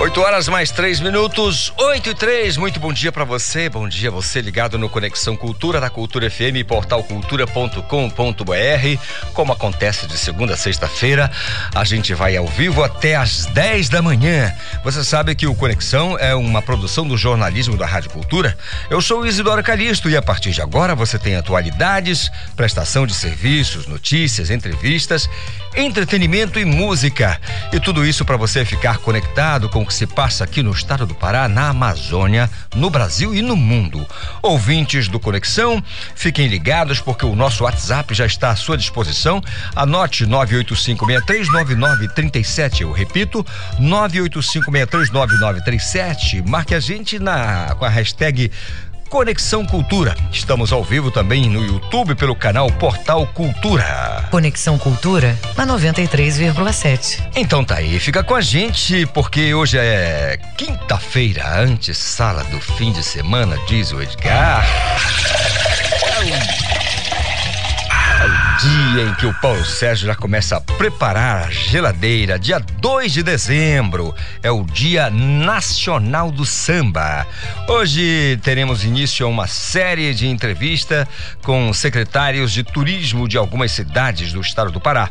8 horas mais 3 minutos, 8 e 3. Muito bom dia para você. Bom dia, você ligado no Conexão Cultura da Cultura FM e portal cultura.com.br. Como acontece de segunda a sexta-feira, a gente vai ao vivo até às 10 da manhã. Você sabe que o Conexão é uma produção do jornalismo da Rádio Cultura. Eu sou Isidoro Calixto e a partir de agora você tem atualidades, prestação de serviços, notícias, entrevistas, entretenimento e música. E tudo isso para você ficar conectado com que se passa aqui no estado do Pará, na Amazônia, no Brasil e no mundo. Ouvintes do Conexão, fiquem ligados porque o nosso WhatsApp já está à sua disposição. Anote 985639937, eu repito, 985639937. Marque a gente na com a hashtag Conexão Cultura. Estamos ao vivo também no YouTube pelo canal Portal Cultura. Conexão Cultura na 93,7. Então tá aí, fica com a gente porque hoje é quinta-feira, antes sala do fim de semana, diz o Edgar. Dia em que o Paulo Sérgio já começa a preparar a geladeira. Dia 2 de dezembro é o Dia Nacional do Samba. Hoje teremos início a uma série de entrevistas com secretários de turismo de algumas cidades do estado do Pará.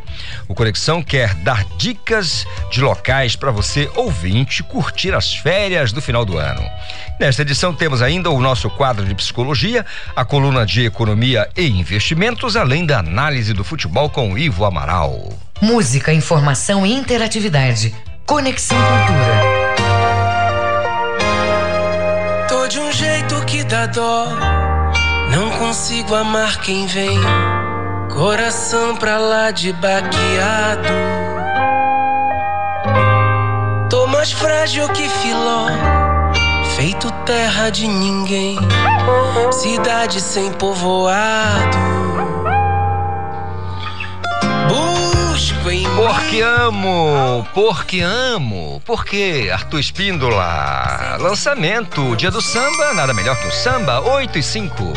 O Conexão quer dar dicas de locais para você, ouvinte, curtir as férias do final do ano. Nesta edição temos ainda o nosso quadro de psicologia, a coluna de economia e investimentos, além da análise do futebol com Ivo Amaral. Música, informação e interatividade. Conexão Cultura. Tô de um jeito que dá dó. Não consigo amar quem vem. Coração pra lá de baqueado. Tô mais frágil que filó feito terra de ninguém, cidade sem povoado. Busco em Porque amo, porque amo, porque Arthur Espíndola. Lançamento, dia do samba, nada melhor que o samba, 8 e 5.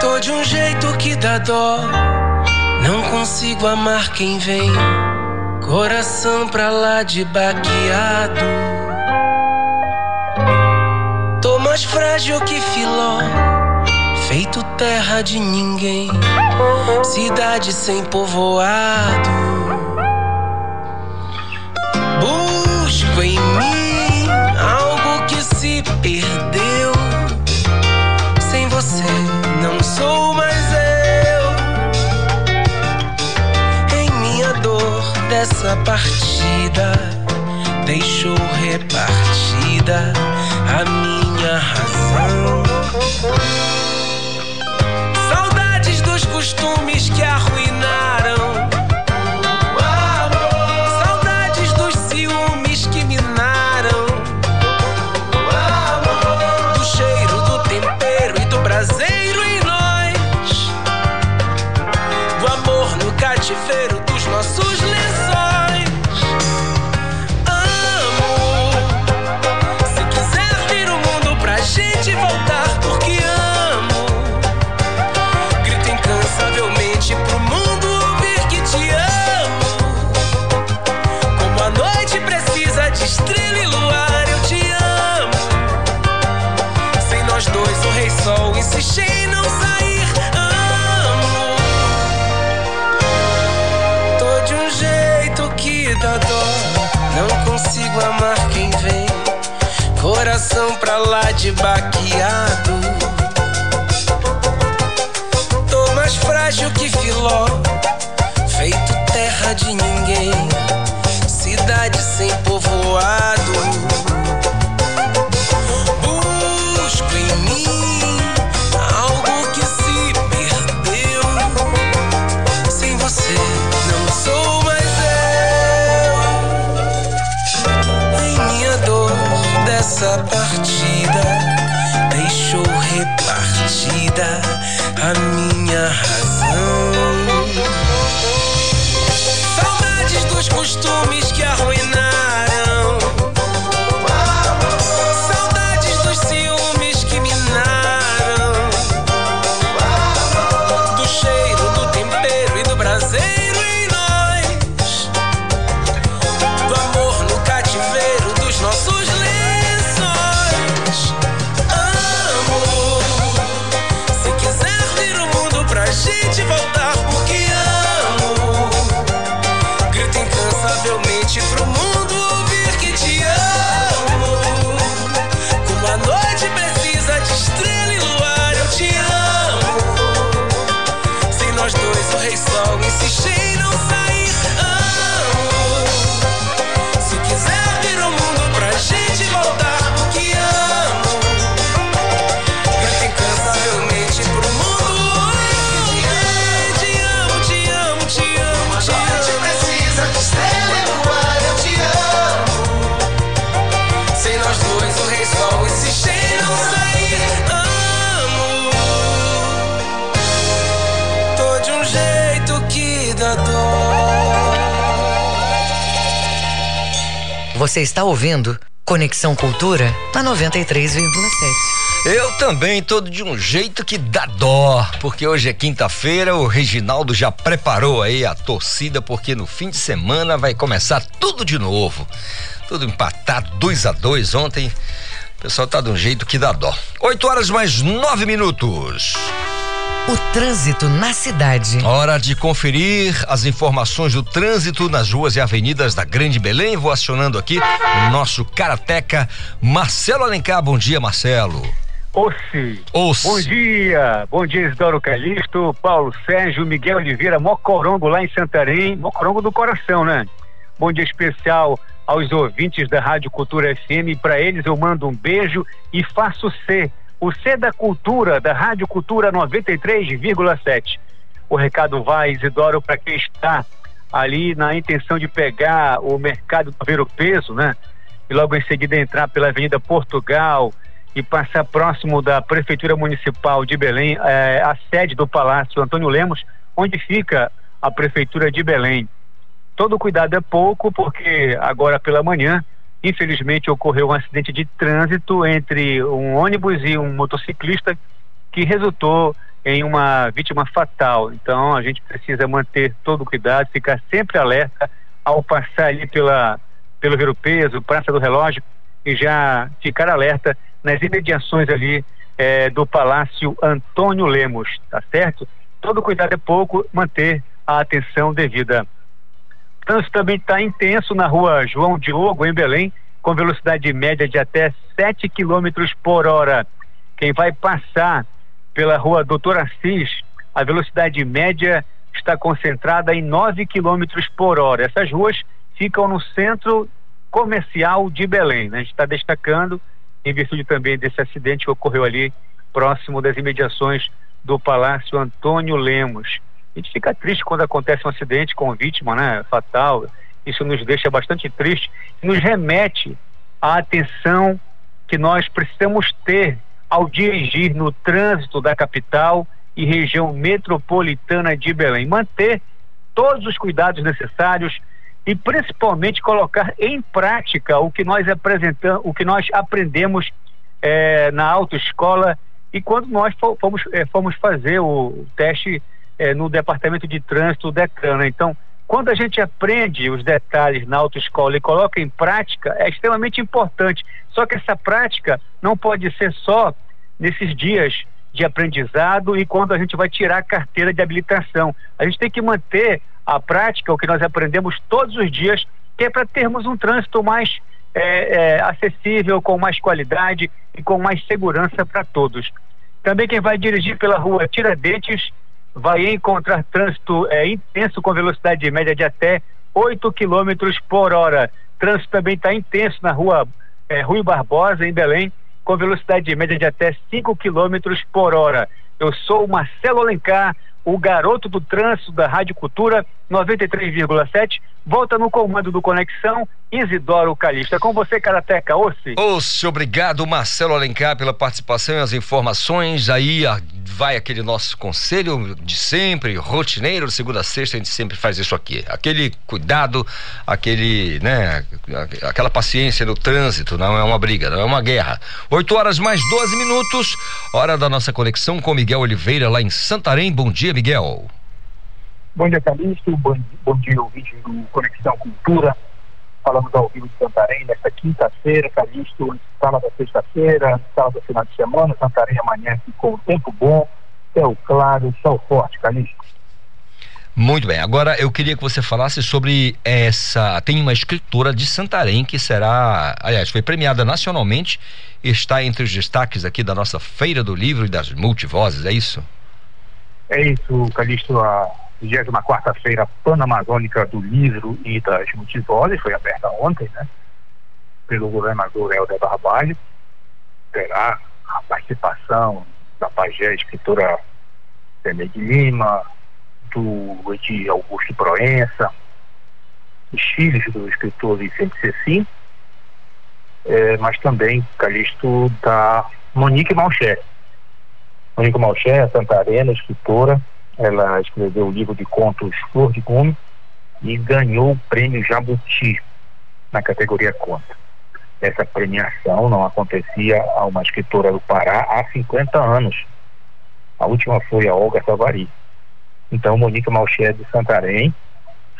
Tô de um jeito que dá dó, não consigo amar quem vem coração pra lá de baqueado. Tô mais frágil que filó, feito terra de ninguém, cidade sem povoado. Busco em mim algo que se perdeu. Sem você não sou mais dessa partida deixou repartida a minha razão. Saudades dos costumes que arruinaram. De baqueado. Tô mais frágil que filó. Feito terra de ninguém. Cidade sem povoado. Você está ouvindo Conexão Cultura na 93,7. Eu também tô de um jeito que dá dó, porque hoje é quinta-feira, o Reginaldo já preparou aí a torcida, porque no fim de semana vai começar tudo de novo. Tudo empatado, 2 a 2 ontem. O pessoal tá de um jeito que dá dó. 8 horas mais 9 minutos. O trânsito na cidade. Hora de conferir as informações do trânsito nas ruas e avenidas da Grande Belém. Vou acionando aqui o nosso karateca Marcelo Alencar. Bom dia, Marcelo. Ossi. Ossi. Bom dia. Bom dia, Isidoro Calixto, Paulo Sérgio, Miguel Oliveira, Mocorongo lá em Santarém. Mocorongo do coração, né? Bom dia especial aos ouvintes da Rádio Cultura FM. Para eles eu mando um beijo e faço ser o C da Cultura, da Rádio Cultura 93,7. O recado vai, Isidoro, para quem está ali na intenção de pegar o mercado do ver o peso, né? E logo em seguida entrar pela Avenida Portugal e passar próximo da Prefeitura Municipal de Belém, é, a sede do Palácio Antônio Lemos, onde fica a Prefeitura de Belém. Todo cuidado é pouco, porque agora pela manhã Infelizmente ocorreu um acidente de trânsito entre um ônibus e um motociclista que resultou em uma vítima fatal. Então a gente precisa manter todo o cuidado, ficar sempre alerta ao passar ali pela pelo Vero Peso, Praça do Relógio e já ficar alerta nas imediações ali é, do Palácio Antônio Lemos, tá certo? Todo cuidado é pouco, manter a atenção devida. Trânsito também está intenso na rua João Diogo, em Belém, com velocidade média de até 7 km por hora. Quem vai passar pela rua Doutor Assis, a velocidade média está concentrada em 9 km por hora. Essas ruas ficam no centro comercial de Belém. Né? A gente está destacando, em virtude também desse acidente que ocorreu ali próximo das imediações do Palácio Antônio Lemos. A gente fica triste quando acontece um acidente com vítima, né, fatal. Isso nos deixa bastante triste e nos remete à atenção que nós precisamos ter ao dirigir no trânsito da capital e região metropolitana de Belém. Manter todos os cuidados necessários e principalmente colocar em prática o que nós apresentamos, o que nós aprendemos é, na autoescola e quando nós fomos, é, fomos fazer o teste é, no departamento de trânsito DECAN. Né? Então, quando a gente aprende os detalhes na autoescola e coloca em prática, é extremamente importante. Só que essa prática não pode ser só nesses dias de aprendizado e quando a gente vai tirar a carteira de habilitação. A gente tem que manter a prática, o que nós aprendemos todos os dias, que é para termos um trânsito mais é, é, acessível, com mais qualidade e com mais segurança para todos. Também quem vai dirigir pela rua Tiradentes vai encontrar trânsito é, intenso com velocidade média de até 8 km por hora. Trânsito também está intenso na rua é, Rui Barbosa, em Belém, com velocidade média de até 5 km por hora. Eu sou o Marcelo Alencar, o garoto do trânsito da Rádio Cultura 93,7. Volta no comando do Conexão, Isidoro Calista. Com você, Karateca, Ossi. Ossi, obrigado, Marcelo Alencar, pela participação e as informações. Aí vai aquele nosso conselho de sempre, rotineiro, segunda a sexta, a gente sempre faz isso aqui. Aquele cuidado, aquele, né, aquela paciência no trânsito, não é uma briga, não é uma guerra. 8 horas mais 12 minutos, hora da nossa conexão com Miguel Oliveira, lá em Santarém. Bom dia, Miguel. Bom dia, Calixto. Bom, bom dia, ouvinte do Conexão Cultura. Falamos ao vivo de Santarém nesta quinta-feira, Calixto, sábado da sexta-feira, sábado final de semana, Santarém amanhã com tempo bom, céu claro, sol forte, Calixto. Muito bem, agora eu queria que você falasse sobre essa. Tem uma escritora de Santarém que será, aliás, foi premiada nacionalmente, está entre os destaques aqui da nossa Feira do Livro e das Multivozes, é isso? É isso, Calixto. A 24ª Panamazônica do Livro e das Multivozes, foi aberta ontem, né? Pelo governador Helder Barbalho. Terá a participação da pajé escritora Temer de Lima, do de Augusto Proença, os filhos do escritor Vicente Cecim, é, mas também Calixto da Monique Malcher. Monique Malcher, santarena, escritora, ela escreveu o livro de contos Flor de Gume e ganhou o prêmio Jabuti. na categoria conta. Essa premiação não acontecia a uma escritora do Pará há 50 anos. A última foi a Olga Savari. Então, Monique Malcher de Santarém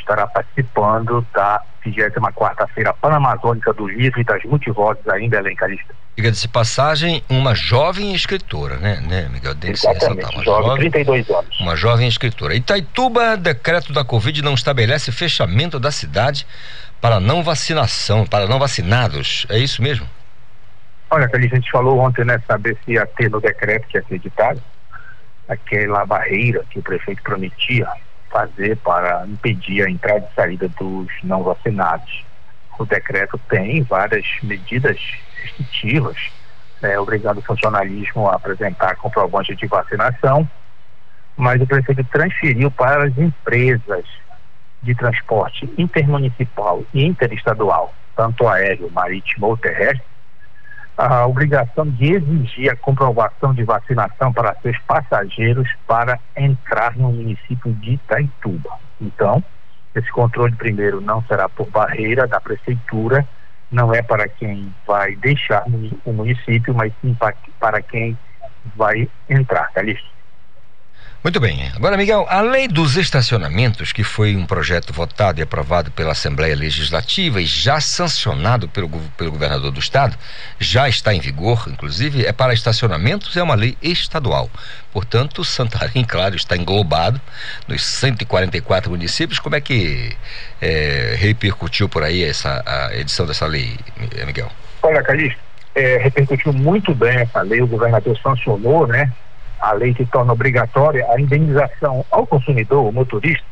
estará participando da 24ª-feira Panamazônica do Livro e das Multivozes aí em Belém, Calista. Diga de passagem, uma jovem escritora, né, né Miguel? Tem Exatamente, uma jovem, jovem, 32 anos. Uma jovem escritora. Itaituba, decreto da Covid não estabelece fechamento da cidade para não vacinação, para não vacinados. É isso mesmo? Olha, que a gente falou ontem, né, saber se ia ter no decreto que é acreditado aquela barreira que o prefeito prometia fazer para impedir a entrada e saída dos não vacinados. O decreto tem várias medidas restritivas, né, obrigado o funcionalismo a apresentar comprovante de vacinação, mas o prefeito transferiu para as empresas de transporte intermunicipal e interestadual, tanto aéreo, marítimo ou terrestre, a obrigação de exigir a comprovação de vacinação para seus passageiros para entrar no município de Itaituba. Então, esse controle primeiro não será por barreira da prefeitura, não é para quem vai deixar o município, mas sim para quem vai entrar, tá listo? Muito bem. Agora, Miguel, a lei dos estacionamentos, que foi um projeto votado e aprovado pela Assembleia Legislativa e já sancionado pelo, pelo governador do estado, já está em vigor, inclusive, é para estacionamentos, é uma lei estadual. Portanto, Santarém, claro, está englobado nos 144 municípios. Como é que é, repercutiu por aí essa a edição dessa lei, Miguel? Olha, Calixto, é, repercutiu muito bem essa lei, o governador sancionou, né? A lei que torna obrigatória a indenização ao consumidor, o motorista,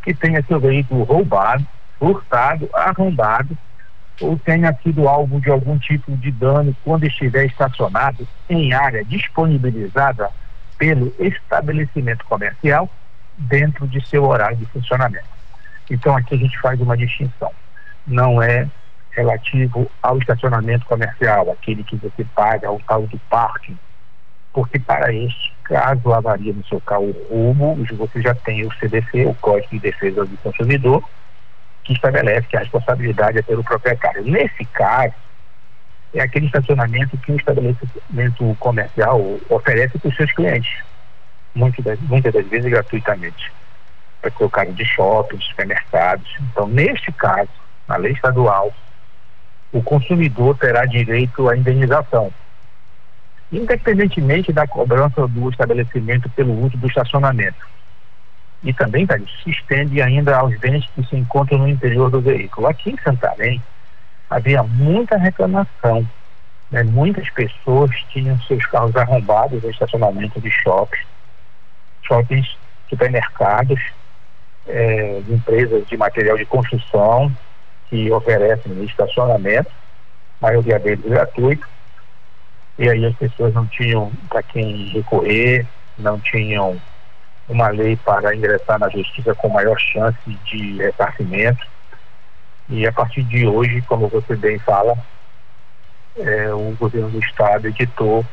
que tenha seu veículo roubado, furtado, arrombado ou tenha sido alvo de algum tipo de dano quando estiver estacionado em área disponibilizada pelo estabelecimento comercial dentro de seu horário de funcionamento. Então aqui a gente faz uma distinção. Não é relativo ao estacionamento comercial, aquele que você paga, o tal do parking, porque para este caso avaria no seu carro roubo, você já tem o CDC, o Código de Defesa do Consumidor, que estabelece que a responsabilidade é pelo proprietário. Nesse caso, é aquele estacionamento que o estabelecimento comercial oferece para os seus clientes, muitas das, muitas das vezes gratuitamente. Para caso de shoppings, supermercados. Então, neste caso, na lei estadual, o consumidor terá direito à indenização independentemente da cobrança do estabelecimento pelo uso do estacionamento. E também, tá, se estende ainda aos bens que se encontram no interior do veículo. Aqui em Santarém, havia muita reclamação. Né? Muitas pessoas tinham seus carros arrombados no estacionamento de shoppings, shoppings, supermercados, é, de empresas de material de construção que oferecem estacionamento, maioria deles gratuito, e aí as pessoas não tinham para quem recorrer, não tinham uma lei para ingressar na justiça com maior chance de ressarcimento. E a partir de hoje, como você bem fala, é, o governo do estado editou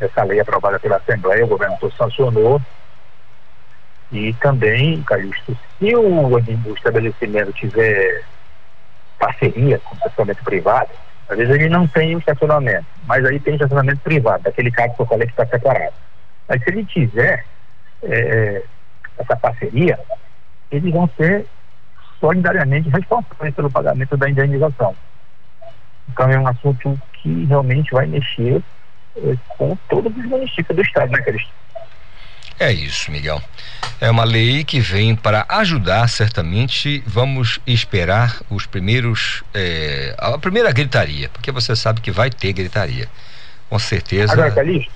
essa lei aprovada pela Assembleia, o governador sancionou. E também, Calixto, se o, o estabelecimento tiver parceria com o estacionamento privado, às vezes ele não tem um estacionamento, mas aí tem estacionamento privado, daquele caso que eu falei que está separado. Mas se ele tiver é, essa parceria, eles vão ser solidariamente responsáveis pelo pagamento da indenização. Então é um assunto que realmente vai mexer é, com todos os municípios do estado, né, Cristo? É isso, Miguel. É uma lei que vem para ajudar, certamente. Vamos esperar os primeiros. É, a primeira gritaria, porque você sabe que vai ter gritaria. Com certeza. Agora, Calixto,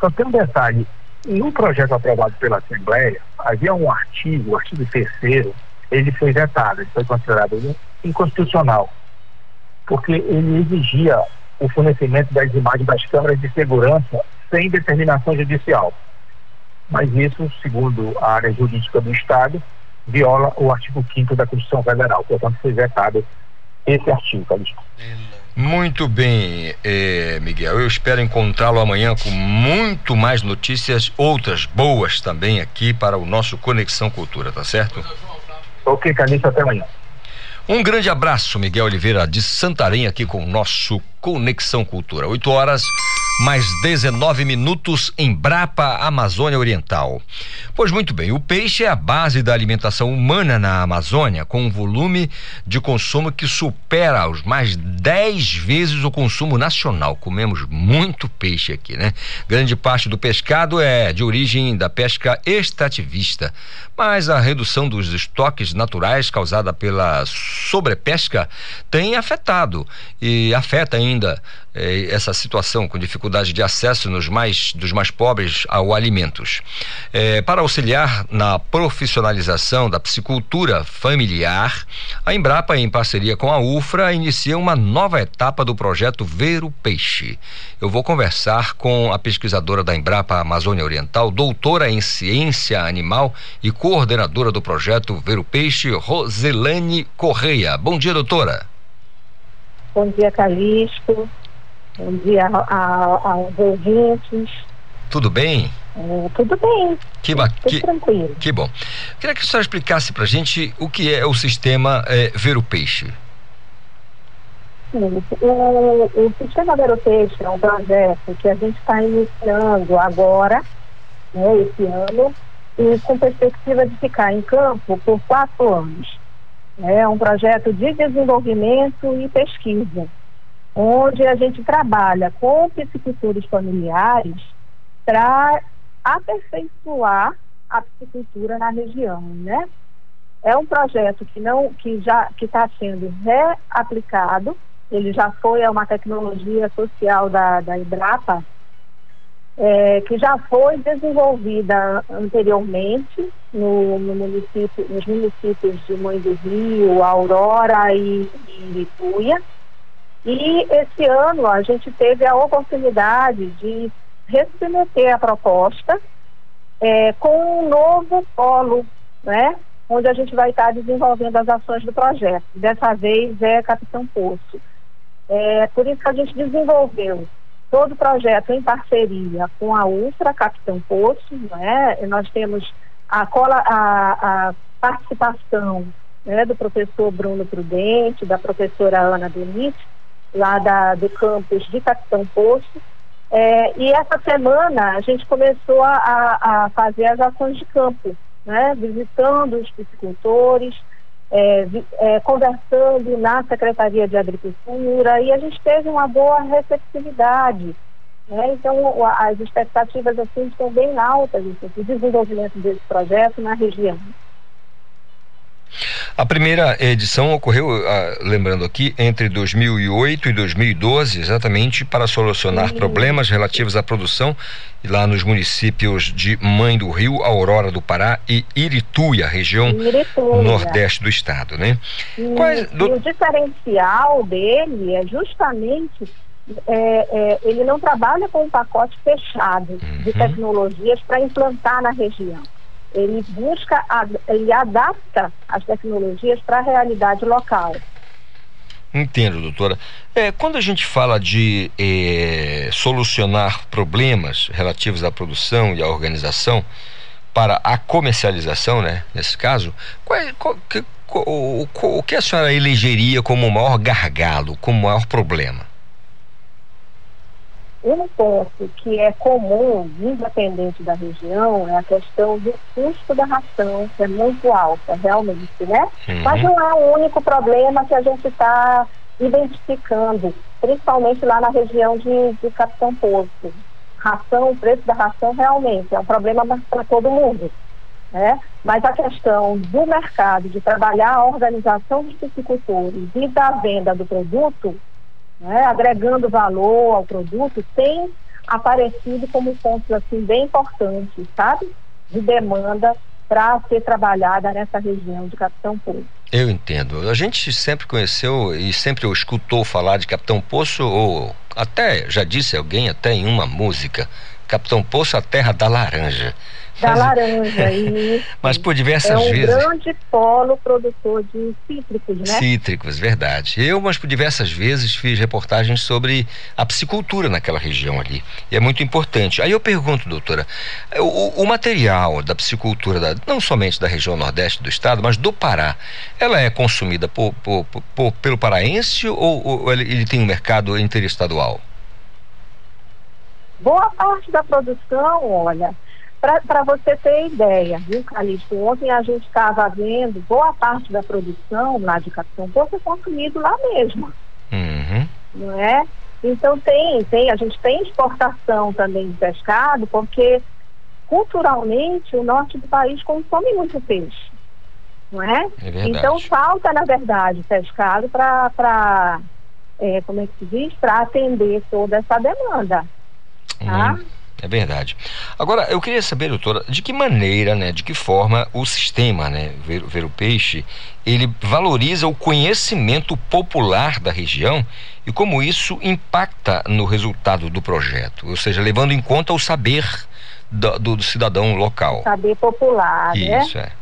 só tem um detalhe. No projeto aprovado pela Assembleia, havia um artigo, o artigo terceiro, ele foi vetado, ele foi considerado inconstitucional, porque ele exigia o fornecimento das imagens das câmeras de segurança sem determinação judicial mas isso, segundo a área jurídica do Estado, viola o artigo 5 da Constituição Federal. Portanto, foi vetado esse artigo, Calixto. Muito bem, eh, Miguel. Eu espero encontrá-lo amanhã com muito mais notícias, outras boas também aqui para o nosso Conexão Cultura, tá certo? Ok, Calixto, até amanhã. Um grande abraço, Miguel Oliveira de Santarém, aqui com o nosso Conexão Cultura. 8 horas mais 19 minutos em Brapa, Amazônia Oriental. Pois muito bem, o peixe é a base da alimentação humana na Amazônia, com um volume de consumo que supera os mais 10 vezes o consumo nacional. Comemos muito peixe aqui, né? Grande parte do pescado é de origem da pesca extrativista, mas a redução dos estoques naturais causada pela sobrepesca tem afetado e afeta ainda essa situação com dificuldade de acesso nos mais, dos mais pobres ao alimentos. Eh, para auxiliar na profissionalização da psicultura familiar, a Embrapa, em parceria com a UFRA, inicia uma nova etapa do projeto Ver o Peixe. Eu vou conversar com a pesquisadora da Embrapa Amazônia Oriental, doutora em ciência animal e coordenadora do projeto Ver o Peixe, Roselane Correia. Bom dia, doutora. Bom dia, Calixto. Bom dia aos ouvintes. Tudo bem? É, tudo bem. Que, ba... tudo que, tranquilo. Que bom. Queria que a senhora explicasse para a gente o que é o sistema é, Ver o Peixe. Sim, o, o Sistema Ver o Peixe é um projeto que a gente está iniciando agora, né, esse ano, e com perspectiva de ficar em campo por quatro anos. É um projeto de desenvolvimento e pesquisa onde a gente trabalha com piscicultores familiares para aperfeiçoar a piscicultura na região, né? É um projeto que não que já que está sendo reaplicado. Ele já foi a uma tecnologia social da, da Ibrapa, é, que já foi desenvolvida anteriormente no, no município, nos municípios de Mãe do Rio, Aurora e, e e esse ano a gente teve a oportunidade de resubmeter a proposta é, com um novo polo, né? Onde a gente vai estar desenvolvendo as ações do projeto. Dessa vez é Capitão Poço. É, por isso que a gente desenvolveu todo o projeto em parceria com a UFRA, Capitão Poço, né? Nós temos a, cola, a, a participação né, do professor Bruno Prudente, da professora Ana Benite, lá da, do campus de Capitão Poço. É, e essa semana a gente começou a, a, fazer as ações de campo, né? visitando os piscicultores, é, é, conversando na Secretaria de Agricultura e a gente teve uma boa receptividade. Né? Então, as expectativas assim, estão bem altas assim, o desenvolvimento desse projeto na região. A primeira edição ocorreu, ah, lembrando aqui, entre 2008 e 2012, exatamente para solucionar uhum. problemas relativos à produção lá nos municípios de Mãe do Rio, Aurora do Pará e Irituia, região Irituia. nordeste do estado, né? Quais, do... o diferencial dele é justamente é, é, ele não trabalha com um pacote fechado uhum. de tecnologias para implantar na região ele busca, ele adapta as tecnologias para a realidade local. Entendo, doutora. É, quando a gente fala de é, solucionar problemas relativos à produção e à organização para a comercialização, né, nesse caso, qual, é, qual, que, qual, o, o que a senhora elegeria como o maior gargalo, como o maior problema? Um ponto que é comum, independente da região, é a questão do custo da ração, que é muito alta, realmente, né? Uhum. Mas não é o único problema que a gente está identificando, principalmente lá na região de, de Capitão Poço. Ração, o preço da ração realmente é um problema para todo mundo. Né? Mas a questão do mercado, de trabalhar a organização dos piscicultores e da venda do produto, né, agregando valor ao produto, tem aparecido como pontos assim bem importantes, sabe? De demanda para ser trabalhada nessa região de Capitão Poço. Eu entendo. A gente sempre conheceu e sempre escutou falar de Capitão Poço, ou até já disse alguém até em uma música, Capitão Poço, a terra da laranja. Da Mas- laranja. E Mas por diversas é um vezes. grande polo produtor de cítricos, né? Cítricos, verdade. Eu, mas por diversas vezes, fiz reportagens sobre a piscicultura naquela região ali. E é muito importante. Aí eu pergunto, doutora, o, o material da piscicultura, da- não somente da região nordeste do estado, mas do Pará, ela é consumida por- por- por- pelo paraense ou, ou ele, ele tem um mercado interestadual? Boa parte da produção, olha, para você ter ideia, viu, Calixto? Ontem a gente estava vendo, boa parte da produção lá de Capitão Porto é consumido lá mesmo, Uhum. não é? Então tem, tem, a gente tem exportação também de pescado, porque culturalmente o norte do país consome muito peixe, não é? É. Então falta, na verdade, pescado para, como é que se diz, para atender toda essa demanda. Tá? Hum, é verdade. Agora, eu queria saber, doutora, de que maneira, né, de que forma o sistema, né, Ver, Ver o Peixe, ele valoriza o conhecimento popular da região e como isso impacta no resultado do projeto, ou seja, levando em conta o saber do, do- do cidadão local. Saber popular, né? Isso, é.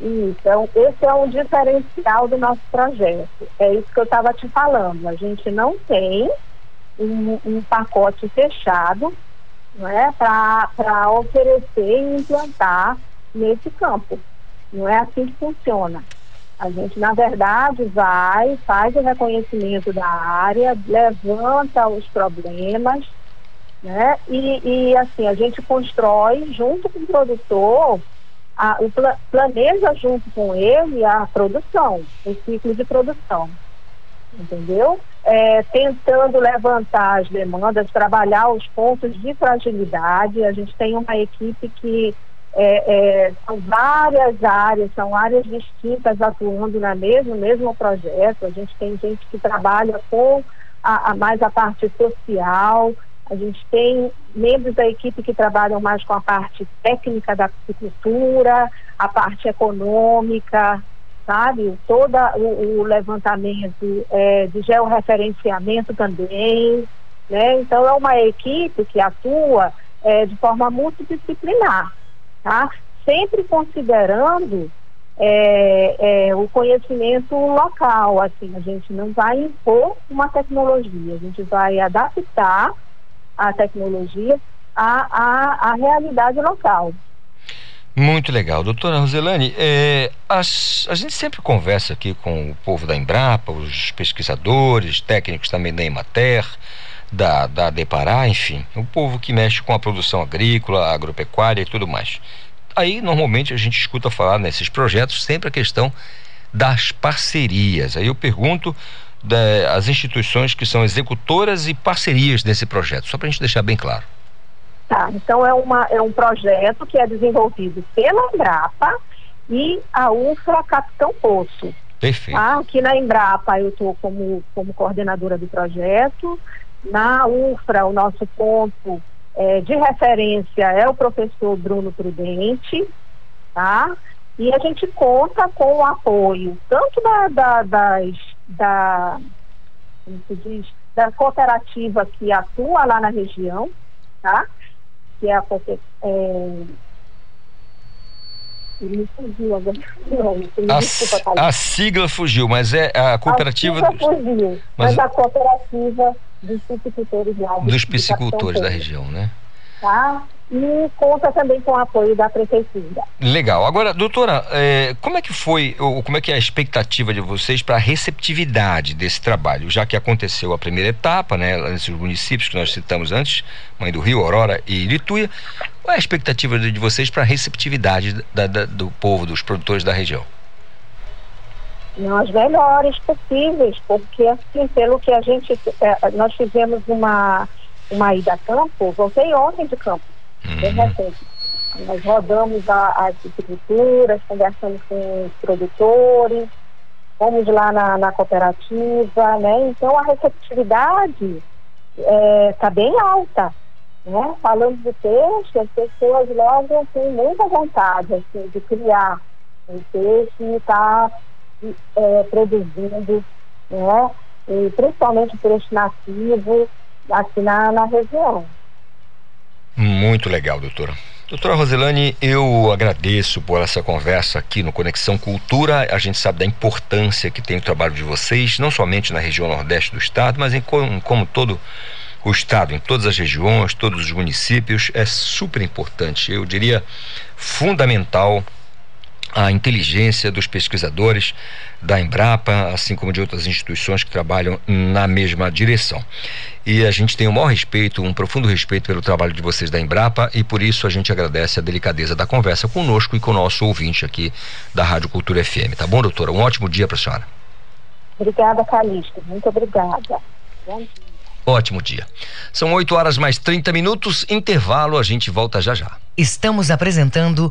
Isso, então, esse é um diferencial do nosso projeto. É isso que eu estava te falando. A gente não tem um, um pacote fechado não é, para oferecer e implantar nesse campo. Não é assim que funciona. A gente, na verdade, vai, faz o reconhecimento da área, levanta os problemas, né? E, e assim, a gente constrói junto com o produtor a- o pla- planeja junto com ele a produção, o ciclo de produção. Entendeu? É, tentando levantar as demandas, trabalhar os pontos de fragilidade. A gente tem uma equipe que é, é, são várias áreas, são áreas distintas atuando na mesmo, mesmo projeto. A gente tem gente que trabalha com a, a mais a parte social, a gente tem membros da equipe que trabalham mais com a parte técnica da piscicultura, a parte econômica, sabe? Todo o, o levantamento é, de georreferenciamento também, né? Então é uma equipe que atua é, de forma multidisciplinar, tá? Sempre considerando é, é, o conhecimento local, assim, a gente não vai impor uma tecnologia, a gente vai adaptar a tecnologia à, à, à realidade local. Muito legal. Doutora Roselane, é, as- a gente sempre conversa aqui com o povo da Embrapa, os pesquisadores, técnicos também da Emater, da, da Depará, enfim, o povo que mexe com a produção agrícola, agropecuária e tudo mais. Aí, normalmente, a gente escuta falar nesses projetos sempre a questão das parcerias. Aí eu pergunto da- as instituições que são executoras e parcerias desse projeto, só para a gente deixar bem claro. Tá, então é, uma, é um projeto que é desenvolvido pela Embrapa e a UFRA Capitão Poço. Perfeito. Tá? Aqui na Embrapa eu estou como, como coordenadora do projeto. Na UFRA, o nosso ponto eh, de referência é o professor Bruno Prudente, tá? E a gente conta com o apoio tanto da, da, das, da, como se diz, da cooperativa que atua lá na região, tá? Que é a coope- é... Me fugiu agora. Não, me A, desculpa, Thalita. a sigla fugiu, mas é a cooperativa A sigla fugiu, mas- mas, a cooperativa dos piscicultores lá. dos piscicultores da região, né? Tá? E conta também com o apoio da prefeitura. Legal. Agora, doutora, eh, como é que foi, ou como é que é a expectativa de vocês para a receptividade desse trabalho? Já que aconteceu a primeira etapa, né, nesses municípios que nós citamos antes, Mãe do Rio, Aurora e Lituia, qual é a expectativa de de vocês para a receptividade da- da- do povo, dos produtores da região? As melhores possíveis, porque assim, pelo que a gente. eh, nós fizemos uma, uma ida a campo, voltei ontem de campo, bem Uhum. recente. Nós rodamos a- as agriculturas, conversamos com os produtores, fomos lá na, na cooperativa, né? Então a receptividade está bem alta. Né? Falando de peixe, as pessoas logo têm muita vontade assim, de criar um peixe e estar produzindo, né? E principalmente peixe nativo aqui na, na região. Muito legal, doutora. Doutora Roselane, eu agradeço por essa conversa aqui no Conexão Cultura. A gente sabe da importância que tem o trabalho de vocês, não somente na região nordeste do estado, mas em como, como todo o estado, em todas as regiões, todos os municípios. É super importante, eu diria fundamental a inteligência dos pesquisadores da Embrapa, assim como de outras instituições que trabalham na mesma direção. E a gente tem o maior respeito, um profundo respeito pelo trabalho de vocês da Embrapa e por isso a gente agradece a delicadeza da conversa conosco e com o nosso ouvinte aqui da Rádio Cultura FM. Tá bom, doutora? Um ótimo dia para a senhora. Obrigada, Calixto. Muito obrigada. Bom dia. Ótimo dia. São 8 horas mais 30 minutos, intervalo, a gente volta já já. Estamos apresentando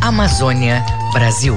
Amazônia, Brasil.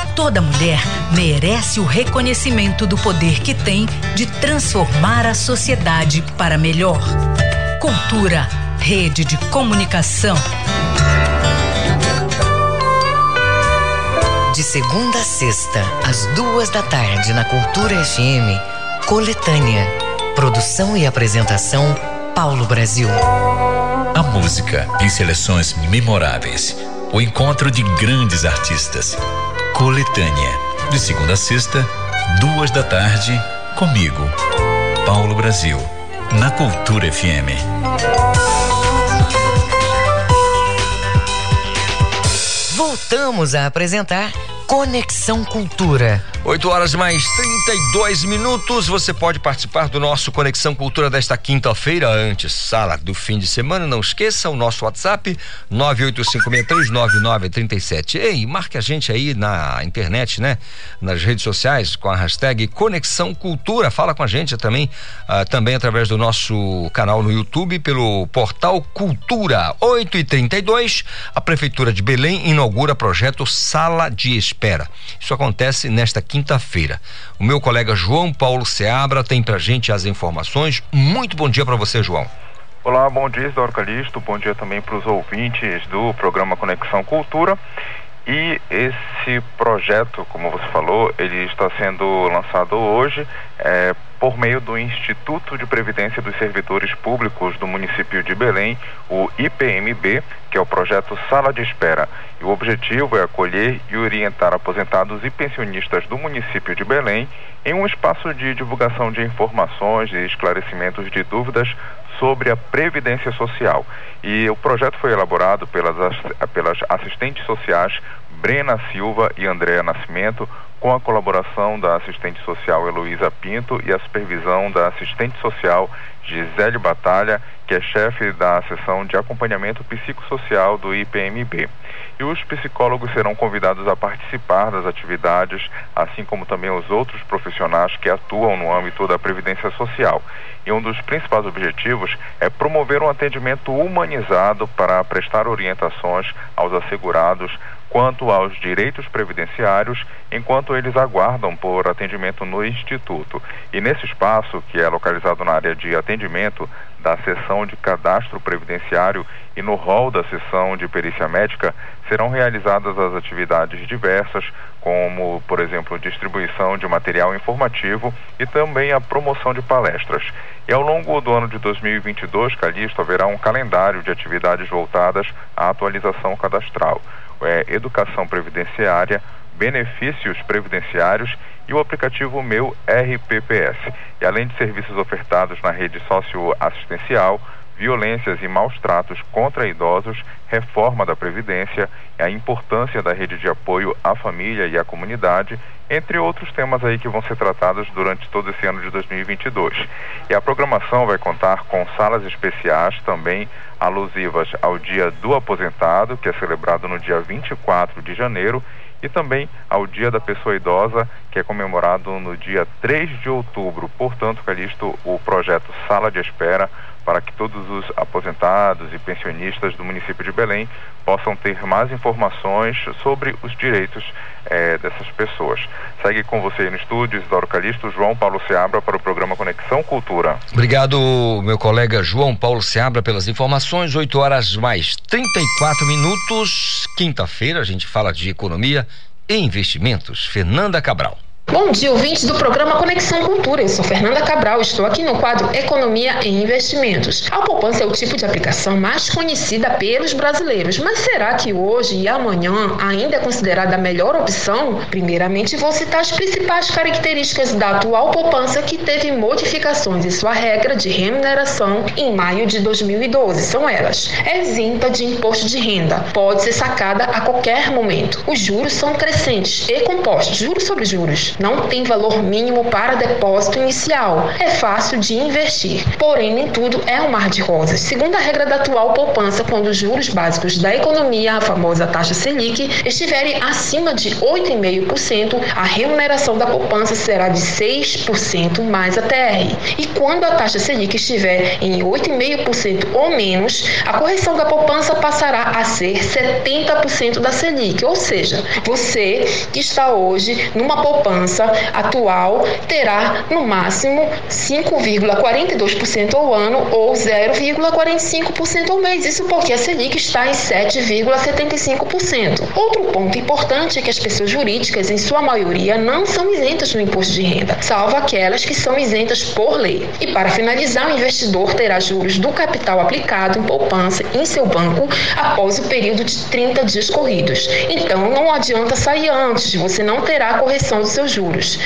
Toda mulher merece o reconhecimento do poder que tem de transformar a sociedade para melhor. Cultura, rede de comunicação. De segunda a sexta, às duas da tarde, na Cultura FM, Coletânea. Produção e apresentação, Paulo Brasil. A música em seleções memoráveis. O encontro de grandes artistas. Coletânea. De segunda a sexta, duas da tarde, comigo, Paulo Brasil. Na Cultura FM. Voltamos a apresentar Conexão Cultura. 8 horas mais 32 minutos. Você pode participar do nosso Conexão Cultura desta quinta-feira, antes sala do fim de semana. Não esqueça o nosso WhatsApp 985639937. Ei, marque a gente aí na internet, né? Nas redes sociais com a hashtag Conexão Cultura. Fala com a gente também, uh, também através do nosso canal no YouTube pelo portal Cultura 8 e 32 A Prefeitura de Belém inaugura projeto Sala de Espera. Isso acontece nesta quinta-feira. O meu colega João Paulo Seabra tem pra gente as informações. Muito bom dia para você, João. Olá, bom dia, Isidoro. Bom dia também para os ouvintes do programa Conexão Cultura. E esse projeto, como você falou, ele está sendo lançado hoje é, por meio do Instituto de Previdência dos Servidores Públicos do município de Belém, o IPMB, que é o projeto Sala de Espera. E o objetivo é acolher e orientar aposentados e pensionistas do município de Belém em um espaço de divulgação de informações e esclarecimentos de dúvidas sobre a Previdência Social. E o projeto foi elaborado pelas, pelas assistentes sociais Brena Silva e Andréa Nascimento, com a colaboração da assistente social Heloísa Pinto e a supervisão da assistente social Gisele Batalha, que é chefe da seção de acompanhamento psicossocial do IPMB. E os psicólogos serão convidados a participar das atividades, assim como também os outros profissionais que atuam no âmbito da Previdência Social. E um dos principais objetivos é promover um atendimento humanizado para prestar orientações aos assegurados quanto aos direitos previdenciários, enquanto eles aguardam por atendimento no Instituto. E nesse espaço, que é localizado na área de atendimento da seção de cadastro previdenciário e no rol da seção de perícia médica, serão realizadas as atividades diversas, como, por exemplo, distribuição de material informativo e também a promoção de palestras. E ao longo do ano de 2022, Calixto, haverá um calendário de atividades voltadas à atualização cadastral é, educação previdenciária, benefícios previdenciários e o aplicativo Meu RPPS. E além de serviços ofertados na rede socioassistencial, violências e maus tratos contra idosos, reforma da Previdência, a importância da rede de apoio à família e à comunidade, entre outros temas aí que vão ser tratados durante todo esse ano de 2022. E a programação vai contar com salas especiais também alusivas ao Dia do Aposentado, que é celebrado no dia 24 de janeiro, e também ao Dia da Pessoa Idosa, que é comemorado no dia 3 de outubro. Portanto, Calixto, o projeto Sala de Espera para que todos os aposentados e pensionistas do município de Belém possam ter mais informações sobre os direitos eh, dessas pessoas. Segue com você no estúdio, Isidoro Calixto, João Paulo Seabra para o programa Conexão Cultura. Obrigado, meu colega João Paulo Seabra, pelas informações. 8 horas mais 34 minutos. Quinta-feira a gente fala de economia e investimentos. Fernanda Cabral. Bom dia, ouvintes do programa Conexão Cultura. Eu sou Fernanda Cabral, estou aqui no quadro Economia e Investimentos. A poupança é o tipo de aplicação mais conhecida pelos brasileiros, mas será que hoje e amanhã ainda é considerada a melhor opção? Primeiramente, vou citar as principais características da atual poupança que teve modificações em sua regra de remuneração em maio de 2012. São elas: é isenta de imposto de renda, pode ser sacada a qualquer momento. Os juros são crescentes e compostos, juros sobre juros não tem valor mínimo para depósito inicial. É fácil de investir. Porém, nem tudo é um mar de rosas. Segundo a regra da atual poupança, quando os juros básicos da economia, a famosa taxa Selic, estiverem acima de 8,5%, a remuneração da poupança será de 6% mais a TR. E quando a taxa Selic estiver em 8,5% ou menos, a correção da poupança passará a ser 70% da Selic. Ou seja, você que está hoje numa poupança poupança atual terá no máximo 5,42% ao ano ou 0,45% ao mês. Isso porque a Selic está em 7,75%. Outro ponto importante é que as pessoas jurídicas, em sua maioria, não são isentas do imposto de renda, salvo aquelas que são isentas por lei. E para finalizar, o investidor terá juros do capital aplicado em poupança em seu banco após o período de 30 dias corridos. Então, não adianta sair antes, você não terá correção do seu juros.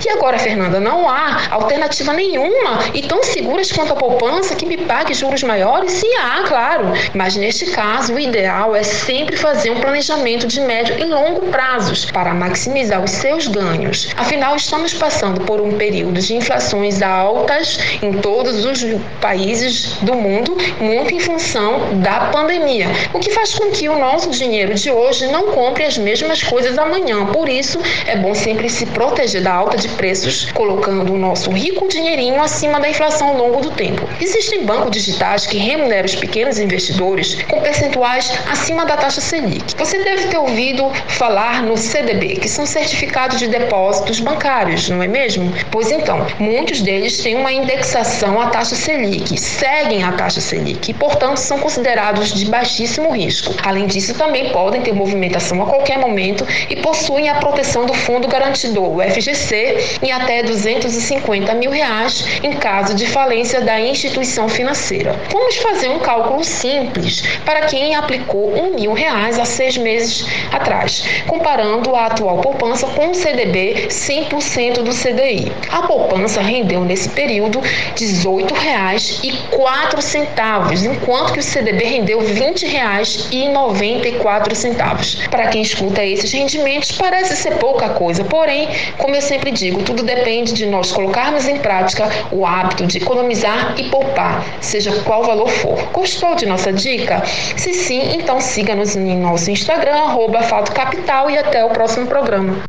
E agora, Fernanda, não há alternativa nenhuma e tão seguras quanto a poupança que me pague juros maiores? Sim, há, claro. Mas neste caso, o ideal é sempre fazer um planejamento de médio e longo prazos para maximizar os seus ganhos. Afinal, estamos passando por um período de inflações altas em todos os países do mundo, muito em função da pandemia, o que faz com que o nosso dinheiro de hoje não compre as mesmas coisas amanhã. Por isso, é bom sempre se proteger da alta de preços, colocando o nosso rico dinheirinho acima da inflação ao longo do tempo. Existem bancos digitais que remuneram os pequenos investidores com percentuais acima da taxa Selic. Você deve ter ouvido falar no CDB, que são certificados de depósitos bancários, não é mesmo? Pois então, muitos deles têm uma indexação à taxa Selic, seguem a taxa Selic e, portanto, são considerados de baixíssimo risco. Além disso, também podem ter movimentação a qualquer momento e possuem a proteção do Fundo Garantidor, o FG FGC em até 250 mil reais em caso de falência da instituição financeira. Vamos fazer um cálculo simples para quem aplicou um mil reais há seis meses atrás, comparando a atual poupança com o CDB 100% do CDI. A poupança rendeu nesse período R$ 18,04, enquanto que o CDB rendeu R$ 20,94. Para quem escuta esses rendimentos, parece ser pouca coisa, porém, como eu sempre digo, tudo depende de nós colocarmos em prática o hábito de economizar e poupar, seja qual valor for. Gostou de nossa dica? Se sim, então siga-nos em nosso Instagram, arroba Fato Capital e até o próximo programa.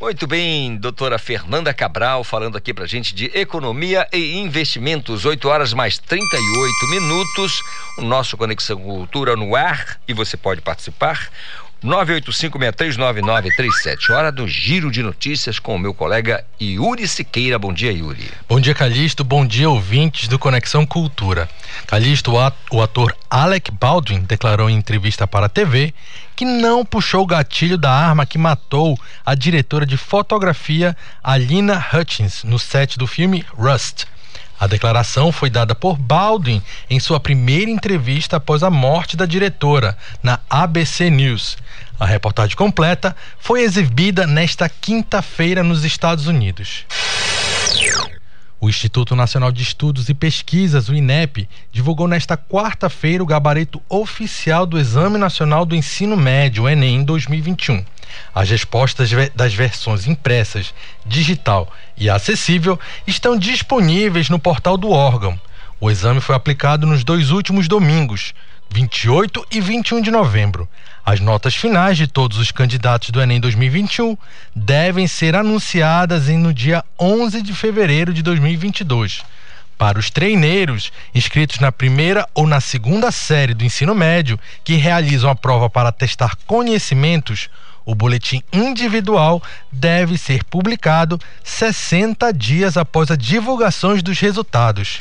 Muito bem, doutora Fernanda Cabral, falando aqui pra gente de economia e investimentos. 8 horas mais 38 minutos. O nosso Conexão Cultura no ar e você pode participar. 985639937. Hora do giro de notícias com o meu colega Yuri Siqueira. Bom dia, Yuri. Bom dia, Calixto. Bom dia, ouvintes do Conexão Cultura. Calixto, o ator Alec Baldwin declarou em entrevista para a TV que não puxou o gatilho da arma que matou a diretora de fotografia Alina Hutchins no set do filme Rust. A declaração foi dada por Baldwin em sua primeira entrevista após a morte da diretora, na ABC News. A reportagem completa foi exibida nesta quinta-feira nos Estados Unidos. O Instituto Nacional de Estudos e Pesquisas, o INEP, divulgou nesta quarta-feira o gabarito oficial do Exame Nacional do Ensino Médio, Enem 2021. As respostas das versões impressas, digital e acessível estão disponíveis no portal do órgão. O exame foi aplicado nos dois últimos domingos, 28 e 21 de novembro. As notas finais de todos os candidatos do Enem 2021 devem ser anunciadas no dia 11 de fevereiro de 2022. Para os treineiros inscritos na primeira ou na segunda série do ensino médio que realizam a prova para testar conhecimentos, o boletim individual deve ser publicado 60 dias após a divulgação dos resultados.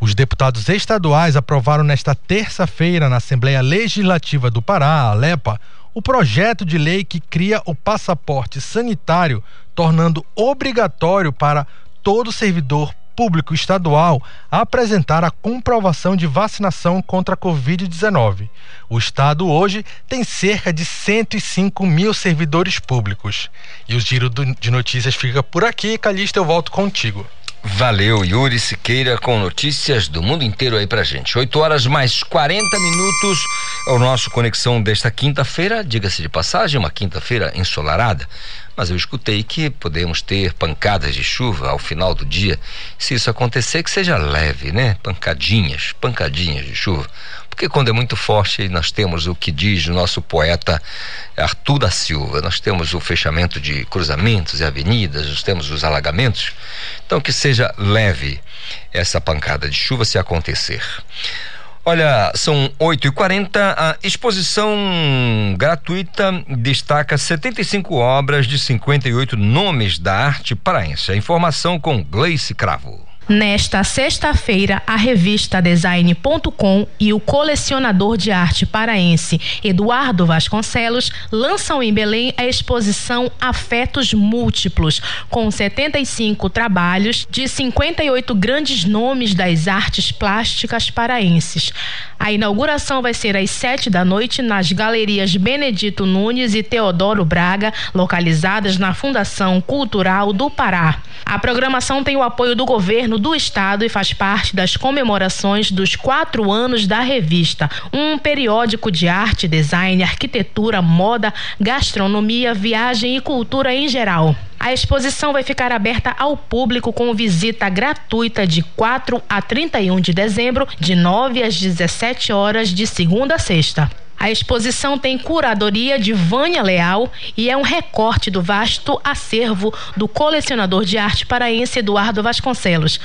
Os deputados estaduais aprovaram nesta terça-feira na Assembleia Legislativa do Pará, Alepa, o projeto de lei que cria o passaporte sanitário, tornando obrigatório para todo servidor público estadual apresentar a comprovação de vacinação contra a Covid-19. O Estado hoje tem cerca de 105 mil servidores públicos. E o giro de notícias fica por aqui. Calista, eu volto contigo. Valeu, Yuri Siqueira, com notícias do mundo inteiro aí pra gente. 8 horas mais 40 minutos é o nosso Conexão desta quinta-feira. Diga-se de passagem, uma quinta-feira ensolarada. Mas eu escutei que podemos ter pancadas de chuva ao final do dia. Se isso acontecer, que seja leve, né? Pancadinhas, pancadinhas de chuva. Porque quando é muito forte, nós temos o que diz o nosso poeta Arthur da Silva, nós temos o fechamento de cruzamentos e avenidas, nós temos os alagamentos. Então, que seja leve essa pancada de chuva se acontecer. Olha, são 8h40. A exposição gratuita destaca 75 obras de 58 nomes da arte paraense. A informação com Gleice Cravo. Nesta sexta-feira, a revista Design.com e o colecionador de arte paraense Eduardo Vasconcelos lançam em Belém a exposição Afetos Múltiplos, com 75 trabalhos de 58 grandes nomes das artes plásticas paraenses. A inauguração vai ser às sete da noite nas galerias Benedito Nunes e Teodoro Braga, localizadas na Fundação Cultural do Pará. A programação tem o apoio do governo do estado e faz parte das comemorações dos quatro anos da revista, um periódico de arte, design, arquitetura, moda, gastronomia, viagem e cultura em geral. A exposição vai ficar aberta ao público com visita gratuita de 4 a 31 de dezembro, de 9 às 17 horas, de segunda a sexta. A exposição tem curadoria de Vânia Leal e é um recorte do vasto acervo do colecionador de arte paraense Eduardo Vasconcelos.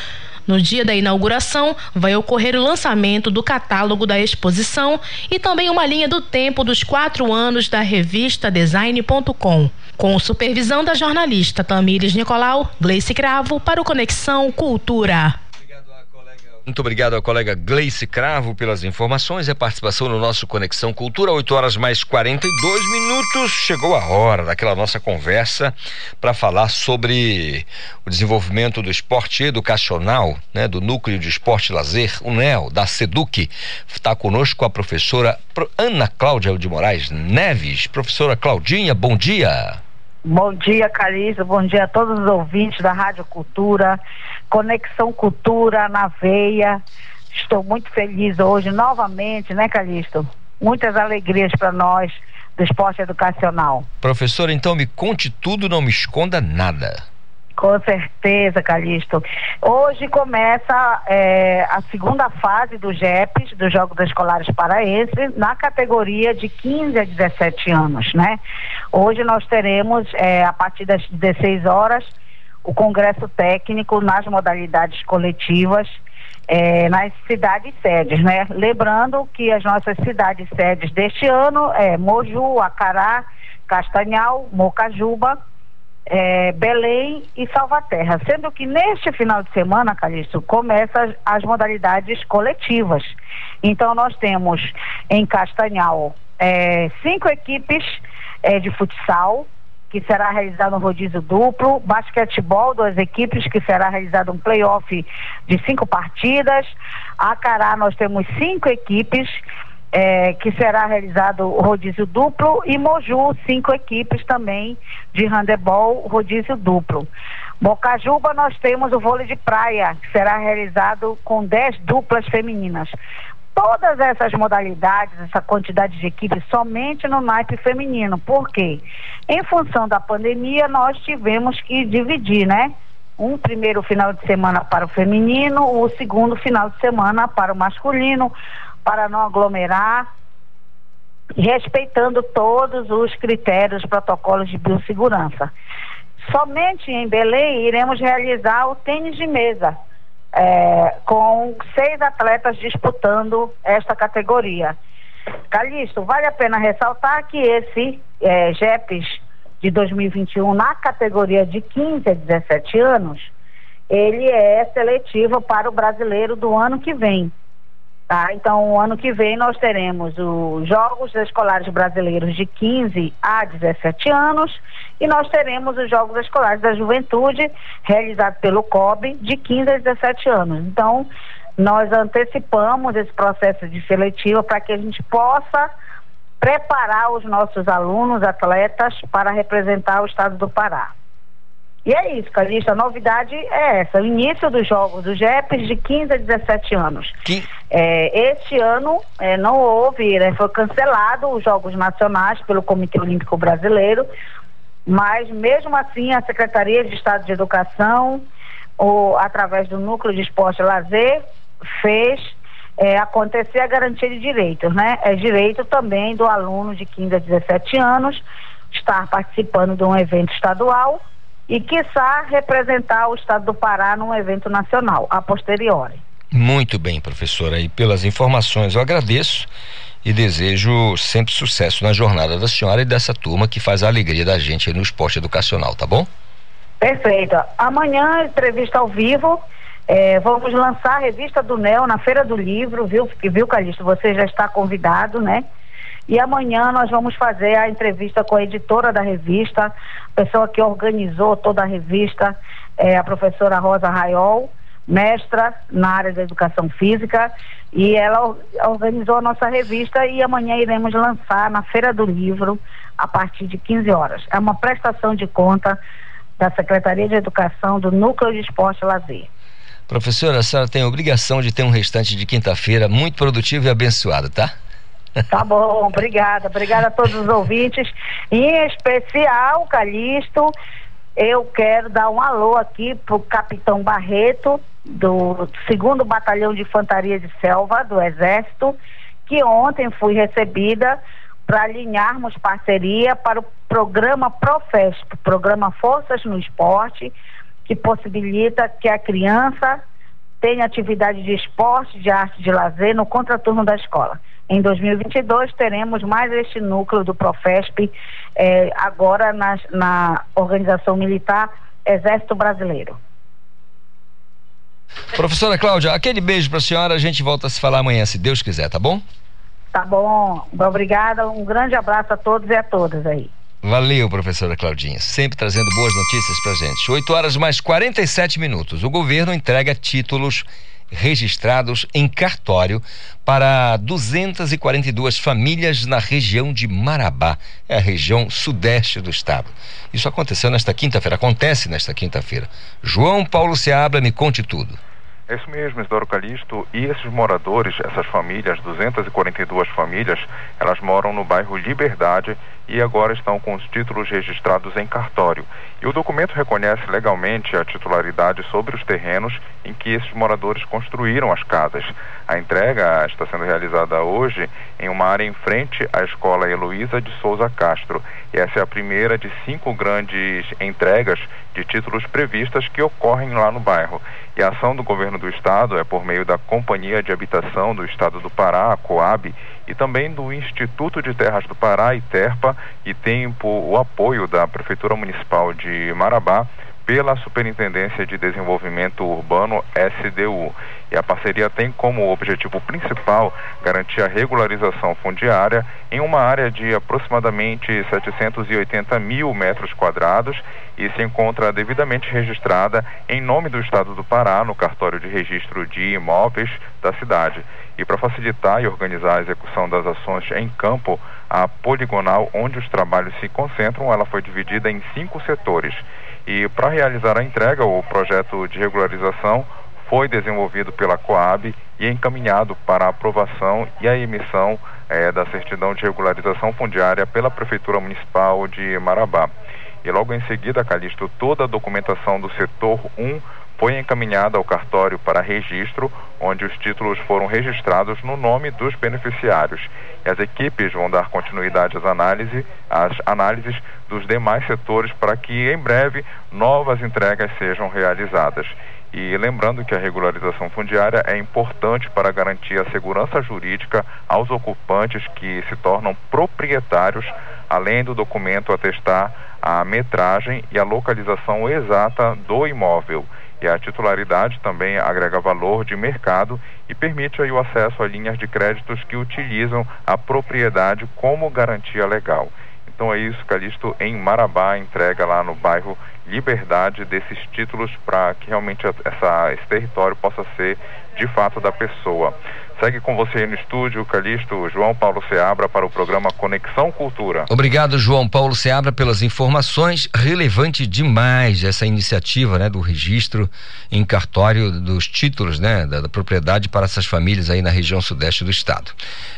No dia da inauguração, vai ocorrer o lançamento do catálogo da exposição e também uma linha do tempo dos quatro anos da revista Design.com. Com supervisão da jornalista Tamires Nicolau, Gleice Cravo, para o Conexão Cultura. Muito obrigado ao colega Gleice Cravo pelas informações e a participação no nosso Conexão Cultura, 8 horas mais 42 minutos. Chegou a hora daquela nossa conversa para falar sobre o desenvolvimento do esporte educacional, né, do Núcleo de Esporte e Lazer, o NEL, da SEDUC. Está conosco a professora Ana Cláudia de Moraes Neves. Professora Claudinha, bom dia. Bom dia, Cariza. Bom dia a todos os ouvintes da Rádio Cultura, Conexão Cultura na veia. Estou muito feliz hoje, novamente, né, Calixto? Muitas alegrias para nós do esporte educacional. Professora, então me conte tudo, não me esconda nada. Com certeza, Calixto. Hoje começa é, a segunda fase do GEPs, dos Jogos Escolares Paraenses, na categoria de 15 a 17 anos, né? Hoje nós teremos, é, a partir das 16 horas, o congresso técnico nas modalidades coletivas é, nas cidades sedes, né? Lembrando que as nossas cidades sedes deste ano é Moju, Acará, Castanhal, Mocajuba, é, Belém e Salvaterra. Sendo que neste final de semana, Calixto, começam as, as modalidades coletivas. Então nós temos em Castanhal é, cinco equipes é, de futsal, que será realizado um rodízio duplo, basquetebol, duas equipes, que será realizado um playoff de cinco partidas. Acará nós temos cinco equipes é, que será realizado o rodízio duplo, e Moju, cinco equipes também de handebol, rodízio duplo. Bocajuba, nós temos o vôlei de praia, que será realizado com dez duplas femininas. Todas essas modalidades, essa quantidade de equipes, somente no naipe feminino. Por quê? Em função da pandemia, nós tivemos que dividir, né? Um primeiro final de semana para o feminino, o segundo final de semana para o masculino, para não aglomerar, respeitando todos os critérios, protocolos de biossegurança. Somente em Belém iremos realizar o tênis de mesa, é, com seis atletas disputando esta categoria. Calixto, vale a pena ressaltar que esse é, GEPES de 2021, na categoria de 15 a 17 anos, ele é seletivo para o brasileiro do ano que vem. Tá? Então, o ano que vem nós teremos os Jogos Escolares Brasileiros de 15 a 17 anos e nós teremos os Jogos Escolares da Juventude, realizado pelo COB, de 15 a 17 anos. Então, nós antecipamos esse processo de seletiva para que a gente possa preparar os nossos alunos, atletas, para representar o estado do Pará. E é isso, Calixto, a novidade é essa, o início dos jogos do JEPs de 15 a 17 anos. Que... É, este ano é, não houve, né, foi cancelado os Jogos Nacionais pelo Comitê Olímpico Brasileiro, mas mesmo assim a Secretaria de Estado de Educação, ou, através do Núcleo de Esporte e Lazer, fez é, acontecer a garantia de direitos, né? É direito também do aluno de 15 a 17 anos estar participando de um evento estadual e, quiçá, representar o estado do Pará num evento nacional, a posteriori. Muito bem, professora, e pelas informações eu agradeço e desejo sempre sucesso na jornada da senhora e dessa turma que faz a alegria da gente no esporte educacional, tá bom? Perfeito. Amanhã, entrevista ao vivo. É, vamos lançar a revista do NEL na Feira do Livro, viu? Viu, Calixto? Você já está convidado, né? E amanhã nós vamos fazer a entrevista com a editora da revista, pessoa que organizou toda a revista, é a professora Rosa Raiol, mestra na área da educação física, e ela organizou a nossa revista e amanhã iremos lançar na Feira do Livro a partir de 15 horas. É uma prestação de conta da Secretaria de Educação do Núcleo de Esporte e Lazer. Professora, a senhora tem a obrigação de ter um restante de quinta-feira muito produtivo e abençoado, tá? Tá bom, obrigada. Obrigada a todos os ouvintes. Em especial, Calixto, eu quero dar um alô aqui pro capitão Barreto, do segundo Batalhão de Infantaria de Selva, do Exército, que ontem fui recebida para alinharmos parceria para o programa Profesp, programa Forças no Esporte, que possibilita que a criança tenha atividade de esporte, de arte, de lazer no contraturno da escola. Em 2022 teremos mais este núcleo do Profesp, eh, agora na, na organização militar Exército Brasileiro. Professora Cláudia, aquele beijo para a senhora, a gente volta a se falar amanhã, se Deus quiser, tá bom? Tá bom, obrigada, um grande abraço a todos e a todas aí. Valeu, professora Claudinha, sempre trazendo boas notícias pra gente. 8 horas mais 47 minutos. O governo entrega títulos registrados em cartório para 242 famílias na região de Marabá, é a região sudeste do estado. Isso aconteceu nesta quinta-feira, acontece nesta quinta-feira. João Paulo Seabra, me conte tudo. É isso mesmo, Isidoro Calixto. E esses moradores, essas famílias, 242 famílias, elas moram no bairro Liberdade e agora estão com os títulos registrados em cartório. E o documento reconhece legalmente a titularidade sobre os terrenos em que esses moradores construíram as casas. A entrega está sendo realizada hoje em uma área em frente à escola Heloísa de Souza Castro. E essa é a primeira de cinco grandes entregas de títulos previstas que ocorrem lá no bairro. E a ação do governo do estado é por meio da Companhia de Habitação do Estado do Pará, a COAB, e também do Instituto de Terras do Pará, ITERPA, e tem o apoio da Prefeitura Municipal de Marabá, pela Superintendência de Desenvolvimento Urbano SDU. E a parceria tem como objetivo principal garantir a regularização fundiária em uma área de aproximadamente 780 mil metros quadrados e se encontra devidamente registrada em nome do Estado do Pará no cartório de registro de imóveis da cidade. E para facilitar e organizar a execução das ações em campo, a poligonal onde os trabalhos se concentram, ela foi dividida em cinco setores. E para realizar a entrega, o projeto de regularização foi desenvolvido pela Coab e encaminhado para a aprovação e a emissão eh, da certidão de regularização fundiária pela Prefeitura Municipal de Marabá. E logo em seguida, Calixto, toda a documentação do setor 1 foi encaminhada ao cartório para registro, onde os títulos foram registrados no nome dos beneficiários. E as equipes vão dar continuidade às análises, às análises dos demais setores para que em breve novas entregas sejam realizadas. E lembrando que a regularização fundiária é importante para garantir a segurança jurídica aos ocupantes que se tornam proprietários, além do documento atestar a metragem e a localização exata do imóvel. E a titularidade também agrega valor de mercado e permite aí o acesso a linhas de créditos que utilizam a propriedade como garantia legal. Então é isso, Calixto, em Marabá, entrega lá no bairro Liberdade desses títulos para que realmente essa, esse território possa ser de fato da pessoa. Segue com você no estúdio, Calixto, João Paulo Seabra, para o programa Conexão Cultura. Obrigado, João Paulo Seabra, pelas informações. Relevante demais essa iniciativa né, do registro em cartório dos títulos né, da, da propriedade para essas famílias aí na região sudeste do estado.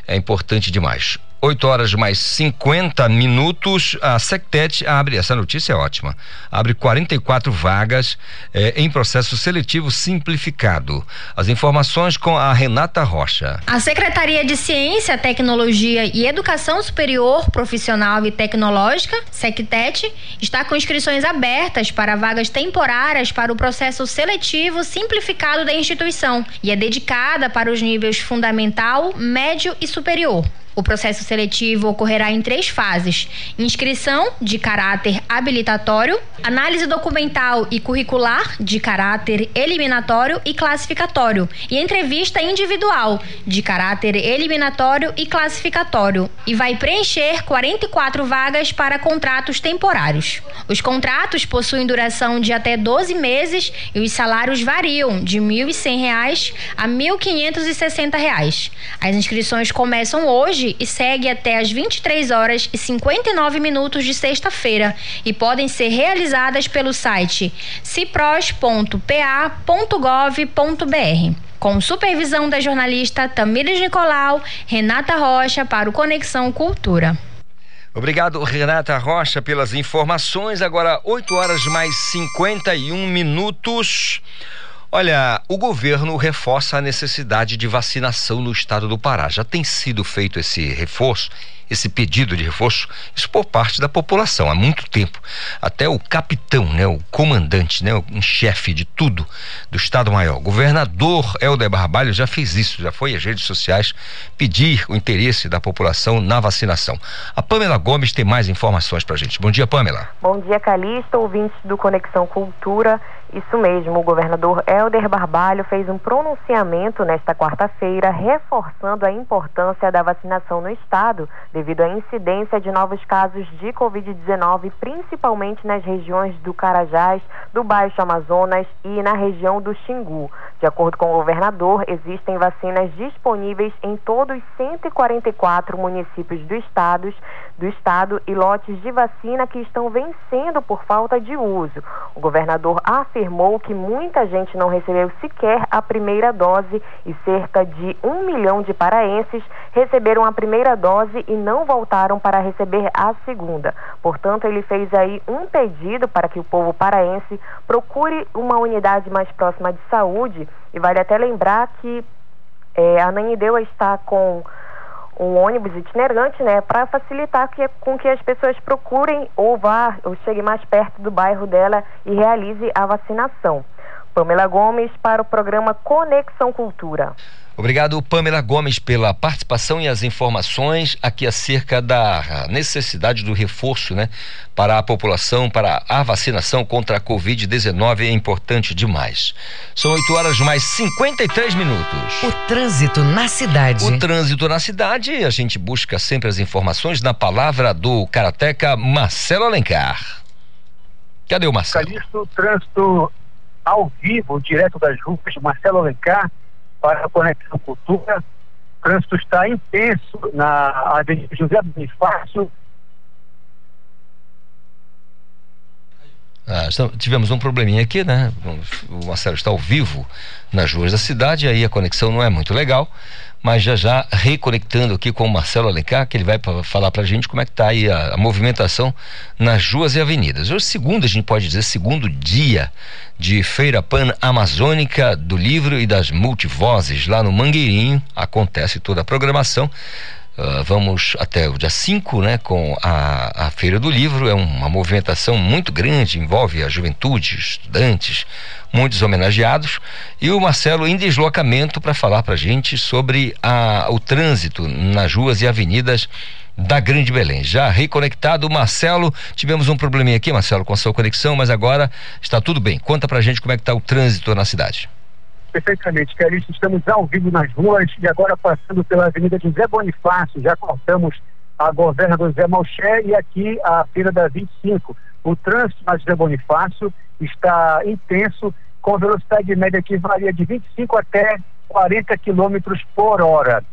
É importante demais. 8 horas mais 50 minutos, a Sectet abre, essa notícia é ótima, abre 44 vagas eh, em processo seletivo simplificado. As informações com a Renata Rocha. A Secretaria de Ciência, Tecnologia e Educação Superior Profissional e Tecnológica, Sectet, está com inscrições abertas para vagas temporárias para o processo seletivo simplificado da instituição e é dedicada para os níveis fundamental, médio e superior. O processo seletivo ocorrerá em três fases: inscrição de caráter habilitatório, análise documental e curricular de caráter eliminatório e classificatório, e entrevista individual de caráter eliminatório e classificatório, e vai preencher 44 vagas para contratos temporários. Os contratos possuem duração de até 12 meses e os salários variam de R$ 1.100 a R$ 1.560. As inscrições começam hoje hoje e segue até às 23 horas e 59 minutos de sexta-feira e podem ser realizadas pelo site cipros.pa.gov.br. Com supervisão da jornalista Tamires Nicolau, Renata Rocha para o Conexão Cultura. Obrigado, Renata Rocha, pelas informações. Agora, 8 horas mais 51 minutos. Olha, o governo reforça a necessidade de vacinação no estado do Pará. Já tem sido feito esse reforço, esse pedido de reforço, isso por parte da população há muito tempo. Até o capitão, né, o comandante, né, o chefe de tudo do Estado Maior, governador Helder Barbalho já fez isso, já foi às redes sociais pedir o interesse da população na vacinação. A Pamela Gomes tem mais informações pra gente. Bom dia, Pamela. Bom dia, Calixto, ouvintes do Conexão Cultura. Isso mesmo, o governador Helder Barbalho fez um pronunciamento nesta quarta-feira reforçando a importância da vacinação no estado devido à incidência de novos casos de Covid-19, principalmente nas regiões do Carajás, do Baixo Amazonas e na região do Xingu. De acordo com o governador, existem vacinas disponíveis em todos os 144 municípios do estado, do estado e lotes de vacina que estão vencendo por falta de uso. O governador afirmou que muita gente não recebeu sequer a primeira dose e cerca de um milhão de paraenses receberam a primeira dose e não voltaram para receber a segunda. Portanto, ele fez aí um pedido para que o povo paraense procure uma unidade mais próxima de saúde e vale até lembrar que é, a Nanideu está com um ônibus itinerante, né, para facilitar que, com que as pessoas procurem ou vá ou chegue mais perto do bairro dela e realize a vacinação. Pamela Gomes para o programa Conexão Cultura. Obrigado, Pamela Gomes, pela participação e as informações aqui acerca da necessidade do reforço, né, para a população, para a vacinação contra a Covid-19 é importante demais. São 8 horas mais 53 minutos. O trânsito na cidade. O trânsito na cidade, a gente busca sempre as informações na palavra do karateca Marcelo Alencar. Cadê o Marcelo? Calixto, trânsito ao vivo, direto das ruas, Marcelo Alencar para a Conexão Cultura. O trânsito está intenso na Avenida José Bonifácio. Ah, tivemos um probleminha aqui, né? O Marcelo está ao vivo nas ruas da cidade, aí a conexão não é muito legal mas já já reconectando aqui com o Marcelo Alencar, que ele vai pra, falar para a gente como é que está aí a, a, movimentação nas ruas e avenidas. Hoje, segundo, a gente pode dizer, segundo dia de Feira Pan Amazônica do Livro e das Multivozes, lá no Mangueirinho, acontece toda a programação. Uh, vamos até o dia 5, né, com a, a Feira do Livro. É uma movimentação muito grande, envolve a juventude, estudantes, muitos homenageados. E o Marcelo em deslocamento para falar para a gente sobre a, o trânsito nas ruas e avenidas da Grande Belém. Já reconectado, Marcelo, tivemos um probleminha aqui, Marcelo, com a sua conexão, mas agora está tudo bem. Conta para a gente como é que está o trânsito na cidade perfeitamente, Carissa. Estamos ao vivo nas ruas e agora passando pela Avenida José Bonifácio, já cortamos a Governador Zé Malché e aqui a Feira da 25. O trânsito na José Bonifácio está intenso, com velocidade média que varia de 25 até 40 quilômetros por hora.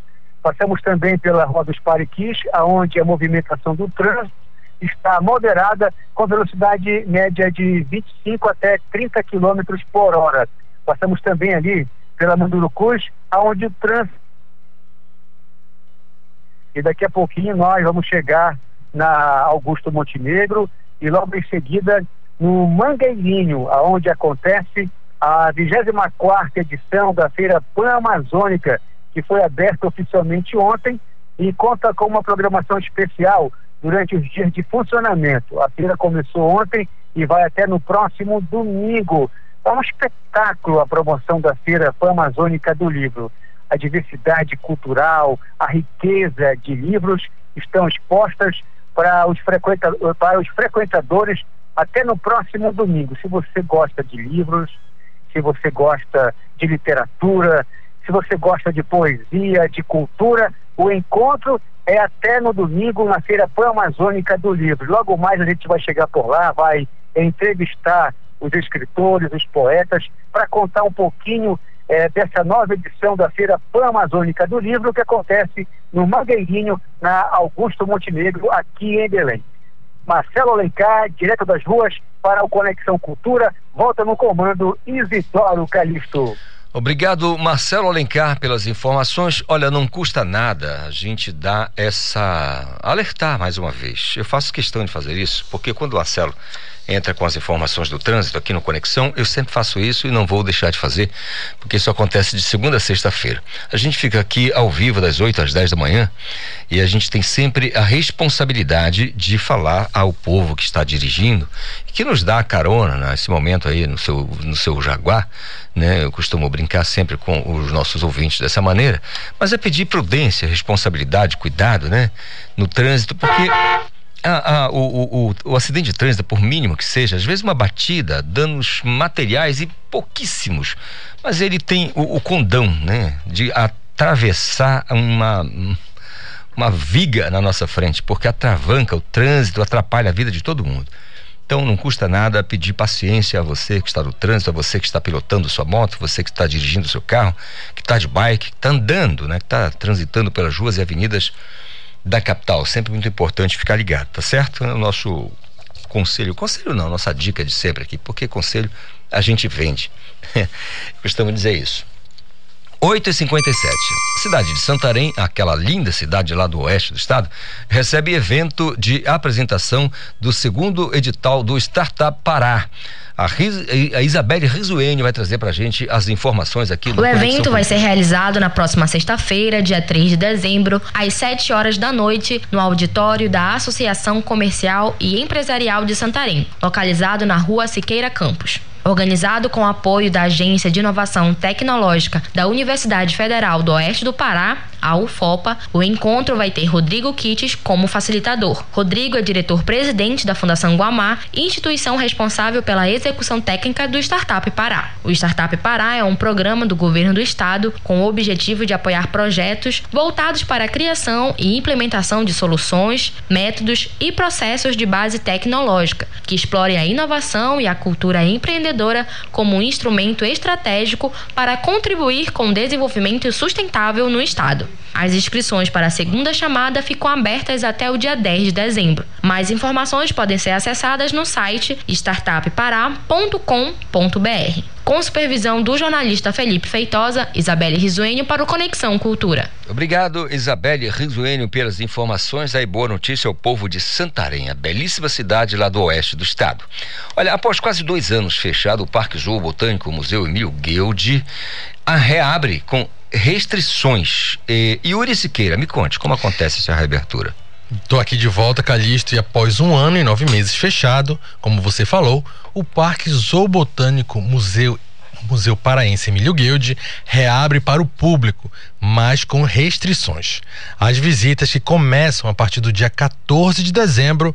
Passamos também pela Rua dos Pariquis, aonde a movimentação do trânsito está moderada, com velocidade média de 25 até 30 quilômetros por hora. Passamos também ali pela Mandurucus, aonde o trânsito. E daqui a pouquinho nós vamos chegar na Augusto Montenegro e logo em seguida no Mangueirinho, aonde acontece a 24 edição da Feira Pan-Amazônica, que foi aberta oficialmente ontem e conta com uma programação especial durante os dias de funcionamento. A feira começou ontem e vai até no próximo domingo, é um espetáculo a promoção da Feira Pan-Amazônica do Livro. A diversidade cultural, a riqueza de livros estão expostas para os, frequenta para os frequentadores até no próximo domingo. Se você gosta de livros, se você gosta de literatura, se você gosta de poesia, de cultura, o encontro é até no domingo na Feira Pan-Amazônica do Livro. Logo mais a gente vai chegar por lá, vai entrevistar os escritores, os poetas, para contar um pouquinho é, dessa nova edição da Feira Pan-Amazônica do Livro, que acontece no Mangueirinho, na Augusto Montenegro, aqui em Belém. Marcelo Alencar, direto das ruas, para o Conexão Cultura, volta no comando Isidoro Calixto. Obrigado, Marcelo Alencar, pelas informações. Olha, não custa nada a gente dar essa. alertar mais uma vez. Eu faço questão de fazer isso, porque quando o Marcelo entra com as informações do trânsito aqui no Conexão. Eu sempre faço isso e não vou deixar de fazer, porque isso acontece de segunda a sexta-feira. A gente fica aqui ao vivo das 8 às 10 da manhã e a gente tem sempre a responsabilidade de falar ao povo que está dirigindo e que nos dá carona nesse momento aí no seu, no seu Jaguar. Né? Eu costumo brincar sempre com os nossos ouvintes dessa maneira, mas é pedir prudência, responsabilidade, cuidado, né? No trânsito, porque a, a, o, o, o, acidente de trânsito, por mínimo que seja, às vezes uma batida, danos materiais e pouquíssimos, mas ele tem o, o condão, né, de atravessar uma uma viga na nossa frente, porque atravanca o trânsito, atrapalha a vida de todo mundo. Então não custa nada pedir paciência a você que está no trânsito, a você que está pilotando sua moto, você que está dirigindo seu carro, que está de bike, que está andando, né, que está transitando pelas ruas e avenidas da capital. Sempre muito importante ficar ligado, tá certo? O nosso conselho, conselho não, nossa dica de sempre aqui, porque conselho a gente vende. Costumo dizer isso. 8 e 57 Cidade de Santarém, aquela linda cidade lá do oeste do estado, recebe evento de apresentação do segundo edital do Startup Pará. A, Riz, a Isabelle Rizuene vai trazer pra gente as informações aqui do O evento vai ser realizado na próxima sexta-feira, dia 3 de dezembro, às 7 horas da noite, no auditório da Associação Comercial e Empresarial de Santarém, localizado na rua Siqueira Campos. Organizado com apoio da Agência de Inovação Tecnológica da Universidade Federal do Oeste do Pará, a UFOPA, o encontro vai ter Rodrigo Kites como facilitador. Rodrigo é diretor-presidente da Fundação Guamá, instituição responsável pela execução técnica do Startup Pará. O Startup Pará é um programa do governo do estado com o objetivo de apoiar projetos voltados para a criação e implementação de soluções, métodos e processos de base tecnológica que explorem a inovação e a cultura empreendedora como um instrumento estratégico para contribuir com o desenvolvimento sustentável no estado. As inscrições para a segunda chamada ficam abertas até o dia 10 de dezembro. Mais informações podem ser acessadas no site startuppará.com.br. Com supervisão do jornalista Felipe Feitosa, Isabelle Risuênio para o Conexão Cultura. Obrigado, Isabelle Risuênio, pelas informações. Aí, boa notícia ao povo de Santarém, a belíssima cidade lá do oeste do estado. Olha, após quase dois anos fechado, o Parque Zoo Botânico Museu Emílio Guilde reabre com restrições. E, Yuri Siqueira, me conte, como acontece essa reabertura? Estou aqui de volta, Calixto, e após um ano e nove meses fechado, como você falou, o Parque Zoobotânico Museu Museu Paraense Emílio Guilde reabre para o público, mas com restrições. As visitas que começam a partir do dia 14 de dezembro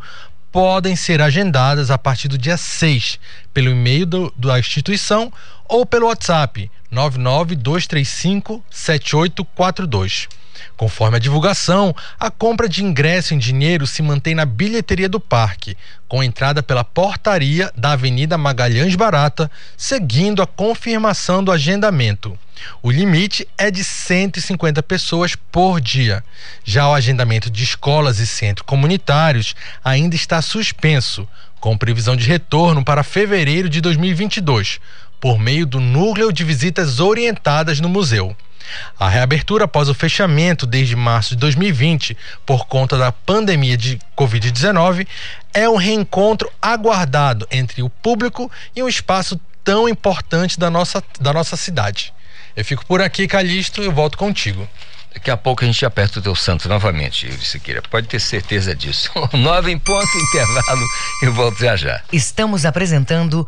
podem ser agendadas a partir do dia 6 pelo e-mail do, da instituição ou pelo WhatsApp 99235 7842. Conforme a divulgação, a compra de ingresso em dinheiro se mantém na bilheteria do parque, com entrada pela portaria da Avenida Magalhães Barata, seguindo a confirmação do agendamento. O limite é de 150 pessoas por dia. Já o agendamento de escolas e centros comunitários ainda está suspenso, com previsão de retorno para fevereiro de 2022, por meio do Núcleo de Visitas Orientadas no Museu. A reabertura após o fechamento desde março de 2020 por conta da pandemia de Covid-19 é um reencontro aguardado entre o público e um espaço tão importante da nossa, da nossa cidade. Eu fico por aqui, Calixto, e volto contigo. Daqui a pouco a gente aperta o teu santo novamente, Yuri Siqueira. Pode ter certeza disso. Nove em ponto, intervalo, eu volto já já. Estamos apresentando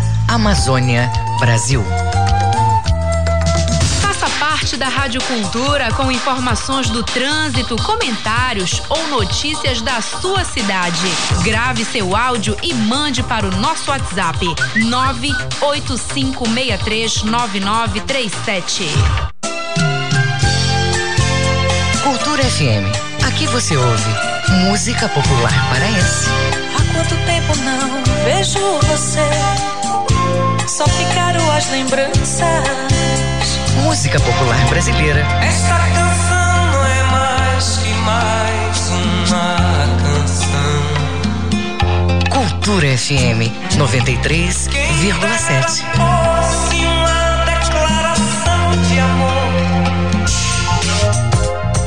Amazônia, Brasil parte da Rádio Cultura com informações do trânsito, comentários ou notícias da sua cidade. Grave seu áudio e mande para o nosso WhatsApp 985639937. Cultura FM. Aqui você ouve música popular paraense. Há quanto tempo não vejo você? Só ficaram as lembranças música popular brasileira. Esta canção não é mais que mais uma canção. Cultura FM 93,7.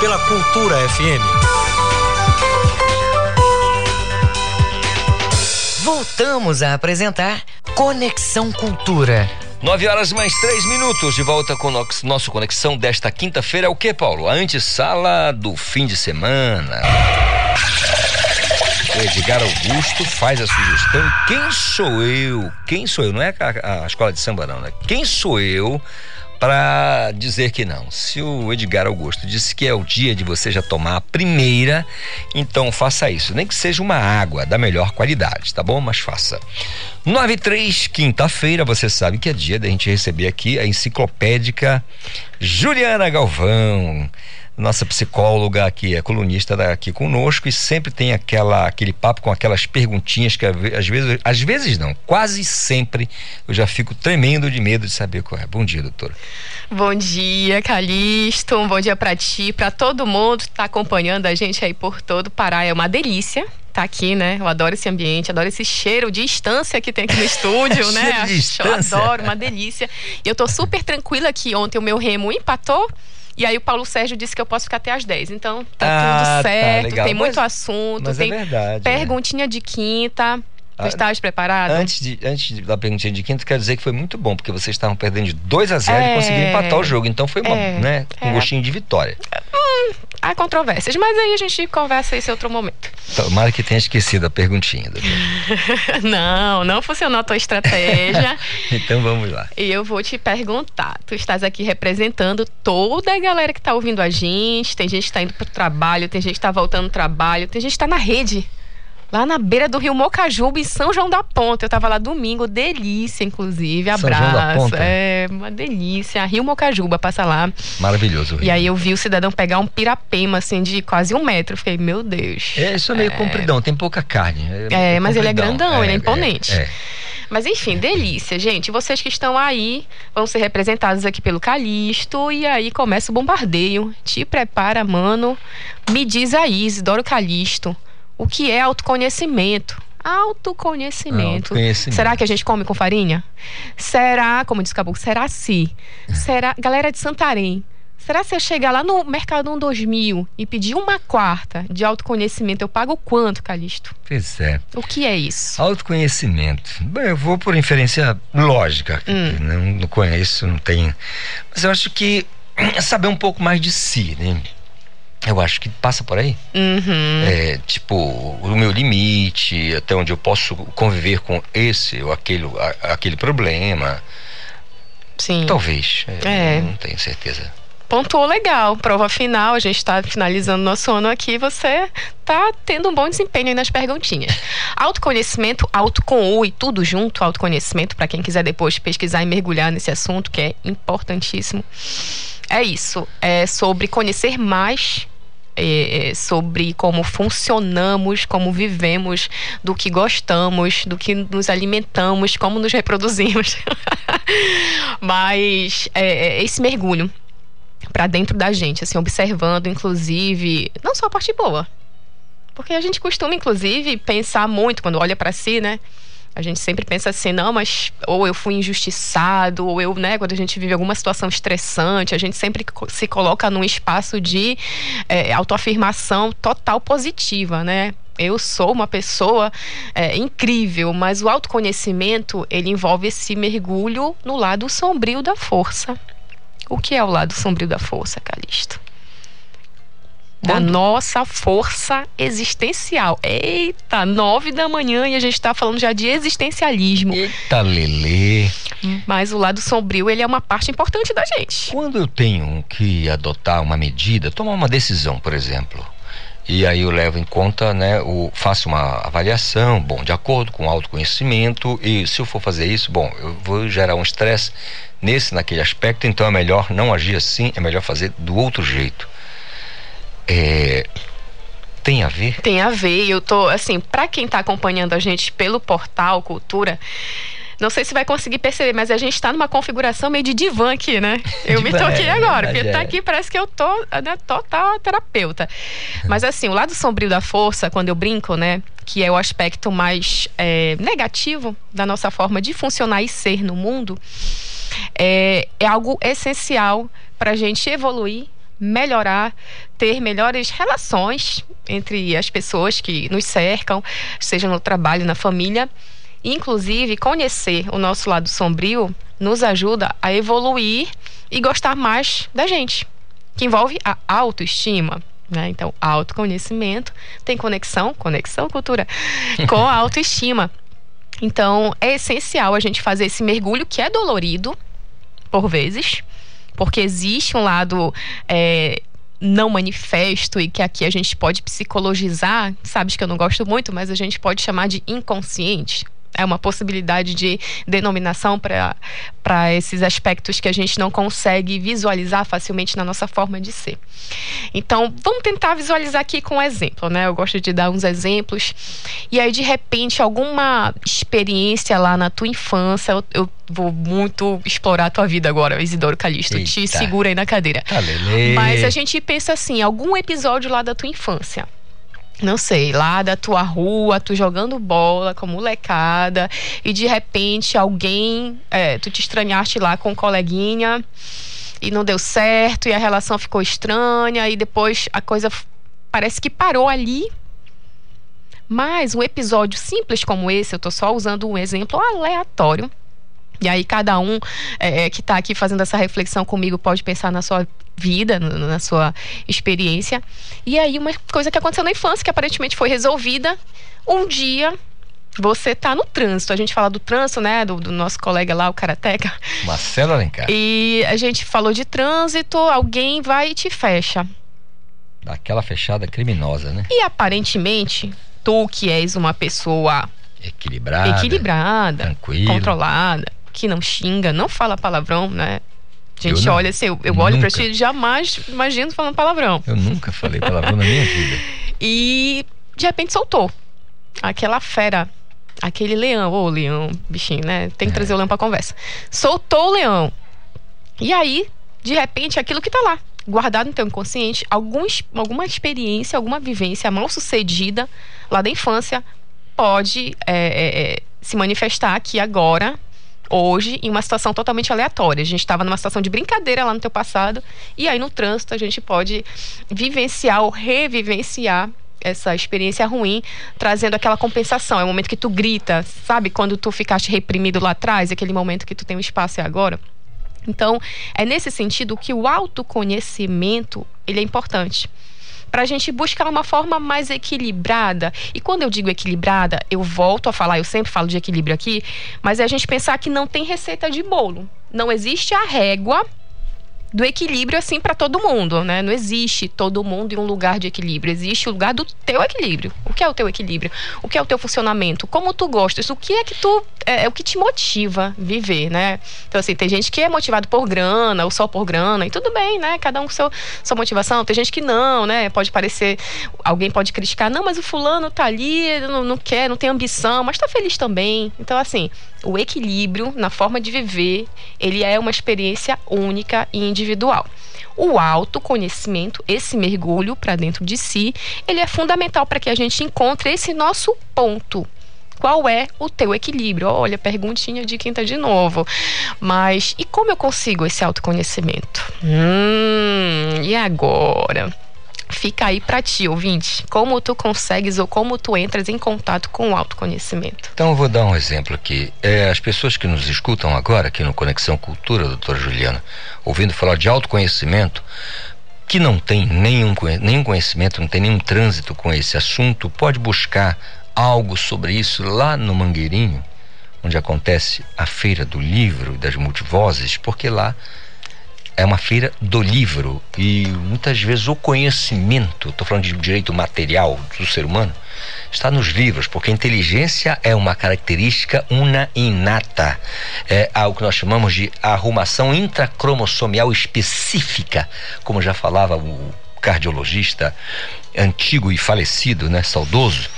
pela Cultura FM. Voltamos a apresentar Conexão Cultura. 9 horas mais 3 minutos, de volta com o nosso conexão desta quinta-feira. É o que, Paulo? A antessala do fim de semana. O Edgar Augusto faz a sugestão. Quem sou eu? Quem sou eu? Não é a, a escola de samba, não, né? Quem sou eu para dizer que não. Se o Edgar Augusto disse que é o dia de você já tomar a primeira, então faça isso. Nem que seja uma água da melhor qualidade, tá bom? Mas faça. 93, quinta-feira, você sabe que é dia da gente receber aqui a enciclopédica Juliana Galvão nossa psicóloga que é colunista aqui conosco e sempre tem aquela aquele papo com aquelas perguntinhas que às vezes às vezes não quase sempre eu já fico tremendo de medo de saber qual é bom dia doutora bom dia Calixto um bom dia para ti para todo mundo que está acompanhando a gente aí por todo o Pará é uma delícia tá aqui, né? Eu adoro esse ambiente, adoro esse cheiro de instância que tem aqui no estúdio, né? Eu adoro, uma delícia. E eu tô super tranquila que ontem o meu remo empatou e aí o Paulo Sérgio disse que eu posso ficar até às 10. Então tá ah, tudo tá, certo, tá, tem muito mas, assunto, mas é tem é verdade, perguntinha de quinta. Tu ah, estavas preparado? Antes, de, antes da perguntinha de quinta, quero dizer que foi muito bom, porque vocês estavam perdendo de 2 a 0 é, e conseguiram empatar o jogo. Então foi uma, é, né, um é. gostinho de vitória. Hum, há controvérsias, mas aí a gente conversa isso em outro momento. Tomara que tenha esquecido a perguntinha. não, não funcionou a tua estratégia. então vamos lá. E eu vou te perguntar. Tu estás aqui representando toda a galera que está ouvindo a gente. Tem gente que está indo para o trabalho, tem gente que está voltando do trabalho, tem gente que está na rede lá na beira do rio Mocajuba, em São João da Ponta. Eu tava lá domingo, delícia, inclusive. Abraço. São João da Ponta. É, uma delícia. Rio Mocajuba, passa lá. Maravilhoso. Rio. E aí eu vi o cidadão pegar um pirapema, assim, de quase um metro. Fiquei, meu Deus. É, isso é meio é... compridão, tem pouca carne. É, é mas ele é grandão, é, ele é imponente. É, é. Mas enfim, delícia, gente. Vocês que estão aí vão ser representados aqui pelo Calixto e aí começa o bombardeio. Te prepara, mano. Me diz aí, Isidoro Calixto o que é autoconhecimento. Autoconhecimento. autoconhecimento. Será que a gente come com farinha? Será, como diz o Caboclo, será se? Será, galera de Santarém, será se eu chegar lá no Mercadão 2000 e pedir uma quarta de autoconhecimento, eu pago quanto, Calixto? Pois é. O que é isso? Autoconhecimento. Bem, eu vou por inferência lógica, hum. não, não conheço, não tenho. Mas eu acho que é saber um pouco mais de si, né? Eu acho que passa por aí. Uhum. É, tipo, o meu limite, até onde eu posso conviver com esse ou aquele, a, aquele problema. Sim. Talvez. É. é. Não tenho certeza. Pontuou legal. Prova final, a gente está finalizando nosso ano aqui. Você está tendo um bom desempenho aí nas perguntinhas. Autoconhecimento, auto com U e tudo junto, autoconhecimento, para quem quiser depois pesquisar e mergulhar nesse assunto, que é importantíssimo. É isso. É sobre conhecer mais é, é, sobre como funcionamos, como vivemos, do que gostamos, do que nos alimentamos, como nos reproduzimos. Mas é, é, esse mergulho para dentro da gente, assim, observando, inclusive, não só a parte boa. Porque a gente costuma, inclusive, pensar muito quando olha para si, né? A gente sempre pensa assim, não, mas ou eu fui injustiçado, ou eu, né, quando a gente vive alguma situação estressante, a gente sempre se coloca num espaço de é, autoafirmação total positiva, né? eu sou uma pessoa é, incrível, mas o autoconhecimento ele envolve esse mergulho no lado sombrio da força. O que é o lado sombrio da força, Calixto? Da nossa força existencial. Eita, nove da manhã e a gente está falando já de existencialismo. Eita, Lelê. Mas o lado sombrio, ele é uma parte importante da gente. Quando eu tenho que adotar uma medida, tomar uma decisão, por exemplo, e aí eu levo em conta, né, o, faço uma avaliação, bom, de acordo com o autoconhecimento, e se eu for fazer isso, bom, eu vou gerar um estresse nesse, naquele aspecto, então é melhor não agir assim, é melhor fazer do outro jeito. É, tem a ver? Tem a ver. Eu tô, assim, para quem está acompanhando a gente pelo portal Cultura, não sei se vai conseguir perceber, mas a gente está numa configuração meio de divã aqui, né? Eu me toquei é, agora, porque tá é. aqui parece que eu tô né, total terapeuta. Mas assim, o lado sombrio da força, quando eu brinco, né? Que é o aspecto mais é, negativo da nossa forma de funcionar e ser no mundo, é, é algo essencial para a gente evoluir melhorar, ter melhores relações entre as pessoas que nos cercam, seja no trabalho, na família. Inclusive, conhecer o nosso lado sombrio nos ajuda a evoluir e gostar mais da gente, que envolve a autoestima. Né? Então, autoconhecimento tem conexão, conexão cultura, com a autoestima. Então, é essencial a gente fazer esse mergulho que é dolorido, por vezes, porque existe um lado é, não manifesto e que aqui a gente pode psicologizar, sabes que eu não gosto muito, mas a gente pode chamar de inconsciente é uma possibilidade de denominação para esses aspectos que a gente não consegue visualizar facilmente na nossa forma de ser. Então, vamos tentar visualizar aqui com um exemplo, né? Eu gosto de dar uns exemplos. E aí, de repente, alguma experiência lá na tua infância, eu, eu vou muito explorar a tua vida agora, Isidoro Calixto. Eita. Te segura aí na cadeira. Mas a gente pensa assim, algum episódio lá da tua infância não sei, lá da tua rua, tu jogando bola com molecada e de repente alguém, é, tu te estranhaste lá com um coleguinha e não deu certo e a relação ficou estranha e depois a coisa parece que parou ali. Mas um episódio simples como esse, eu tô só usando um exemplo aleatório, e aí cada um é, é que está aqui fazendo essa reflexão comigo pode pensar na sua vida, na sua experiência. E aí uma coisa que aconteceu na infância, que aparentemente foi resolvida, um dia você tá no trânsito. A gente fala do trânsito, né? Do, do nosso colega lá, o Karateca. Marcelo Alencar. E a gente falou de trânsito, alguém vai e te fecha. Daquela fechada criminosa, né? E aparentemente, tu que és uma pessoa equilibrada, equilibrada tranquila, controlada, que não xinga, não fala palavrão, né? A gente eu olha assim, eu, eu olho pra ti jamais imagino falando palavrão. Eu nunca falei palavrão na minha vida. E de repente soltou. Aquela fera, aquele leão, ô leão, bichinho, né? Tem que é. trazer o leão pra conversa. Soltou o leão. E aí, de repente, aquilo que tá lá, guardado no teu inconsciente, algum, alguma experiência, alguma vivência mal sucedida lá da infância pode é, é se manifestar aqui agora hoje em uma situação totalmente aleatória. A gente estava numa situação de brincadeira lá no teu passado e aí no trânsito a gente pode vivenciar ou revivenciar essa experiência ruim, trazendo aquela compensação. É o momento que tu grita, sabe? Quando tu ficaste reprimido lá atrás, aquele momento que tu tem um espaço e agora. Então, é nesse sentido que o autoconhecimento, ele é importante para a gente buscar uma forma mais equilibrada. E quando eu digo equilibrada, eu volto a falar, eu sempre falo de equilíbrio aqui, mas é a gente pensar que não tem receita de bolo. Não existe a régua do equilíbrio assim para todo mundo, né? Não existe todo mundo em um lugar de equilíbrio. Existe o lugar do teu equilíbrio. O que é o teu equilíbrio? O que é o teu funcionamento? Como tu gostas? O que é que tu é, é o que te motiva viver, né? Então assim, tem gente que é motivado por grana ou só por grana e tudo bem, né? Cada um com seu sua motivação. Tem gente que não, né? Pode parecer alguém pode criticar, não, mas o fulano tá ali, não, não quer, não tem ambição, mas tá feliz também. Então assim, o equilíbrio na forma de viver, ele é uma experiência única e individual. O autoconhecimento, esse mergulho para dentro de si, ele é fundamental para que a gente encontre esse nosso ponto, qual é o teu equilíbrio? Olha, perguntinha de quinta de novo. Mas e como eu consigo esse autoconhecimento? Hum, e agora? Fica aí para ti, ouvinte, como tu consegues ou como tu entras em contato com o autoconhecimento. Então eu vou dar um exemplo aqui. É, as pessoas que nos escutam agora aqui no Conexão Cultura, doutora Juliana, ouvindo falar de autoconhecimento, que não tem nenhum, nenhum conhecimento, não tem nenhum trânsito com esse assunto, pode buscar algo sobre isso lá no Mangueirinho, onde acontece a Feira do Livro e das Multivozes, porque lá é uma feira do livro e muitas vezes o conhecimento, estou falando de direito material do ser humano, está nos livros, porque a inteligência é uma característica una inata, é algo que nós chamamos de arrumação intracromossomial específica, como já falava o cardiologista antigo e falecido, né, saudoso,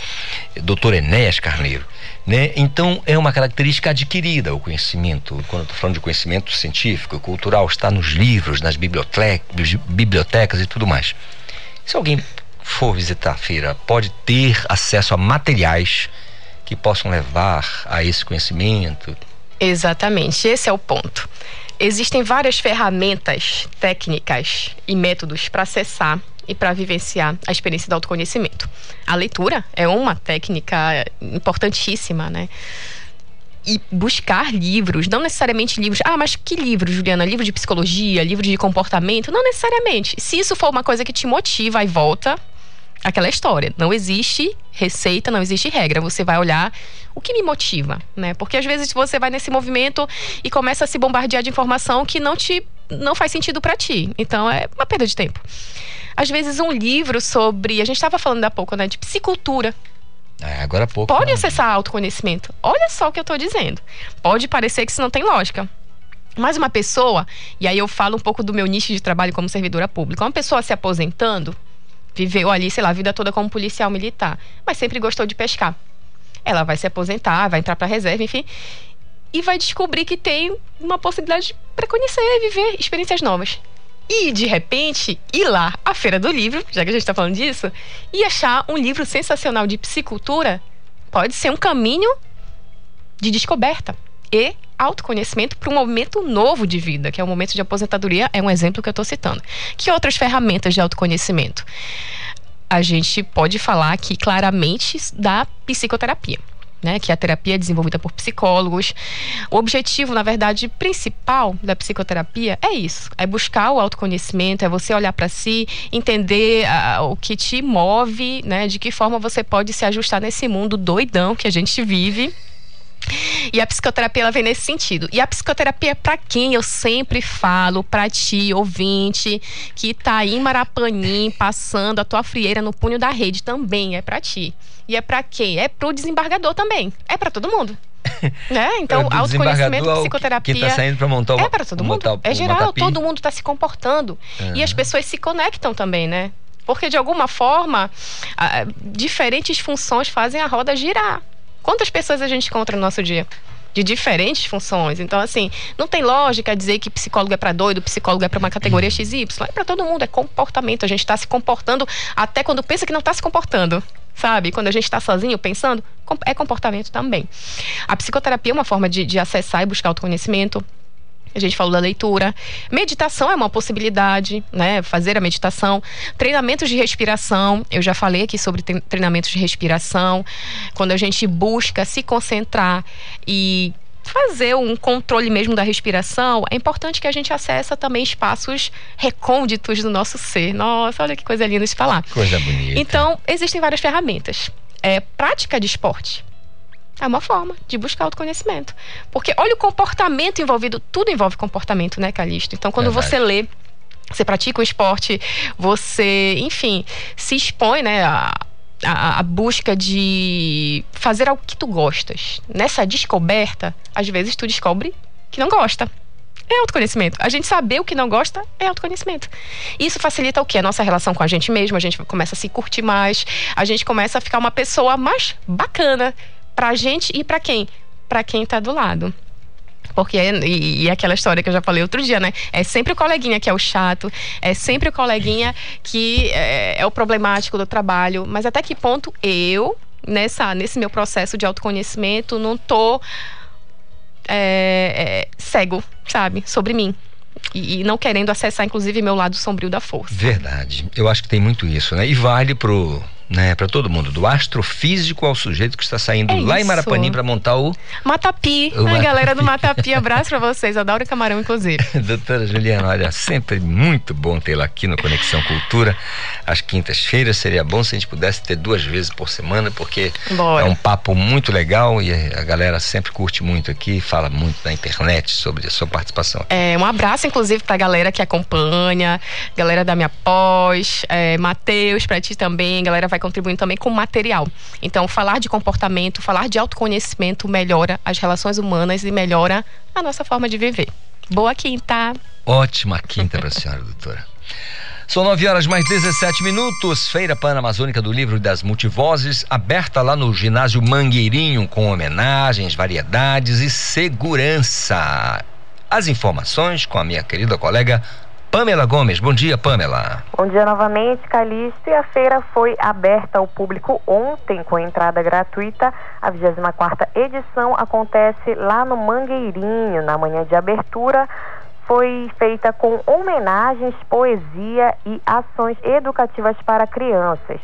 doutor Enéas Carneiro. Né? Então, é uma característica adquirida o conhecimento. Quando estou falando de conhecimento científico, cultural, está nos livros, nas bibliotecas, bibliotecas e tudo mais. Se alguém for visitar a feira, pode ter acesso a materiais que possam levar a esse conhecimento. Exatamente, esse é o ponto. Existem várias ferramentas técnicas e métodos para acessar e para vivenciar a experiência do autoconhecimento. A leitura é uma técnica importantíssima, né? e buscar livros, não necessariamente livros. Ah, mas que livro, Juliana? Livro de psicologia, livro de comportamento? Não necessariamente. Se isso for uma coisa que te motiva e volta, aquela história. Não existe receita, não existe regra. Você vai olhar o que me motiva, né? Porque às vezes você vai nesse movimento e começa a se bombardear de informação que não te não faz sentido para ti. Então é uma perda de tempo. Às vezes um livro sobre, a gente estava falando há pouco, né, de psicultura. É, agora há pouco. Pode né? acessar autoconhecimento. Olha só o que eu estou dizendo. Pode parecer que isso não tem lógica. Mas uma pessoa, e aí eu falo um pouco do meu nicho de trabalho como servidora pública, uma pessoa se aposentando, viveu ali, sei lá, a vida toda como policial militar, mas sempre gostou de pescar. Ela vai se aposentar, vai entrar para reserva, enfim, e vai descobrir que tem uma possibilidade para conhecer, viver experiências novas. E de repente ir lá à feira do livro, já que a gente está falando disso, e achar um livro sensacional de psicultura pode ser um caminho de descoberta e autoconhecimento para um momento novo de vida, que é o momento de aposentadoria, é um exemplo que eu estou citando. Que outras ferramentas de autoconhecimento? A gente pode falar aqui claramente da psicoterapia. Né, que é a terapia desenvolvida por psicólogos. O objetivo, na verdade, principal da psicoterapia é isso: é buscar o autoconhecimento, é você olhar para si, entender uh, o que te move, né, de que forma você pode se ajustar nesse mundo doidão que a gente vive. E a psicoterapia ela vem nesse sentido. E a psicoterapia é para quem eu sempre falo, para ti, ouvinte, que tá aí em Marapanim, passando a tua frieira no punho da rede, também é para ti. E é para quem? É pro desembargador também. É para todo mundo. né? Então, É, autoconhecimento, psicoterapia. que tá saindo pra montar o- É para todo mundo. é geral, todo mundo está se comportando. Aham. E as pessoas se conectam também, né? Porque de alguma forma, diferentes funções fazem a roda girar. Quantas pessoas a gente encontra no nosso dia? De diferentes funções. Então, assim, não tem lógica dizer que psicólogo é para doido, psicólogo é para uma categoria XY. É para todo mundo, é comportamento. A gente está se comportando até quando pensa que não está se comportando. Sabe? Quando a gente está sozinho pensando, é comportamento também. A psicoterapia é uma forma de, de acessar e buscar autoconhecimento. A gente falou da leitura. Meditação é uma possibilidade, né? Fazer a meditação. Treinamentos de respiração. Eu já falei aqui sobre tre- treinamentos de respiração. Quando a gente busca se concentrar e fazer um controle mesmo da respiração, é importante que a gente acessa também espaços recônditos do nosso ser. Nossa, olha que coisa linda de falar. Coisa bonita. Então, existem várias ferramentas. É, prática de esporte. É uma forma de buscar autoconhecimento. Porque olha o comportamento envolvido, tudo envolve comportamento, né, Calixto? Então, quando Verdade. você lê, você pratica o esporte, você, enfim, se expõe, né, a, a, a busca de fazer algo que tu gostas. Nessa descoberta, às vezes tu descobre que não gosta. É autoconhecimento. A gente saber o que não gosta é autoconhecimento. Isso facilita o quê? A nossa relação com a gente mesmo, a gente começa a se curtir mais, a gente começa a ficar uma pessoa mais bacana pra gente e pra quem? Pra quem tá do lado. Porque é, e, e aquela história que eu já falei outro dia, né? É sempre o coleguinha que é o chato, é sempre o coleguinha que é, é o problemático do trabalho. Mas até que ponto eu, nessa, nesse meu processo de autoconhecimento, não tô é, é, cego, sabe? Sobre mim. E, e não querendo acessar, inclusive, meu lado sombrio da força. Verdade. Eu acho que tem muito isso, né? E vale pro, né, para todo mundo, do astrofísico ao sujeito que está saindo É lá em isso. Marapanim para montar o Matapi, O Matapi. galera do Matapi, abraço pra vocês. Adoro camarão, inclusive. Doutora Juliana, olha, sempre muito bom tê-la aqui no Conexão Cultura. Às quintas-feiras seria bom se a gente pudesse ter duas vezes por semana, porque Bora. é um papo muito legal e a galera sempre curte muito aqui, fala muito na internet sobre a sua participação. É, um abraço, inclusive, pra galera que acompanha, galera da minha pós, é, Matheus, pra ti também, galera vai contribuindo também com material. Então, falar de comportamento, falar de autoconhecimento melhora as relações humanas e melhora a nossa forma de viver. Boa quinta! Ótima quinta para a senhora, doutora. São 9 horas mais 17 minutos. Feira Pan-Amazônica do Livro das Multivozes, aberta lá no ginásio Mangueirinho, com homenagens, variedades e segurança. As informações com a minha querida colega Pamela Gomes. Bom dia, Pamela. Bom dia novamente, Calixto. E a feira foi aberta ao público ontem com entrada gratuita. A 24ª edição acontece lá no Mangueirinho, na manhã de abertura. Foi feita com homenagens, poesia e ações educativas para crianças.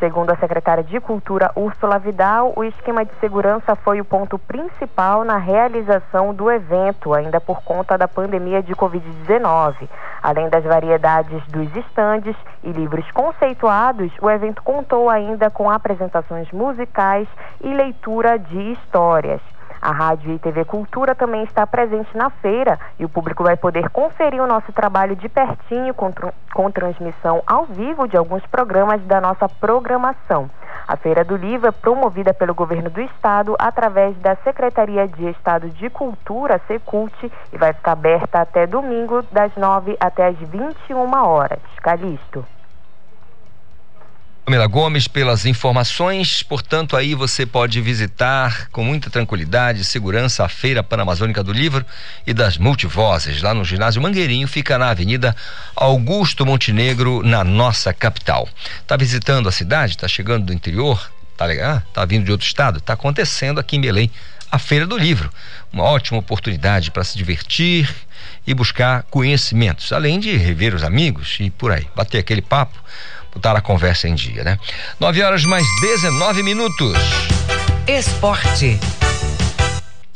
Segundo a secretária de Cultura, Úrsula Vidal, o esquema de segurança foi o ponto principal na realização do evento, ainda por conta da pandemia de Covid-19. Além das variedades dos estandes e livros conceituados, o evento contou ainda com apresentações musicais e leitura de histórias. A Rádio e TV Cultura também está presente na feira e o público vai poder conferir o nosso trabalho de pertinho com, com transmissão ao vivo de alguns programas da nossa programação. A Feira do Livro é promovida pelo governo do estado através da Secretaria de Estado de Cultura, Secult, e vai ficar aberta até domingo, das 9 até as 21 horas. Calixto. Camila Gomes pelas informações. Portanto, aí você pode visitar com muita tranquilidade e segurança a Feira Panamazônica do Livro e das Multivozes, lá no ginásio Mangueirinho, fica na Avenida Augusto Montenegro, na nossa capital. Tá visitando a cidade? Tá chegando do interior? Tá legal? Ah, tá vindo de outro estado? Tá acontecendo aqui em Belém a Feira do Livro. Uma ótima oportunidade para se divertir e buscar conhecimentos, além de rever os amigos e por aí, bater aquele papo botar a conversa em dia, né? 9 horas mais 19 minutos. Esporte.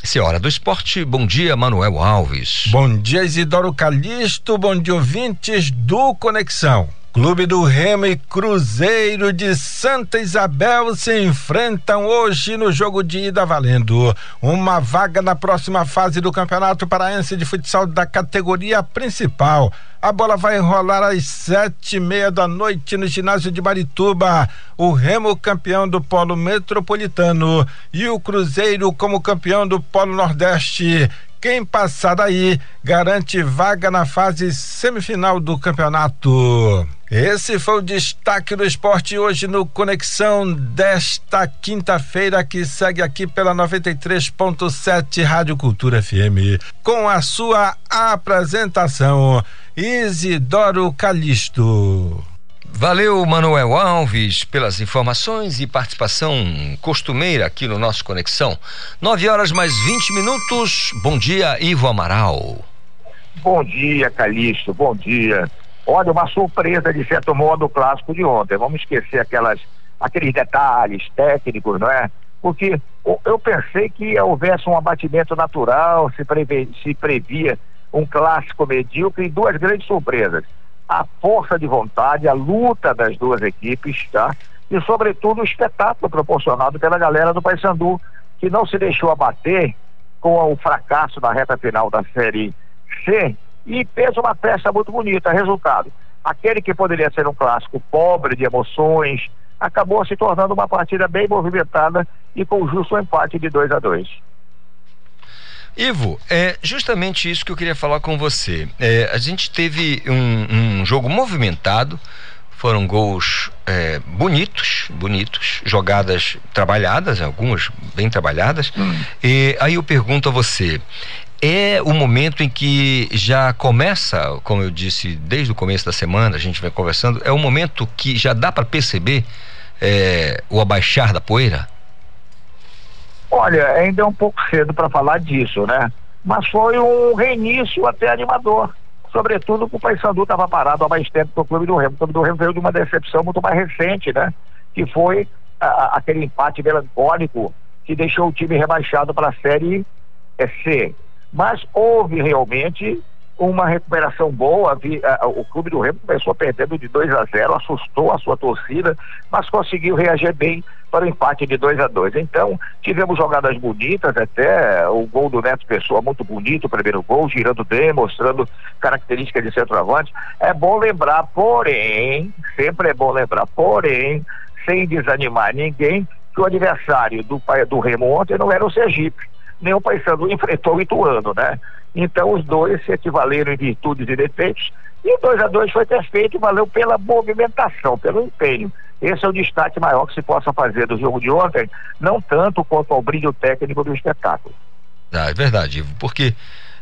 Esse é hora do esporte. Bom dia, Manuel Alves. Bom dia, Isidoro Calixto. Bom dia, ouvintes do Conexão. Clube do Remo e Cruzeiro de Santa Isabel se enfrentam hoje no jogo de ida valendo uma vaga na próxima fase do Campeonato Paraense de Futsal da categoria principal. A bola vai rolar às sete e meia da noite no ginásio de Marituba. O Remo campeão do Polo Metropolitano e o Cruzeiro como campeão do Polo Nordeste. Quem passar daí garante vaga na fase semifinal do campeonato. Esse foi o destaque do esporte hoje no Conexão desta quinta-feira que segue aqui pela 93.7 Rádio Cultura FM com a sua apresentação Isidoro Calixto. Valeu, Manuel Alves, pelas informações e participação costumeira aqui no nosso Conexão. 9 horas mais 20 minutos. Bom dia, Ivo Amaral. Bom dia, Calixto. Bom dia. Olha, uma surpresa de certo modo o clássico de ontem. Vamos esquecer aquelas, aqueles detalhes técnicos, não é? Porque eu pensei que houvesse um abatimento natural, se, previa, se previa um clássico medíocre e duas grandes surpresas a força de vontade, a luta das duas equipes, tá? E sobretudo o espetáculo proporcionado pela galera do Paysandu, que não se deixou abater com o fracasso da reta final da Série C e fez uma festa muito bonita. Resultado: aquele que poderia ser um clássico pobre de emoções acabou se tornando uma partida bem movimentada e com justo empate de 2 a 2 Ivo, é justamente isso que eu queria falar com você. É, a gente teve um, um, jogo movimentado, foram gols é, bonitos, bonitos, jogadas trabalhadas, algumas bem trabalhadas. Hum. E aí eu pergunto a você, é o momento em que já começa, como eu disse desde o começo da semana, a gente vai conversando, é o momento que já dá para perceber é, o abaixar da poeira? Olha, ainda é um pouco cedo para falar disso, né? Mas foi um reinício até animador. Sobretudo porque o Paysandu estava parado há mais tempo para o Clube do Remo. O Clube do Remo veio de uma decepção muito mais recente, né? Que foi a, aquele empate melancólico que deixou o time rebaixado para a Série C. Mas houve realmente uma recuperação boa. o Clube do Remo começou perdendo de 2 a 0, assustou a sua torcida, mas conseguiu reagir bem para o empate de 2 a 2. Então, tivemos jogadas bonitas, até o gol do Neto Pessoa muito bonito, o primeiro gol, girando bem, mostrando características de centroavante. É bom lembrar, porém, sempre é bom lembrar, porém, sem desanimar ninguém, que o adversário do, do Remo ontem não era o Sergipe o Paysandu enfrentou o Ituano, né? Então os dois se equivaleram em virtudes e defeitos e o 2 a 2 foi perfeito e valeu pela movimentação, pelo empenho. Esse é o destaque maior que se possa fazer do jogo de ontem, não tanto quanto ao brilho técnico do espetáculo. Ah, é verdade, porque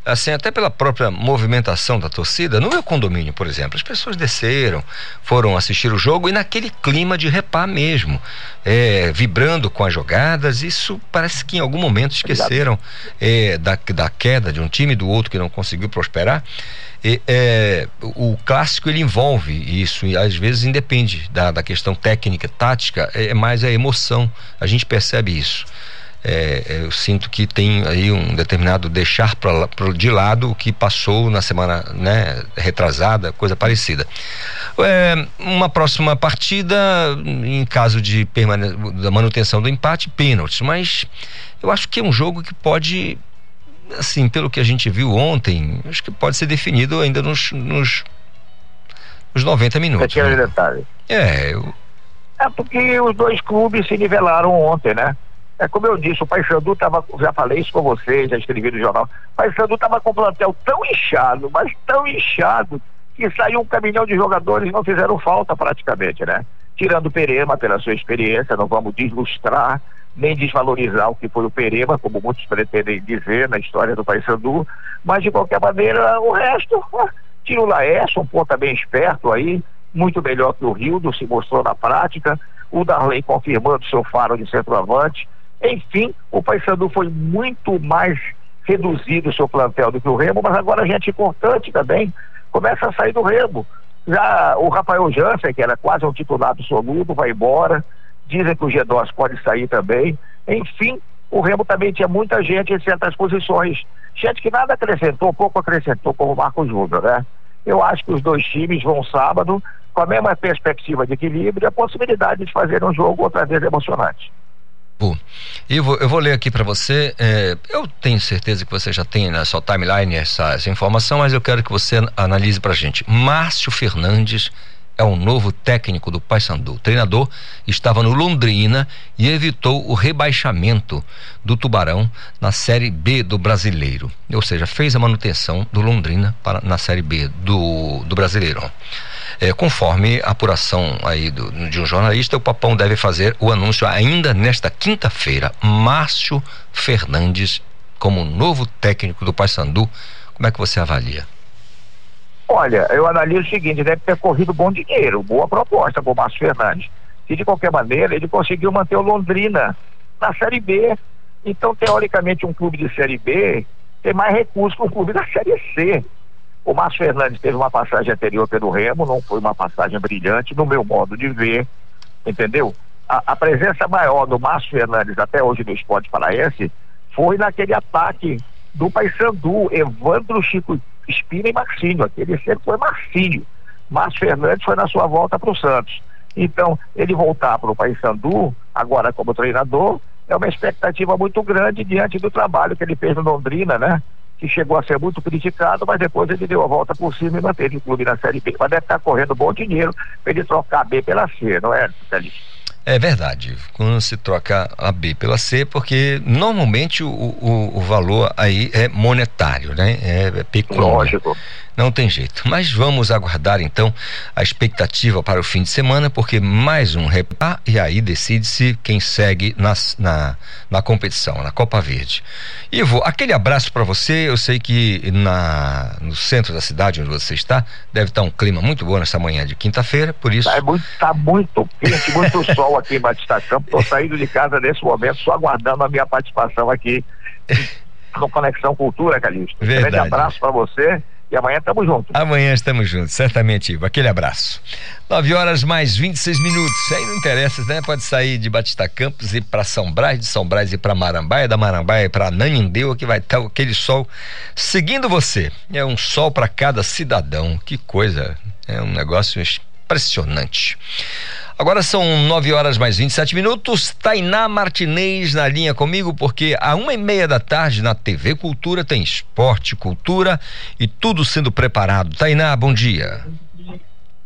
assim, até pela própria movimentação da torcida, no meu condomínio, por exemplo, as pessoas desceram, foram assistir o jogo e naquele clima de repá mesmo, é, vibrando com as jogadas, isso parece que em algum momento esqueceram é, da, da queda de um time do outro que não conseguiu prosperar. E, é, o clássico ele envolve isso e às vezes independe da, da questão técnica, tática, é mais a emoção. A gente percebe isso. É, eu sinto que tem aí um determinado deixar pra, pra, de lado o que passou na semana né, retrasada, coisa parecida. É, uma próxima partida, em caso de da manutenção do empate, pênaltis, mas eu acho que é um jogo que pode, assim, pelo que a gente viu ontem, acho que pode ser definido ainda nos, nos, nos 90 minutos. Pequeno né? detalhe. É, eu... é porque os dois clubes se nivelaram ontem, né? É como eu disse, o Paysandu estava, já falei isso com vocês, já escrevi no jornal, o Paysandu estava com o plantel tão inchado, mas tão inchado, que saiu um caminhão de jogadores e não fizeram falta praticamente, né? Tirando o Perema pela sua experiência, não vamos deslustrar, nem desvalorizar o que foi o Perema, como muitos pretendem dizer na história do Paysandu, mas de qualquer maneira, o resto, tira o Laércio, um ponta bem esperto aí, muito melhor que o Rildo, se mostrou na prática, o Darley confirmando seu faro de centroavante, enfim, o Paysandu foi muito mais reduzido o seu plantel do que o Remo, mas agora gente importante também começa a sair do Remo. Já o Rafael Jansen, que era quase um titular absoluto, vai embora. Dizem que o G2 pode sair também. Enfim, o Remo também tinha muita gente em certas posições. Gente que nada acrescentou, pouco acrescentou, como o Marco Júnior, né? Eu acho que os dois times vão sábado com a mesma perspectiva de equilíbrio e a possibilidade de fazer um jogo outra vez emocionante. Eu vou, eu vou ler aqui para você. É, eu tenho certeza que você já tem na sua timeline essa, essa informação, mas eu quero que você analise para gente. Márcio Fernandes é o novo técnico do Paysandu. Treinador estava no Londrina e evitou o rebaixamento do Tubarão na Série B do Brasileiro. Ou seja, fez a manutenção do Londrina para, na Série B do, do Brasileirão. É, conforme a apuração aí do, de um jornalista, o Papão deve fazer o anúncio ainda nesta quinta-feira. Márcio Fernandes como novo técnico do Paysandu. Como é que você avalia? Olha, eu analiso o seguinte, deve ter corrido bom dinheiro, boa proposta o Márcio Fernandes. E de qualquer maneira, ele conseguiu manter o Londrina na Série B. Então, teoricamente, um clube de Série B tem mais recursos que um clube da Série C. O Márcio Fernandes teve uma passagem anterior pelo Remo, não foi uma passagem brilhante, no meu modo de ver, entendeu? A, a presença maior do Márcio Fernandes até hoje no esporte paraense foi naquele ataque do Paysandu, Evandro Chico Espina e Marcinho. Aquele sempre foi Marcinho. Márcio Fernandes foi na sua volta para o Santos. Então, ele voltar para o Paysandu, agora como treinador, é uma expectativa muito grande diante do trabalho que ele fez no Londrina, né? Que chegou a ser muito criticado, mas depois ele deu a volta por cima e manteve o clube na Série B. Mas deve estar correndo bom dinheiro para ele trocar a B pela C, não é, Felipe? É verdade, quando se troca a B pela C, porque normalmente o, o, o valor aí é monetário, né? É, é. Lógico. Não tem jeito. Mas vamos aguardar então a expectativa para o fim de semana, porque mais um repá e aí decide-se quem segue na, na, na, competição, na Copa Verde. Ivo, aquele abraço para você. Eu sei que na, no centro da cidade onde você está, deve estar um clima muito bom nessa manhã de quinta-feira, por isso. Está muito, tá muito quente, muito sol aqui em Batista Campo. Estou saindo de casa nesse momento, só aguardando a minha participação aqui no Conexão Cultura, Calixto. Um grande abraço para você e amanhã estamos juntos. Amanhã estamos juntos, certamente, Ivo. Aquele abraço. 9 horas mais 26 minutos. Aí não interessa, né? Pode sair de Batista Campos e para São Brás, de São Brás e para Marambaia, da Marambaia para Nanindeua, que vai estar aquele sol seguindo você. É um sol para cada cidadão. Que coisa. É um negócio impressionante. Agora são 9 horas mais 27 minutos. Tainá Martinez na linha comigo, porque a uma e meia da tarde na TV Cultura tem esporte, cultura e tudo sendo preparado. Tainá, bom dia.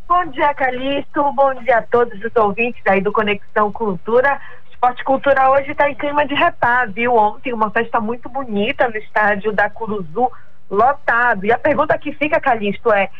Bom dia, Calixto. Bom dia a todos os ouvintes aí do Conexão Cultura. Esporte Cultura hoje está em clima de repá, viu? Ontem uma festa muito bonita no estádio da Curuzu, lotado. E a pergunta que fica, Calixto, é: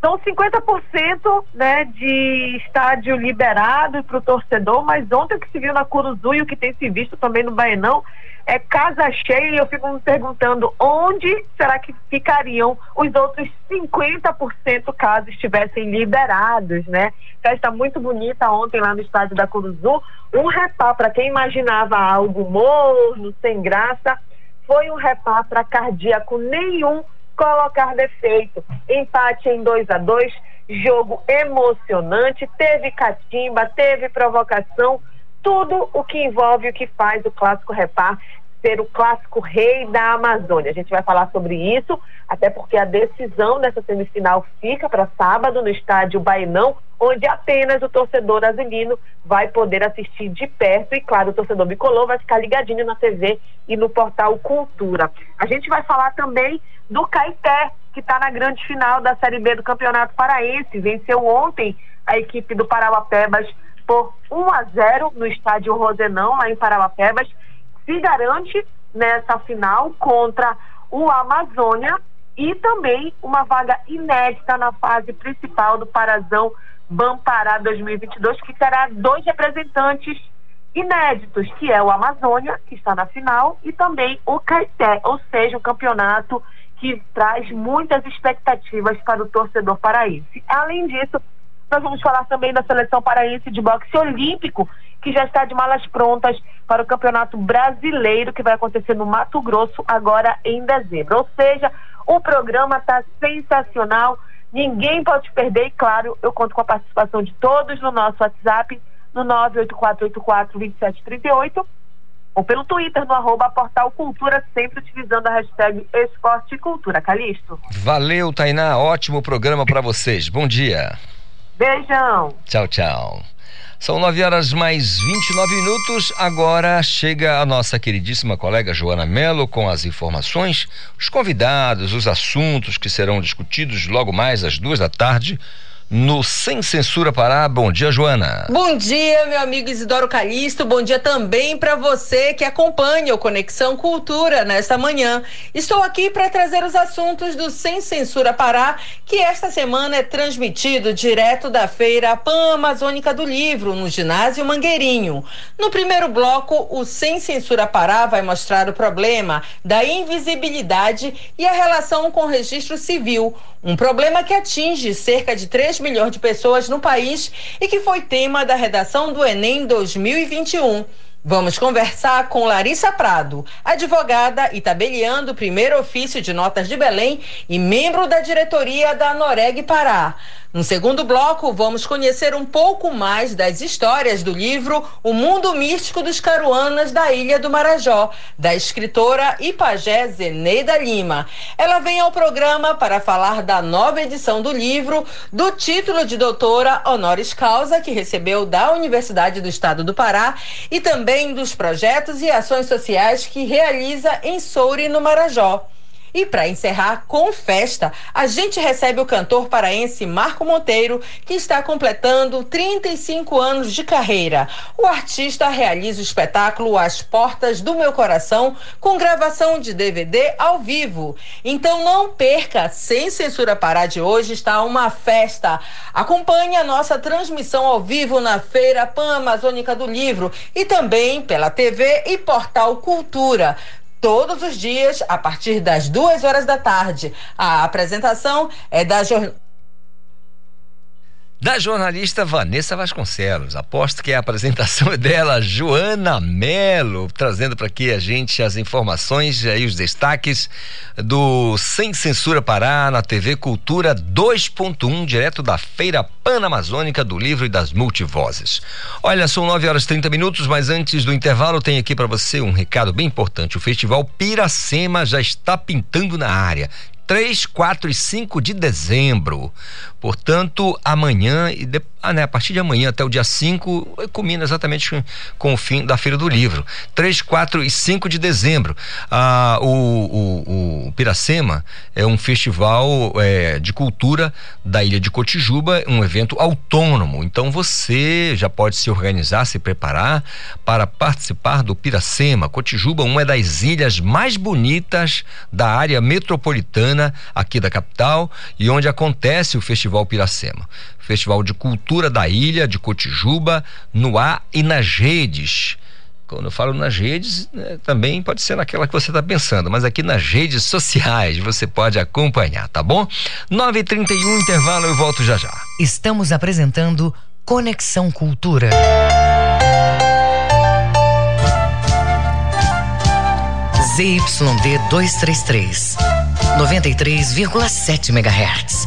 são 50% né, de estádio liberado para o torcedor, mas ontem o que se viu na Curuzu e o que tem se visto também no Baenão é casa cheia e eu fico me perguntando onde será que ficariam os outros 50% caso estivessem liberados, né? Festa muito bonita ontem lá no estádio da Curuzu. Um repá para quem imaginava algo morno, sem graça, foi um repá para cardíaco nenhum colocar defeito. Empate em 2 a 2 jogo emocionante, teve catimba, teve provocação, tudo o que envolve o que faz o clássico repar ser o clássico rei da Amazônia. A gente vai falar sobre isso, até porque a decisão dessa semifinal fica para sábado no estádio Bainão, onde apenas o torcedor azulino vai poder assistir de perto e, claro, o torcedor bicolor vai ficar ligadinho na TV e no portal Cultura. A gente vai falar também do Caeté, que está na grande final da Série B do Campeonato Paraense. Venceu ontem a equipe do Parauapebas por 1 a 0 no estádio Rosenão, lá em Parauapebas. Se garante nessa final contra o Amazônia e também uma vaga inédita na fase principal do Parazão Bampará 2022, que terá dois representantes inéditos, que é o Amazônia, que está na final, e também o Caeté, ou seja, um campeonato que traz muitas expectativas para o torcedor paraense. Além disso, nós vamos falar também da seleção paraense de boxe olímpico, que já está de malas prontas para o Campeonato Brasileiro, que vai acontecer no Mato Grosso agora em dezembro. Ou seja, o programa está sensacional, ninguém pode perder, e claro, eu conto com a participação de todos no nosso WhatsApp, no 984842738 ou pelo Twitter no arroba Portal Cultura, sempre utilizando a hashtag Esporte e Cultura. Calixto. Valeu, Tainá. Ótimo programa para vocês. Bom dia. Beijão. Tchau, tchau. São 9 horas mais 29 minutos. Agora chega a nossa queridíssima colega Joana Mello com as informações, os convidados, os assuntos que serão discutidos logo mais às duas da tarde no Sem Censura Pará. Bom dia, Joana. Bom dia, meu amigo Isidoro Calixto. Bom dia também para você que acompanha o Conexão Cultura nesta manhã. Estou aqui para trazer os assuntos do Sem Censura Pará, que esta semana é transmitido direto da feira Pan-Amazônica do Livro, no ginásio Mangueirinho. No primeiro bloco, o Sem Censura Pará vai mostrar o problema da invisibilidade e a relação com o registro civil, um problema que atinge cerca de 3 3 milhões de pessoas no país e que foi tema da redação do Enem 2021. Vamos conversar com Larissa Prado, advogada e tabeliando o primeiro ofício de notas de Belém e membro da diretoria da Noreg Pará. No segundo bloco, vamos conhecer um pouco mais das histórias do livro O Mundo Místico dos Caruanas da Ilha do Marajó, da escritora pajé Zeneida Lima. Ela vem ao programa para falar da nova edição do livro, do título de doutora honoris causa que recebeu da Universidade do Estado do Pará e também dos projetos e ações sociais que realiza em Soure, no Marajó. E para encerrar com festa, a gente recebe o cantor paraense Marco Monteiro, que está completando 35 anos de carreira. O artista realiza o espetáculo As Portas do Meu Coração, com gravação de DVD ao vivo. Então não perca, sem censura Pará de hoje está uma festa. Acompanhe a nossa transmissão ao vivo na Feira Pan Amazônica do Livro e também pela TV e Portal Cultura todos os dias, a partir das duas horas da tarde. A apresentação é da jornalista da jornalista Vanessa Vasconcelos. Aposto que a apresentação é dela, Joana Melo, trazendo para aqui a gente as informações e os destaques do Sem Censura Pará na TV Cultura 2.1, direto da Feira Panamazônica do Livro e das Multivozes. Olha, são 9 horas e 30 minutos, mas antes do intervalo tem aqui para você um recado bem importante. O Festival Piracema já está pintando na área. 3, 4 e 5 de dezembro. Portanto, amanhã e depois ah, né, a partir de amanhã até o dia 5, culmina exatamente com o fim da Feira do Livro. 3, 4 e 5 de dezembro. Ah, o, o, o Piracema é um festival é, de cultura da ilha de Cotijuba, um evento autônomo. Então você já pode se organizar, se preparar para participar do Piracema. Cotijuba, uma das ilhas mais bonitas da área metropolitana aqui da capital e onde acontece o Festival Piracema. Festival de Cultura da Ilha de Cotijuba, no ar e nas redes Quando eu falo nas redes, né, também pode ser naquela que você está pensando, mas aqui nas redes sociais você pode acompanhar, tá bom? 9h31, intervalo, eu volto já já. Estamos apresentando Conexão Cultura. ZYD 233, 93,7 MHz.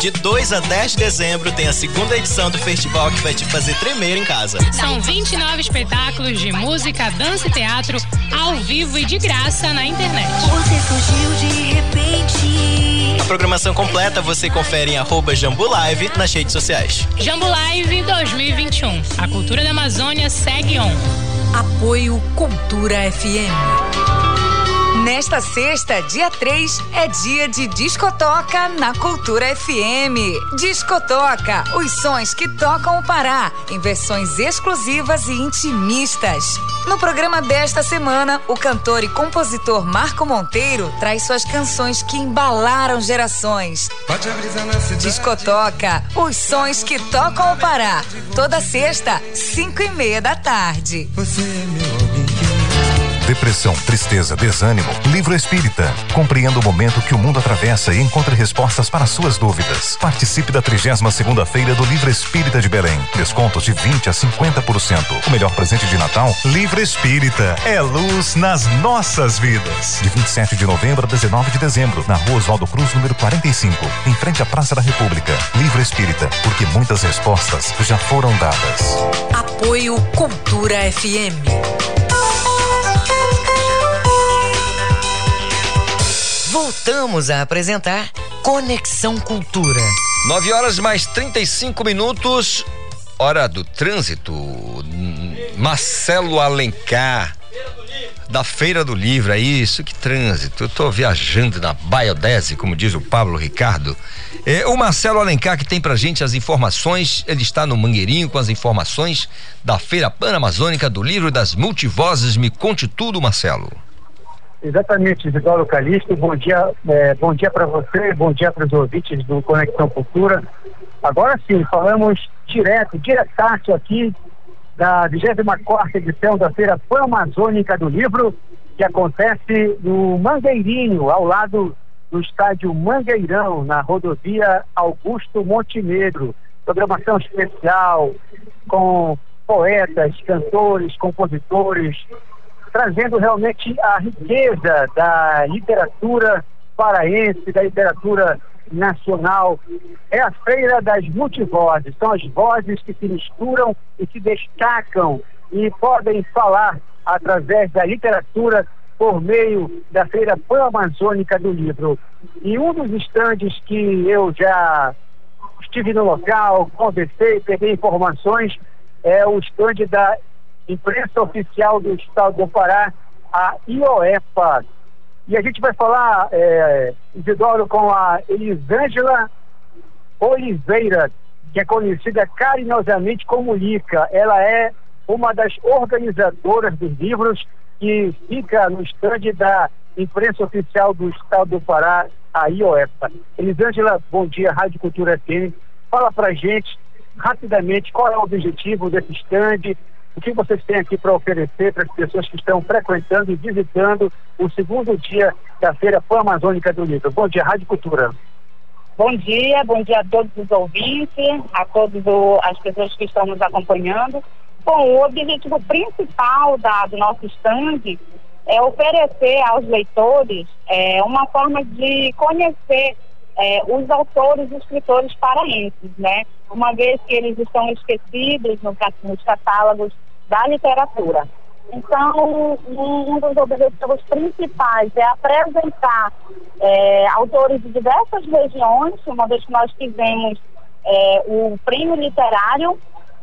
De 2 a 10 de dezembro tem a segunda edição do festival que vai te fazer tremer em casa. São 29 espetáculos de música, dança e teatro ao vivo e de graça na internet. Você surgiu de repente. A programação completa você confere em arroba Jambu Live nas redes sociais. Jambo Live 2021. A cultura da Amazônia segue on. Apoio Cultura FM. Nesta sexta, dia 3, é dia de Discotoca na Cultura FM. Discotoca, os sons que tocam o Pará, em versões exclusivas e intimistas. No programa desta semana, o cantor e compositor Marco Monteiro traz suas canções que embalaram gerações. Discotoca, os sons que tocam o Pará. Toda sexta, 5 e meia da tarde. Depressão, tristeza, desânimo. Livro Espírita. Compreenda o momento que o mundo atravessa e encontre respostas para suas dúvidas. Participe da 32 segunda feira do Livro Espírita de Belém. Descontos de 20 a 50%. O melhor presente de Natal? Livro Espírita. É luz nas nossas vidas. De 27 de novembro a 19 de dezembro, na Rua Oswaldo Cruz, número 45, em frente à Praça da República. Livro Espírita, porque muitas respostas já foram dadas. Apoio Cultura FM. Voltamos a apresentar Conexão Cultura. 9 horas mais 35 minutos, hora do trânsito. Marcelo Alencar, da Feira do Livro, é isso, que trânsito. Eu tô viajando na Biodese, como diz o Pablo Ricardo. É, o Marcelo Alencar que tem pra gente as informações, ele está no Mangueirinho com as informações da Feira Panamazônica do Livro das Multivozes. Me conte tudo, Marcelo. Exatamente, Isidoro Calixto. Bom dia, é, bom dia para você, bom dia para os ouvintes do Conexão Cultura. Agora sim, falamos direto, diretaço aqui da 24 edição da Feira Pan-Amazônica do Livro, que acontece no Mangueirinho, ao lado do estádio Mangueirão, na rodovia Augusto Montenegro. Programação especial com poetas, cantores, compositores, trazendo realmente a riqueza da literatura paraense, da literatura nacional. É a feira das multivozes, são as vozes que se misturam e se destacam e podem falar através da literatura por meio da Feira Pan-Amazônica do Livro. E um dos estandes que eu já estive no local, conversei, peguei informações, é o estande da imprensa oficial do Estado do Pará, a IOEPA. E a gente vai falar, é, Isidoro, com a Elisângela Oliveira, que é conhecida carinhosamente como Lica. Ela é uma das organizadoras dos livros que fica no estande da imprensa oficial do Estado do Pará, a IOEPA. Elisângela, bom dia, Rádio Cultura FM. Fala pra gente, rapidamente, qual é o objetivo desse estande, o que vocês têm aqui para oferecer para as pessoas que estão frequentando e visitando o segundo dia da Feira Pan-Amazônica do Livro? Bom dia, Rádio Cultura. Bom dia, bom dia a todos os ouvintes, a todas as pessoas que estão nos acompanhando. Bom, o objetivo principal da, do nosso stand é oferecer aos leitores é, uma forma de conhecer é, os autores e escritores paraenses, né? Uma vez que eles estão esquecidos no, nos catálogos da literatura. Então, um dos objetivos principais é apresentar é, autores de diversas regiões, uma vez que nós tivemos é, o prêmio literário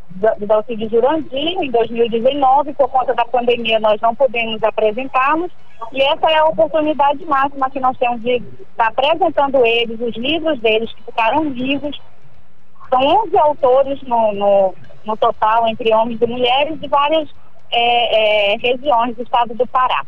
do auxílio Jurandir em 2019, por conta da pandemia nós não podemos apresentá-los, e essa é a oportunidade máxima que nós temos de estar apresentando eles, os livros deles que ficaram vivos. São 11 autores no, no, no total, entre homens e mulheres, de várias é, é, regiões do estado do Pará.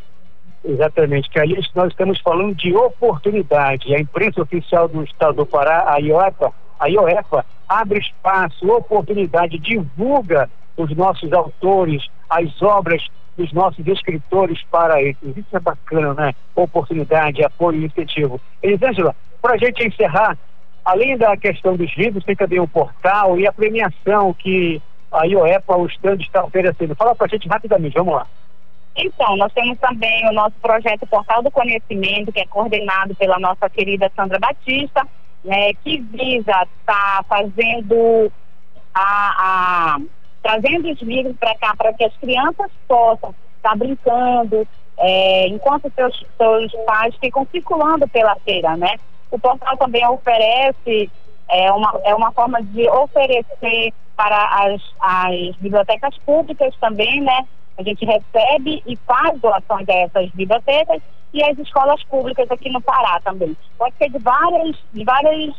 Exatamente, que ali nós estamos falando de oportunidade. A imprensa oficial do estado do Pará, a IOEPA, a IOEPA abre espaço, oportunidade, divulga os nossos autores, as obras dos nossos escritores para eles. Isso é bacana, né? Oportunidade, apoio incentivo. Elisângela, para a gente encerrar, além da questão dos livros, tem também o portal e a premiação que a IOEPA, o stand, está oferecendo. Fala para a gente rapidamente, vamos lá. Então, nós temos também o nosso projeto Portal do Conhecimento, que é coordenado pela nossa querida Sandra Batista, né, que visa estar tá fazendo a, a, trazendo os livros para cá para que as crianças possam estar tá brincando, é, enquanto seus, seus pais ficam circulando pela feira, né? O portal também oferece é uma, é uma forma de oferecer para as, as bibliotecas públicas também, né? A gente recebe e faz doações a essas bibliotecas e as escolas públicas aqui no Pará também. Pode ser de várias, de várias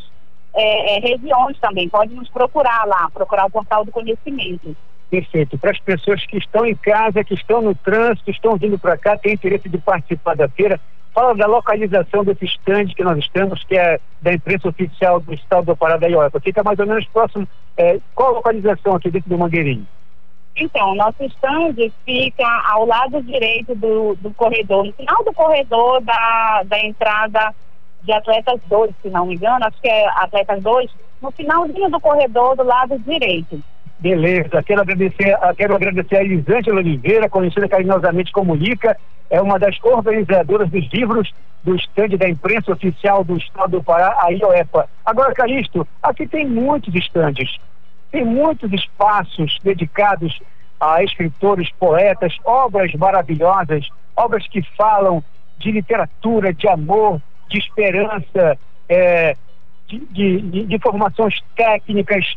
é, é, regiões também. Pode nos procurar lá, procurar o portal do conhecimento. Perfeito. Para as pessoas que estão em casa, que estão no trânsito, estão vindo para cá, têm interesse de participar da feira, fala da localização desse estande que nós estamos, que é da imprensa oficial do estado do Pará da Ioipa. Fica mais ou menos próximo. É, qual a localização aqui dentro do Mangueirinho? Então, nosso stand fica ao lado direito do, do corredor, no final do corredor da, da entrada de Atletas 2, se não me engano, acho que é Atletas 2, no finalzinho do corredor do lado direito. Beleza, quero agradecer, quero agradecer a Elisângela Oliveira, conhecida carinhosamente como Ica, é uma das organizadoras dos livros do estande da imprensa oficial do Estado do Pará, a IOEPA. Agora, Calixto, aqui tem muitos estandes. Tem muitos espaços dedicados a escritores, poetas, obras maravilhosas, obras que falam de literatura, de amor, de esperança, é, de, de, de informações técnicas.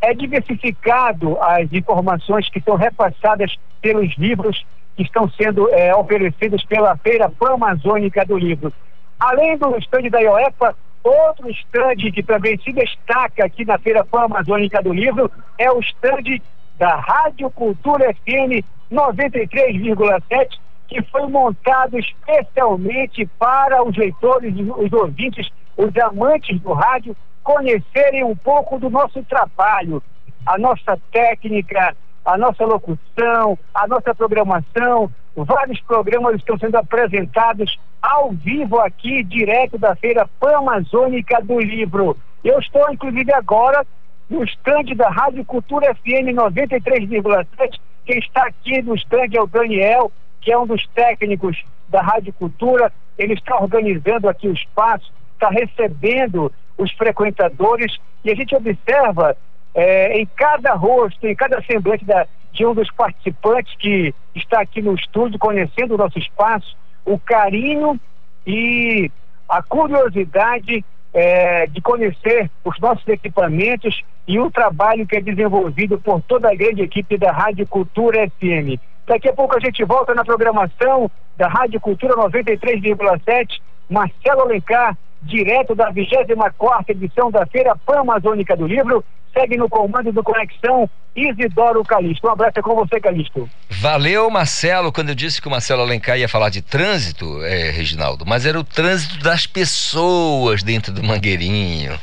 É diversificado as informações que são repassadas pelos livros que estão sendo é, oferecidos pela Feira Pan-Amazônica do Livro. Além do estande da IOEPA, Outro estande que também se destaca aqui na Feira Pan-Amazônica do Livro é o estande da Rádio Cultura FM 93,7, que foi montado especialmente para os leitores, os ouvintes, os amantes do rádio conhecerem um pouco do nosso trabalho, a nossa técnica, a nossa locução, a nossa programação. Vários programas estão sendo apresentados ao vivo aqui, direto da Feira Pan-Amazônica do Livro. Eu estou, inclusive, agora no estande da Rádio Cultura FM 93,7. Quem está aqui no estande é o Daniel, que é um dos técnicos da Rádio Cultura. Ele está organizando aqui o espaço, está recebendo os frequentadores e a gente observa é, em cada rosto, em cada semblante da, de um dos participantes que está aqui no estúdio, conhecendo o nosso espaço, o carinho e a curiosidade é, de conhecer os nossos equipamentos e o trabalho que é desenvolvido por toda a grande equipe da Rádio Cultura FM. Daqui a pouco a gente volta na programação da Rádio Cultura 93,7. Marcelo Alencar, direto da 24 edição da Feira Pan-Amazônica do Livro, segue no comando do Conexão Isidoro Calixto. Um abraço é com você, Calixto. Valeu, Marcelo, quando eu disse que o Marcelo Alencar ia falar de trânsito, é, Reginaldo, mas era o trânsito das pessoas dentro do Mangueirinho,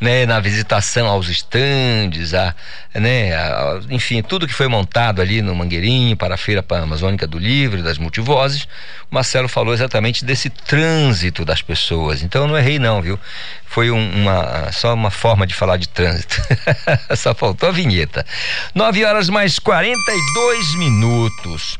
né, na visitação aos estandes, a, né, a, enfim, tudo que foi montado ali no Mangueirinho para a Feira Amazônica do Livro, das multivozes, o Marcelo falou exatamente desse trânsito das pessoas. Então eu não errei não, viu? Foi um, uma só uma forma de falar de trânsito. só faltou a vinheta. 9 horas mais 42 minutos.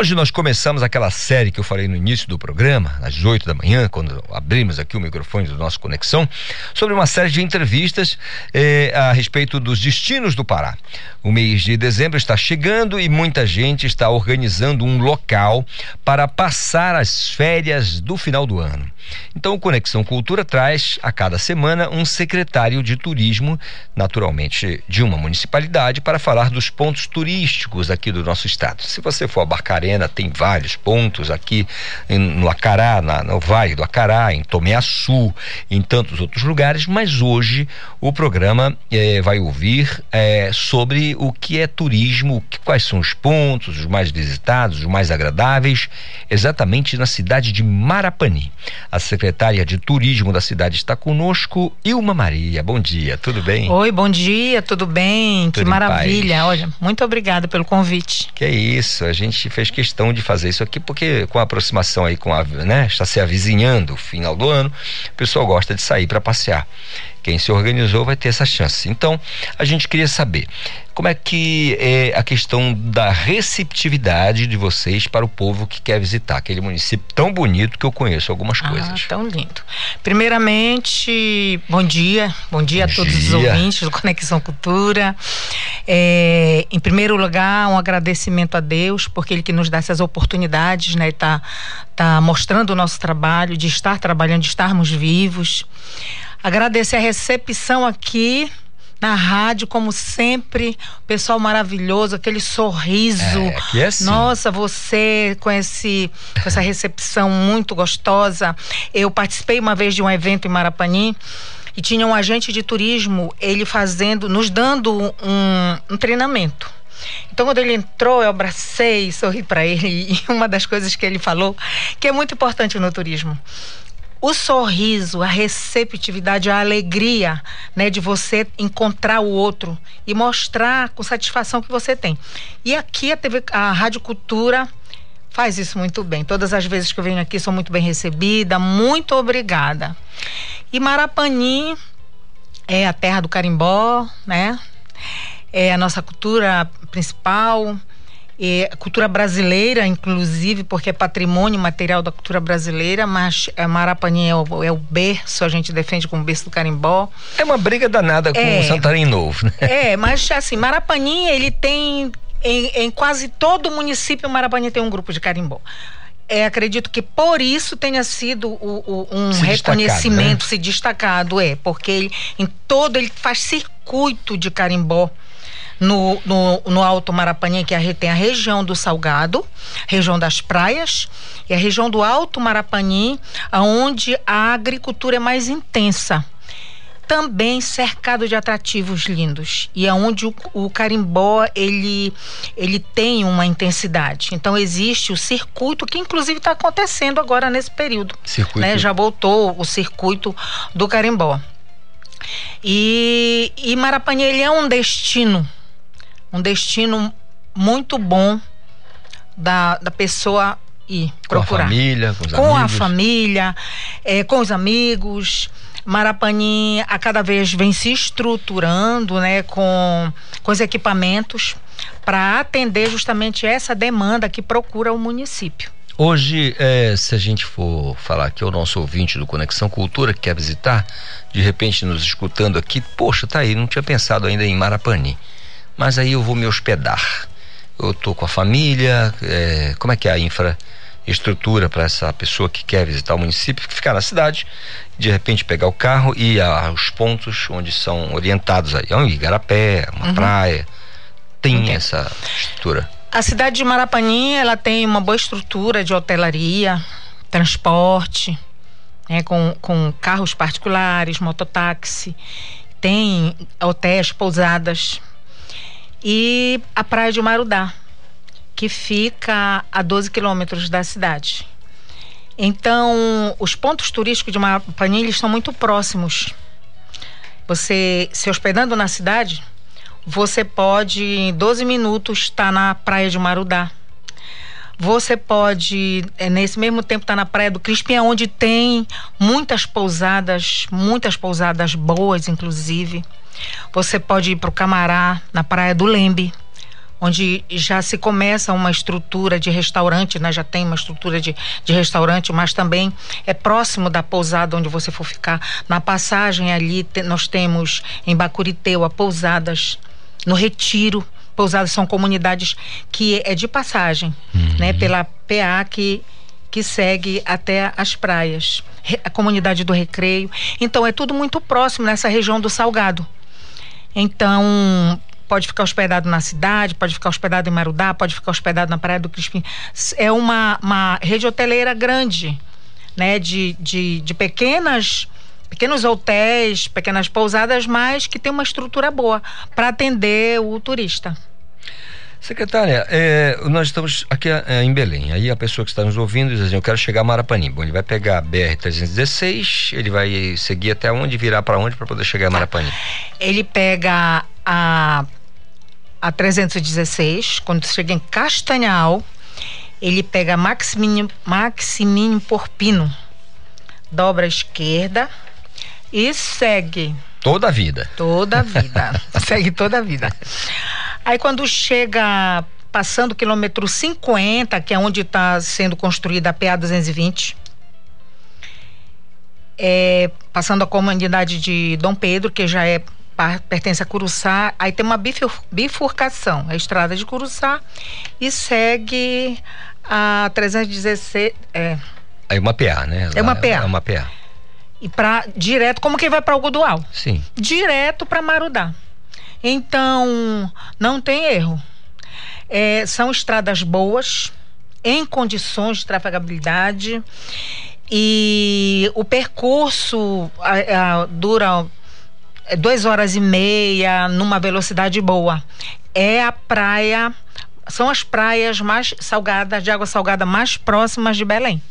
Hoje nós começamos aquela série que eu falei no início do programa, às 8 da manhã, quando abrimos aqui o microfone do nosso Conexão, sobre uma série de entrevistas eh, a respeito dos destinos do Pará. O mês de dezembro está chegando e muita gente está organizando um local para passar as férias do final do ano. Então, o Conexão Cultura traz a cada semana um secretário de turismo, naturalmente de uma municipalidade, para falar dos pontos turísticos aqui do nosso estado. Se você for a Barcarena, tem vários pontos aqui no Acará, na, no Vale do Acará, em Tomeaçu, em tantos outros lugares, mas hoje o programa eh, vai ouvir eh, sobre o que é turismo, que, quais são os pontos, os mais visitados, os mais agradáveis, exatamente na cidade de Marapani. A secretária de turismo da cidade está conosco, Ilma Maria. Bom dia, tudo bem? Oi, bom dia, tudo bem? Tudo que maravilha. paz. Olha, muito obrigada pelo convite. Que é isso, a gente fez questão de fazer isso aqui porque com a aproximação aí com a, né, está se avizinhando o final do ano, o pessoal gosta de sair para passear. Quem se organizou vai ter essa chance. Então, a gente queria saber como é que é a questão da receptividade de vocês para o povo que quer visitar aquele município tão bonito que eu conheço algumas Ah, coisas. tão lindo. Primeiramente, bom dia. Bom dia Bom a todos os dia. ouvintes do Conexão Cultura. É, em primeiro lugar, um agradecimento a Deus, porque Ele que nos dá essas oportunidades, né? Tá, tá mostrando o nosso trabalho, de estar trabalhando, de estarmos vivos. Agradecer a recepção aqui na rádio, como sempre, o pessoal maravilhoso, aquele sorriso. É, é assim. Nossa, você com, esse, com essa recepção muito gostosa. Eu participei uma vez de um evento em Marapani e tinha um agente de turismo, ele fazendo, nos dando um, um treinamento. Então, quando ele entrou, eu abracei, sorri para ele. E uma das coisas que ele falou, que é muito importante no turismo, o sorriso, a receptividade, a alegria, né, de você encontrar o outro e mostrar com satisfação que você tem. E aqui a TV, a Rádio Cultura faz isso muito bem. Todas as vezes que eu venho aqui sou muito bem recebida. Muito obrigada. E Marapani é a terra do carimbó, né? É a nossa cultura principal. É cultura brasileira, inclusive, porque é patrimônio material da cultura brasileira, mas é, Marapani é o, é o berço, a gente defende como berço do carimbó. É uma briga danada com É. o Santarém Novo, né? É, mas assim, Marapani, ele tem. Em, em quase todo município, Marapani tem um grupo de carimbó. É, acredito que por isso tenha sido o- o- um Se destacado, reconhecimento, né? se destacado, é, porque ele, em todo ele faz circuito de carimbó. No, no, no Alto Marapani, que é a tem a região do Salgado, região das praias, e a região do Alto Marapani, onde a agricultura é mais intensa também cercado de atrativos lindos e aonde o, o carimbó ele ele tem uma intensidade. Então existe o circuito que inclusive está acontecendo agora nesse período. Circuito. né? Já voltou o circuito do carimbó. E, e ele é um destino, um destino muito bom da, da pessoa ir Com a procurar família, com os com a amigos. família, eh, com os amigos. Marapani a cada vez vem se estruturando, né, com, com os equipamentos para atender justamente essa demanda que procura o município. Hoje, eh, se a gente for falar que é o nosso ouvinte do Conexão Cultura que quer visitar, de repente nos escutando aqui, poxa, tá aí, não tinha pensado ainda em Marapani. Mas aí eu vou me hospedar. Eu tô com a família, eh, como é que é a infraestrutura para essa pessoa que quer visitar o município, ficar na cidade, de repente pegar o carro e ir aos pontos onde são orientados aí. É um igarapé, uma Uhum. praia. Tem essa estrutura. A cidade de Marapani, ela tem uma boa estrutura de hotelaria, transporte, né, com, com carros particulares, mototáxi, tem hotéis, pousadas. E a praia de Marudá, que fica a 12 quilômetros da cidade. Então, os pontos turísticos de Marapani, eles estão muito próximos. Você se hospedando na cidade, você pode, em 12 minutos, estar na praia de Marudá. Você pode, eh, nesse mesmo tempo, estar na praia do Crispim, onde tem muitas pousadas, muitas pousadas boas, inclusive. Você pode ir para o Camará, na praia do Lembe, onde já se começa uma estrutura de restaurante, né? já tem uma estrutura de, de restaurante, mas também é próximo da pousada onde você for ficar. Na passagem ali, te- nós temos em Bacuriteua pousadas, no Retiro, pousadas são comunidades que é de passagem, né? Pela PA que que segue até as praias, a comunidade do Recreio. Então é tudo muito próximo nessa região do Salgado. Então pode ficar hospedado na cidade, pode ficar hospedado em Marudá, pode ficar hospedado na Praia do Crispim. É uma, uma rede hoteleira grande, né? De, de, de pequenas pequenos hotéis, pequenas pousadas, mas que tem uma estrutura boa para atender o turista. Secretária, é, nós estamos aqui é, em Belém. Aí a pessoa que está nos ouvindo diz assim: Eu quero chegar a Marapanim. Bom, ele vai pegar a BR-316, ele vai seguir até onde, virar para onde para poder chegar a Marapanim? Ele pega a, a 316, quando chega em Castanhal, ele pega a Maximínio, Maximínio Porpino, dobra à esquerda e segue Toda a vida. toda a vida. segue toda a vida. Aí quando chega passando o quilômetro 50, que é onde está sendo construída a PA 220, é, passando a comunidade de Dom Pedro, que já é pertence a Curuçá, aí tem uma bifur- bifurcação, a estrada de Curuçá e segue a 316, é, Aí uma PA, né? É uma PA. É uma PA. e para direto, como quem vai para Algodual. Sim. direto para Marudá. Então, não tem erro. É, são estradas boas, em condições de trafegabilidade, e o percurso ah, ah, dura é, duas horas e meia numa velocidade boa. É a praia, são as praias mais salgadas, de água salgada mais próximas de Belém.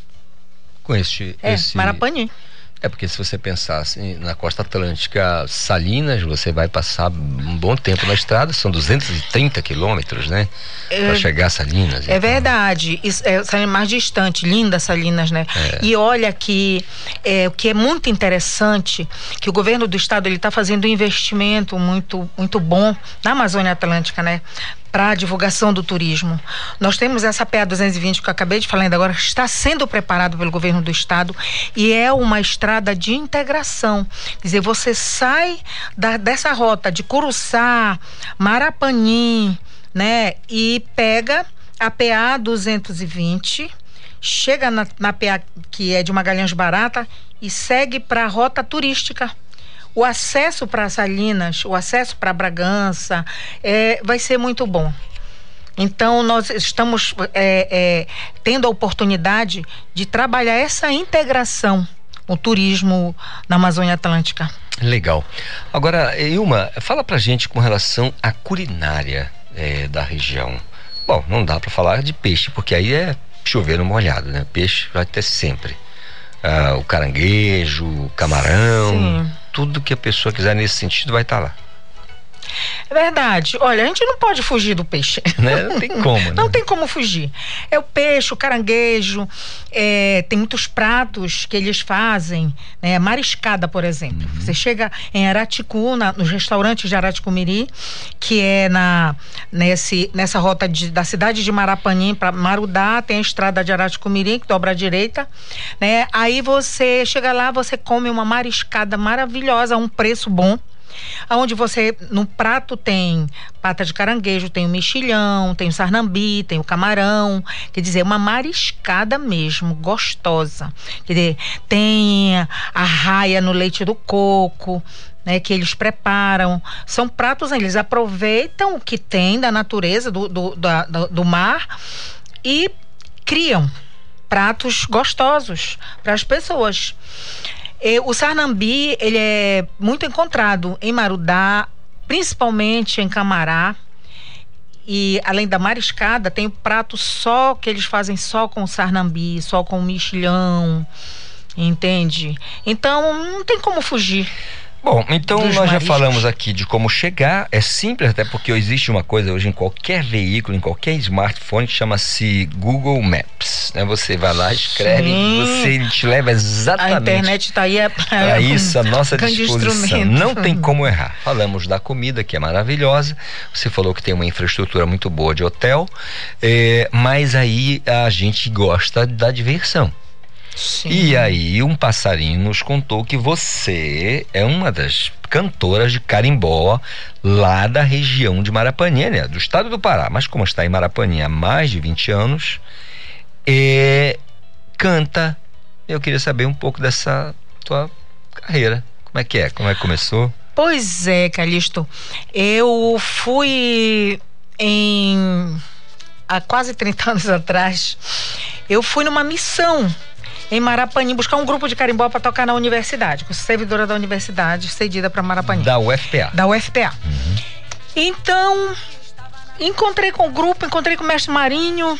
Com este. É, esse... Marapani. É porque se você pensar assim, na costa atlântica, Salinas, você vai passar um bom tempo na estrada, são 230 quilômetros, né? É- Para chegar a Salinas. É verdade. Isso é Salinas mais distante, linda Salinas, né? É. E olha que é, o que é muito interessante, que o governo do estado ele está fazendo um investimento muito muito bom na Amazônia Atlântica, né? Para a divulgação do turismo. Nós temos essa PA 220 que eu acabei de falar ainda agora, que está sendo preparado pelo governo do estado e é uma estrada de integração. Quer dizer, você sai da- dessa rota de Curuçá, Marapanim, né? E pega a PA 220, chega na, na PA que é de Magalhães Barata e segue para a rota turística. O acesso para Salinas, o acesso para Bragança, é, vai ser muito bom. Então, nós estamos é, é, tendo a oportunidade de trabalhar essa integração, o turismo na Amazônia Atlântica. Legal. Agora, Ilma, fala pra gente com relação à culinária eh, da região. Bom, não dá pra falar de peixe, porque aí é chover no molhado, né? Peixe vai ter sempre. Ah, o caranguejo, o camarão, Sim. Tudo que a pessoa quiser nesse sentido vai estar lá. É verdade. Olha, a gente não pode fugir do peixe. Né? Não tem como, né? Não tem como fugir. É o peixe, o caranguejo, é, tem muitos pratos que eles fazem, né? Mariscada, por exemplo. Uhum. Você chega em Araticuna, nos restaurantes de Araticumiri, que é na, nesse, nessa rota de- da cidade de Marapanim para Marudá, tem a estrada de Araticumiri, que dobra à direita, né? Aí você chega lá, você come uma mariscada maravilhosa, a um preço bom onde você no prato tem pata de caranguejo, tem o mexilhão, tem o sarnambi, tem o camarão, quer dizer, uma mariscada mesmo, gostosa. Quer dizer, tem a raia no leite do coco, né, que eles preparam. São pratos, eles aproveitam o que tem da natureza, do, do, do, do mar e criam pratos gostosos para as pessoas. E o sarnambi, ele é muito encontrado em Marudá, principalmente em Camará. E além da mariscada, tem o prato só que eles fazem só com sarnambi, só com mexilhão, entende? Então não tem como fugir. Bom, então nós já mariscos. falamos aqui de como chegar. É simples, até porque existe uma coisa hoje em qualquer veículo, em qualquer smartphone, que chama-se Google Maps. Né? Você vai lá, escreve, Sim. você te leva exatamente. A internet está aí é, Para isso, a nossa disposição. Não tem como errar. Falamos da comida, que é maravilhosa. Você falou que tem uma infraestrutura muito boa de hotel. é, mas aí a gente gosta da diversão. E aí, um passarinho nos contou que você é uma das cantoras de carimbó lá da região de Marapaninha, né? do estado do Pará. Mas como está em Marapaninha há mais de 20 anos, é, canta. Eu queria saber um pouco dessa tua carreira. Como é que é? Como é que começou? Pois é, Calixto. Eu fui em. há quase 30 anos atrás. Eu fui numa missão em Marapanim buscar um grupo de carimbó para tocar na universidade. Com servidora da universidade, cedida para Marapanim. Da UFPA. Da UFPA. Então, encontrei com o grupo, encontrei com o mestre Marinho.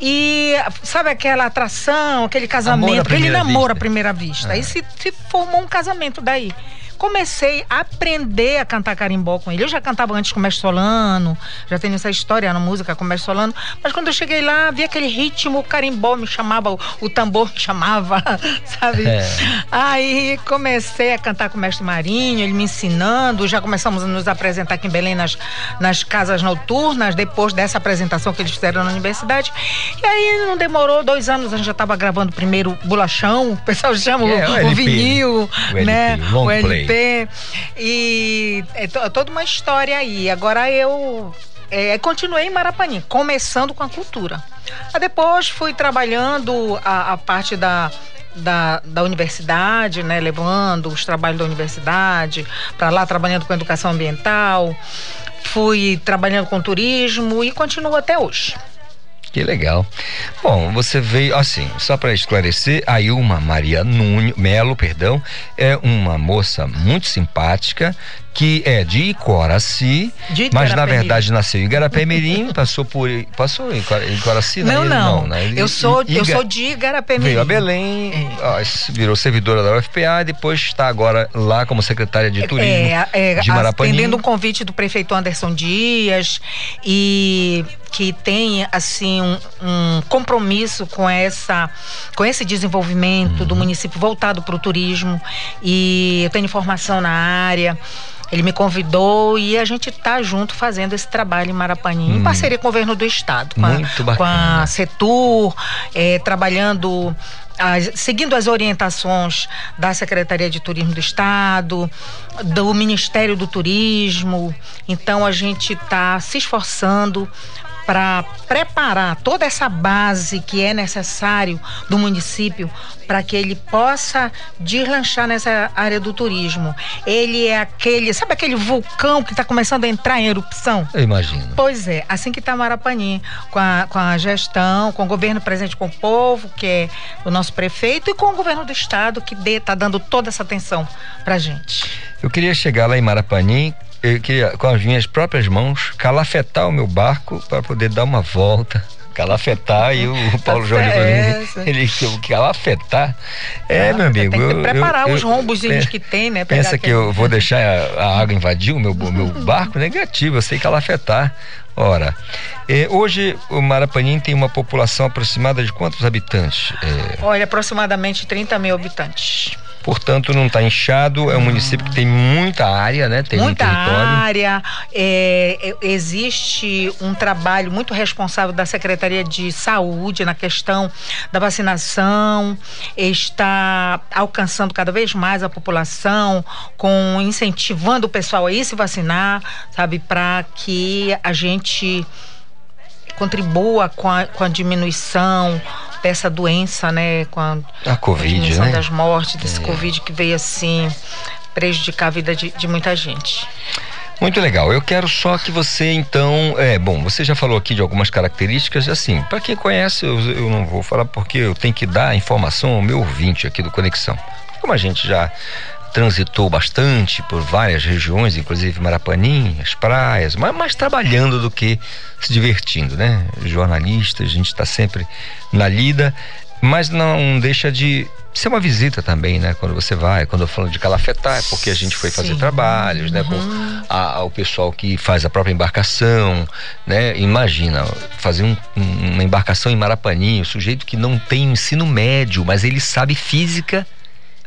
E sabe aquela atração, aquele casamento, aquele namoro vista. à primeira vista. É. Aí se, se formou um casamento daí. Comecei a aprender a cantar carimbó com ele. Eu já cantava antes com o mestre Solano, já tenho essa história na música com o mestre Solano. Mas quando eu cheguei lá, vi aquele ritmo, o carimbó me chamava, o, tambor me chamava, sabe? É. Aí comecei a cantar com o mestre Marinho, ele me ensinando. Já começamos a nos apresentar aqui em Belém nas, nas casas noturnas, depois dessa apresentação que eles fizeram na universidade. E aí não demorou dois anos, a gente já estava gravando o primeiro bolachão, o pessoal chama É, o o, LP, vinil, o LP, né? long o play. LP. E é to- toda uma história aí. Agora eu é, continuei em Marapanim, começando com a cultura. Aí depois fui trabalhando a, a parte da, da, da universidade, né, levando os trabalhos da universidade para lá, trabalhando com educação ambiental. Fui trabalhando com turismo e continuo até hoje. Que legal. Bom, você veio, assim, só para esclarecer, a Ilma Maria Nunes, Melo, perdão, é uma moça muito simpática que é de Icoraci, De mas na Igarapé-Mirim. verdade nasceu em Igarapé-Mirim, passou por passou em Icora- em Icoraci, Não, não. né? Eu sou, eu Iga- sou de Igarapé Veio a. Belém, ó, virou servidora da UFPA e depois está agora lá como secretária de turismo É, é, de Marapanim. atendendo um convite do prefeito Anderson Dias e que tem assim um, um compromisso com essa com esse desenvolvimento Uhum. do município voltado para o turismo e eu tenho formação na área ele me convidou e a gente está junto fazendo esse trabalho em Marapanim, em Hum. parceria com o governo do estado, com, a, Muito com a bacana. Setur, eh, trabalhando, as- seguindo as orientações da Secretaria de Turismo do Estado, do Ministério do Turismo. Então a gente está se esforçando para preparar toda essa base que é necessário do município para que ele possa deslanchar nessa área do turismo. Ele é aquele, sabe aquele vulcão que está começando a entrar em erupção? Eu imagino. Pois é, assim que está Marapanim, com a, com a gestão, com o governo presente com o povo, que é o nosso prefeito, e com o governo do estado, que está dando toda essa atenção pra gente. Eu queria chegar lá em Marapanim, eu queria, com as minhas próprias mãos, calafetar o meu barco para poder dar uma volta. Calafetar e o Paulo Jorge É, mim, ele que eu calafetar. É, meu amigo. Tem que eu- preparar eu- os é, que tem, né? Pensa que aquele- eu vou deixar a, a água invadir o meu, o meu barco? Negativo, eu sei calafetar. Ora, eh, hoje o Marapanim tem uma população aproximada de quantos habitantes? Eh, Olha, aproximadamente 30 mil habitantes. Portanto, não está inchado, é um município que tem muita área, né? Tem muita muito território. área. é, é, existe um trabalho muito responsável da Secretaria de Saúde na questão da vacinação, está alcançando cada vez mais a população, com incentivando o pessoal a ir se vacinar, sabe, para que a gente contribua com a, com a diminuição dessa doença, né, com a, A Covid, a né? das mortes desse É. Covid que veio assim prejudicar a vida de, de muita gente. Muito legal. Eu quero só que você, então. É, bom, você já falou aqui de algumas características, assim, para quem conhece, eu, eu não vou falar porque eu tenho que dar a informação ao meu ouvinte aqui do Conexão. Como a gente já transitou bastante por várias regiões, inclusive Marapanim, as praias, mas mais trabalhando do que se divertindo, né? Jornalista, a gente está sempre na lida, mas não deixa de ser uma visita também, né? Quando você vai, quando eu falo de calafetar, é porque a gente foi fazer Sim. trabalhos, né? Com a- o pessoal que faz a própria embarcação, né? Imagina, fazer um- uma embarcação em Marapanim, o sujeito que não tem ensino médio, mas ele sabe física,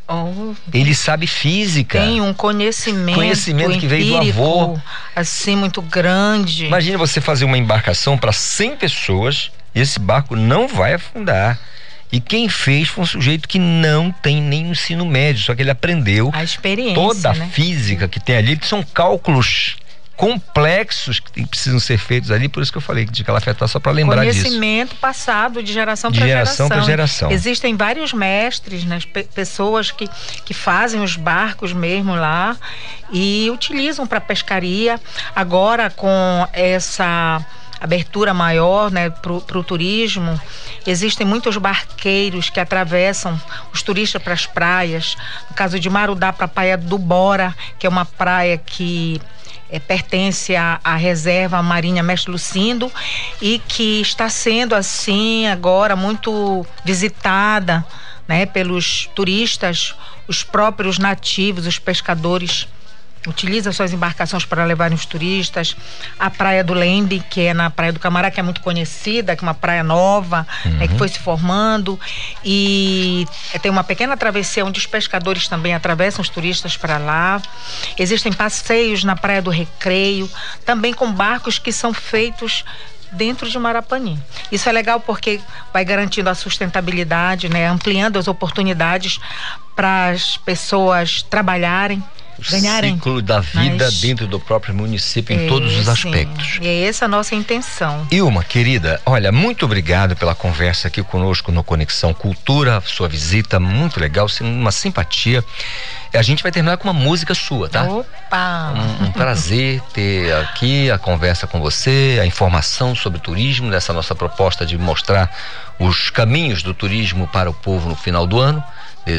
Oh, ele sabe física. tem um conhecimento, Conhecimento que veio do avô. assim muito grande. Imagina você fazer uma embarcação para 100 pessoas e esse barco não vai afundar. E quem fez foi um sujeito que não tem nem ensino médio, só que ele aprendeu a experiência, toda a né? física que tem ali, que são cálculos complexos que precisam ser feitos ali, por isso que eu falei de calafetar só para lembrar disso. Conhecimento passado de geração para geração pra geração. Existem vários mestres, né, pe- pessoas que, que fazem os barcos mesmo lá e utilizam para pescaria. Agora, com essa abertura maior né, para o turismo, existem muitos barqueiros que atravessam os turistas para as praias. No caso de Marudá, para a Praia do Bora, que é uma praia que eh, pertence à, à reserva marinha Mestre Lucindo e que está sendo assim agora muito visitada né, pelos turistas, os próprios nativos, os pescadores utiliza suas embarcações para levarem os turistas. A Praia do Lembe, que é na Praia do Camará, que é muito conhecida, que é uma praia nova, né, que foi se formando. E tem uma pequena travessia onde os pescadores também atravessam os turistas para lá. Existem passeios na Praia do Recreio, também com barcos que são feitos dentro de Marapanim. Isso é legal porque vai garantindo a sustentabilidade, né, ampliando as oportunidades para as pessoas trabalharem, O ganharem ciclo da vida mais- dentro do próprio município em todos os É, aspectos. sim. E é essa a nossa intenção. Ilma, querida, olha, muito obrigado pela conversa aqui conosco no Conexão Cultura, sua visita, muito legal, uma simpatia. A gente vai terminar com uma música sua, tá? Opa! Um, um prazer ter aqui a conversa com você, a informação sobre turismo, dessa nossa proposta de mostrar os caminhos do turismo para o povo no final do ano,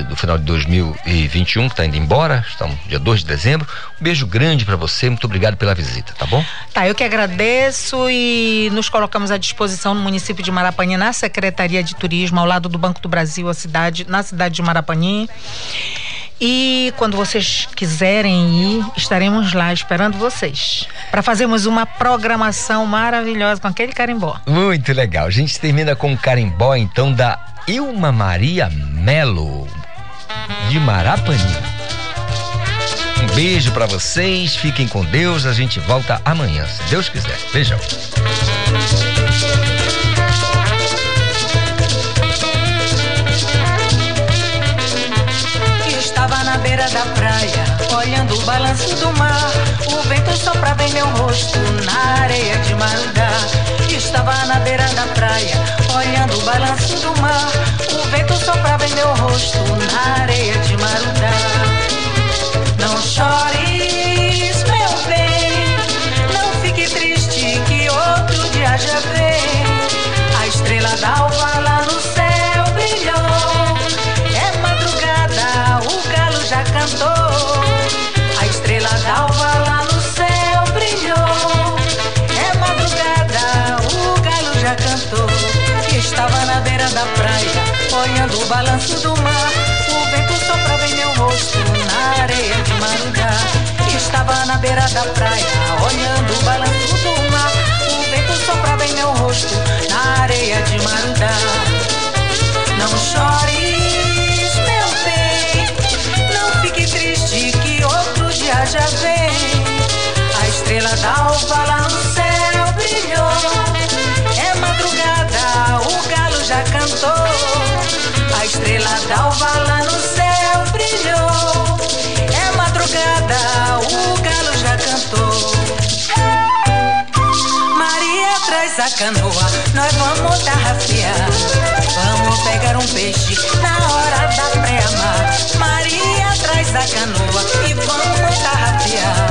do final de 2021, que está indo embora, estamos dia 2 de dezembro. Um beijo grande para você, muito obrigado pela visita, tá bom? Tá, eu que agradeço e nos colocamos à disposição no município de Marapanim, na Secretaria de Turismo, ao lado do Banco do Brasil, a cidade, na cidade de Marapanim. E quando vocês quiserem ir, estaremos lá esperando vocês. Para fazermos uma programação maravilhosa com aquele carimbó. Muito legal. A gente termina com um carimbó, então, da Ilma Maria Melo, de Marapani. Um beijo pra vocês, fiquem com Deus. A gente volta amanhã, se Deus quiser. Beijão. Balanço do mar. O vento soprava em meu rosto, na areia de Marudá. Estava na beira da praia, olhando o balanço do mar. O vento soprava em meu rosto, na areia de Marudá. Não chores, meu bem, não fique triste que outro dia já vem. A estrela d'alva lá no céu brilhou. É madrugada, o galo já cantou. Olhando o balanço do mar. O vento soprava em meu rosto, na areia de Marudá. Estava na beira da praia, olhando o balanço do mar. O vento soprava em meu rosto, na areia de Marudá. Não chores, meu bem, não fique triste que outro dia já vem. A estrela d'alva lá no céu brilhou. É madrugada, o galo já cantou. A estrela d'alva lá no céu brilhou. É madrugada, o galo já cantou. Maria traz a canoa, nós vamos tarrafiar. Vamos pegar um peixe na hora da pré-mar. Maria traz a canoa e vamos tarrafiar.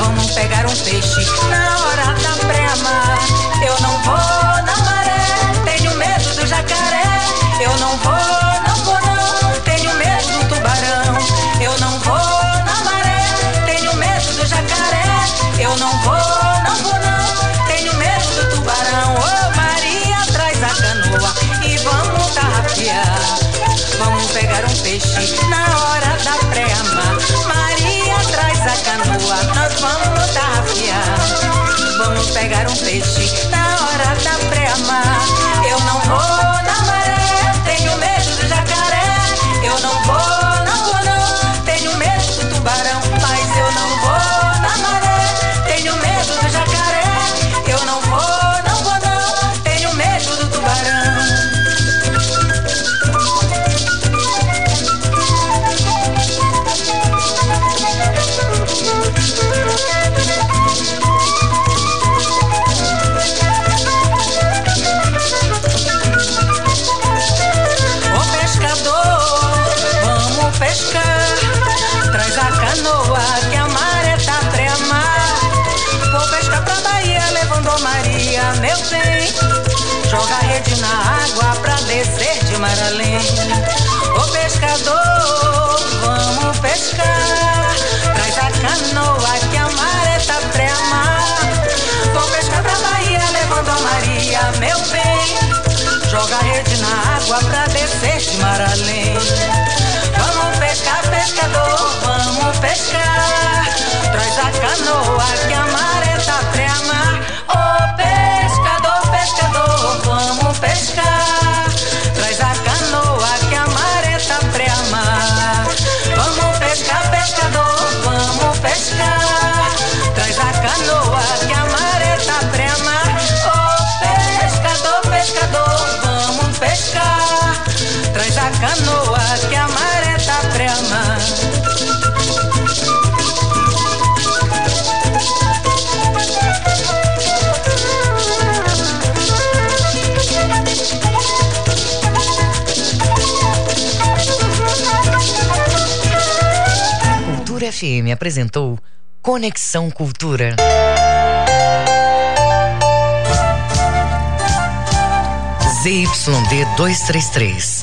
Vamos pegar um peixe na hora da pré-mar. Eu não vou na maré, tenho medo do jacaré. Eu não vou, Eu não vou, não vou não, tenho medo do tubarão. Ô Maria, traz a canoa e vamos tarrafiar. Vamos pegar um peixe na hora da pré-mar. Maria, traz a canoa, nós vamos tarrafiar. Vamos pegar um peixe na hora da pré-mar. Eu não vou além. Ô pescador, vamos pescar. Traz a canoa que a maré tá pré-mar. Vou pescar pra Bahia, levando a Maria, meu bem. Joga a rede na água pra descer de mar além. Vamos pescar, pescador, vamos pescar. Traz a canoa que a maré tá pré-mar. Ô pescador, pescador, vamos pescar. Canoa que a maré tá pré-mar. Cultura FM apresentou Conexão Cultura. ZYD 233,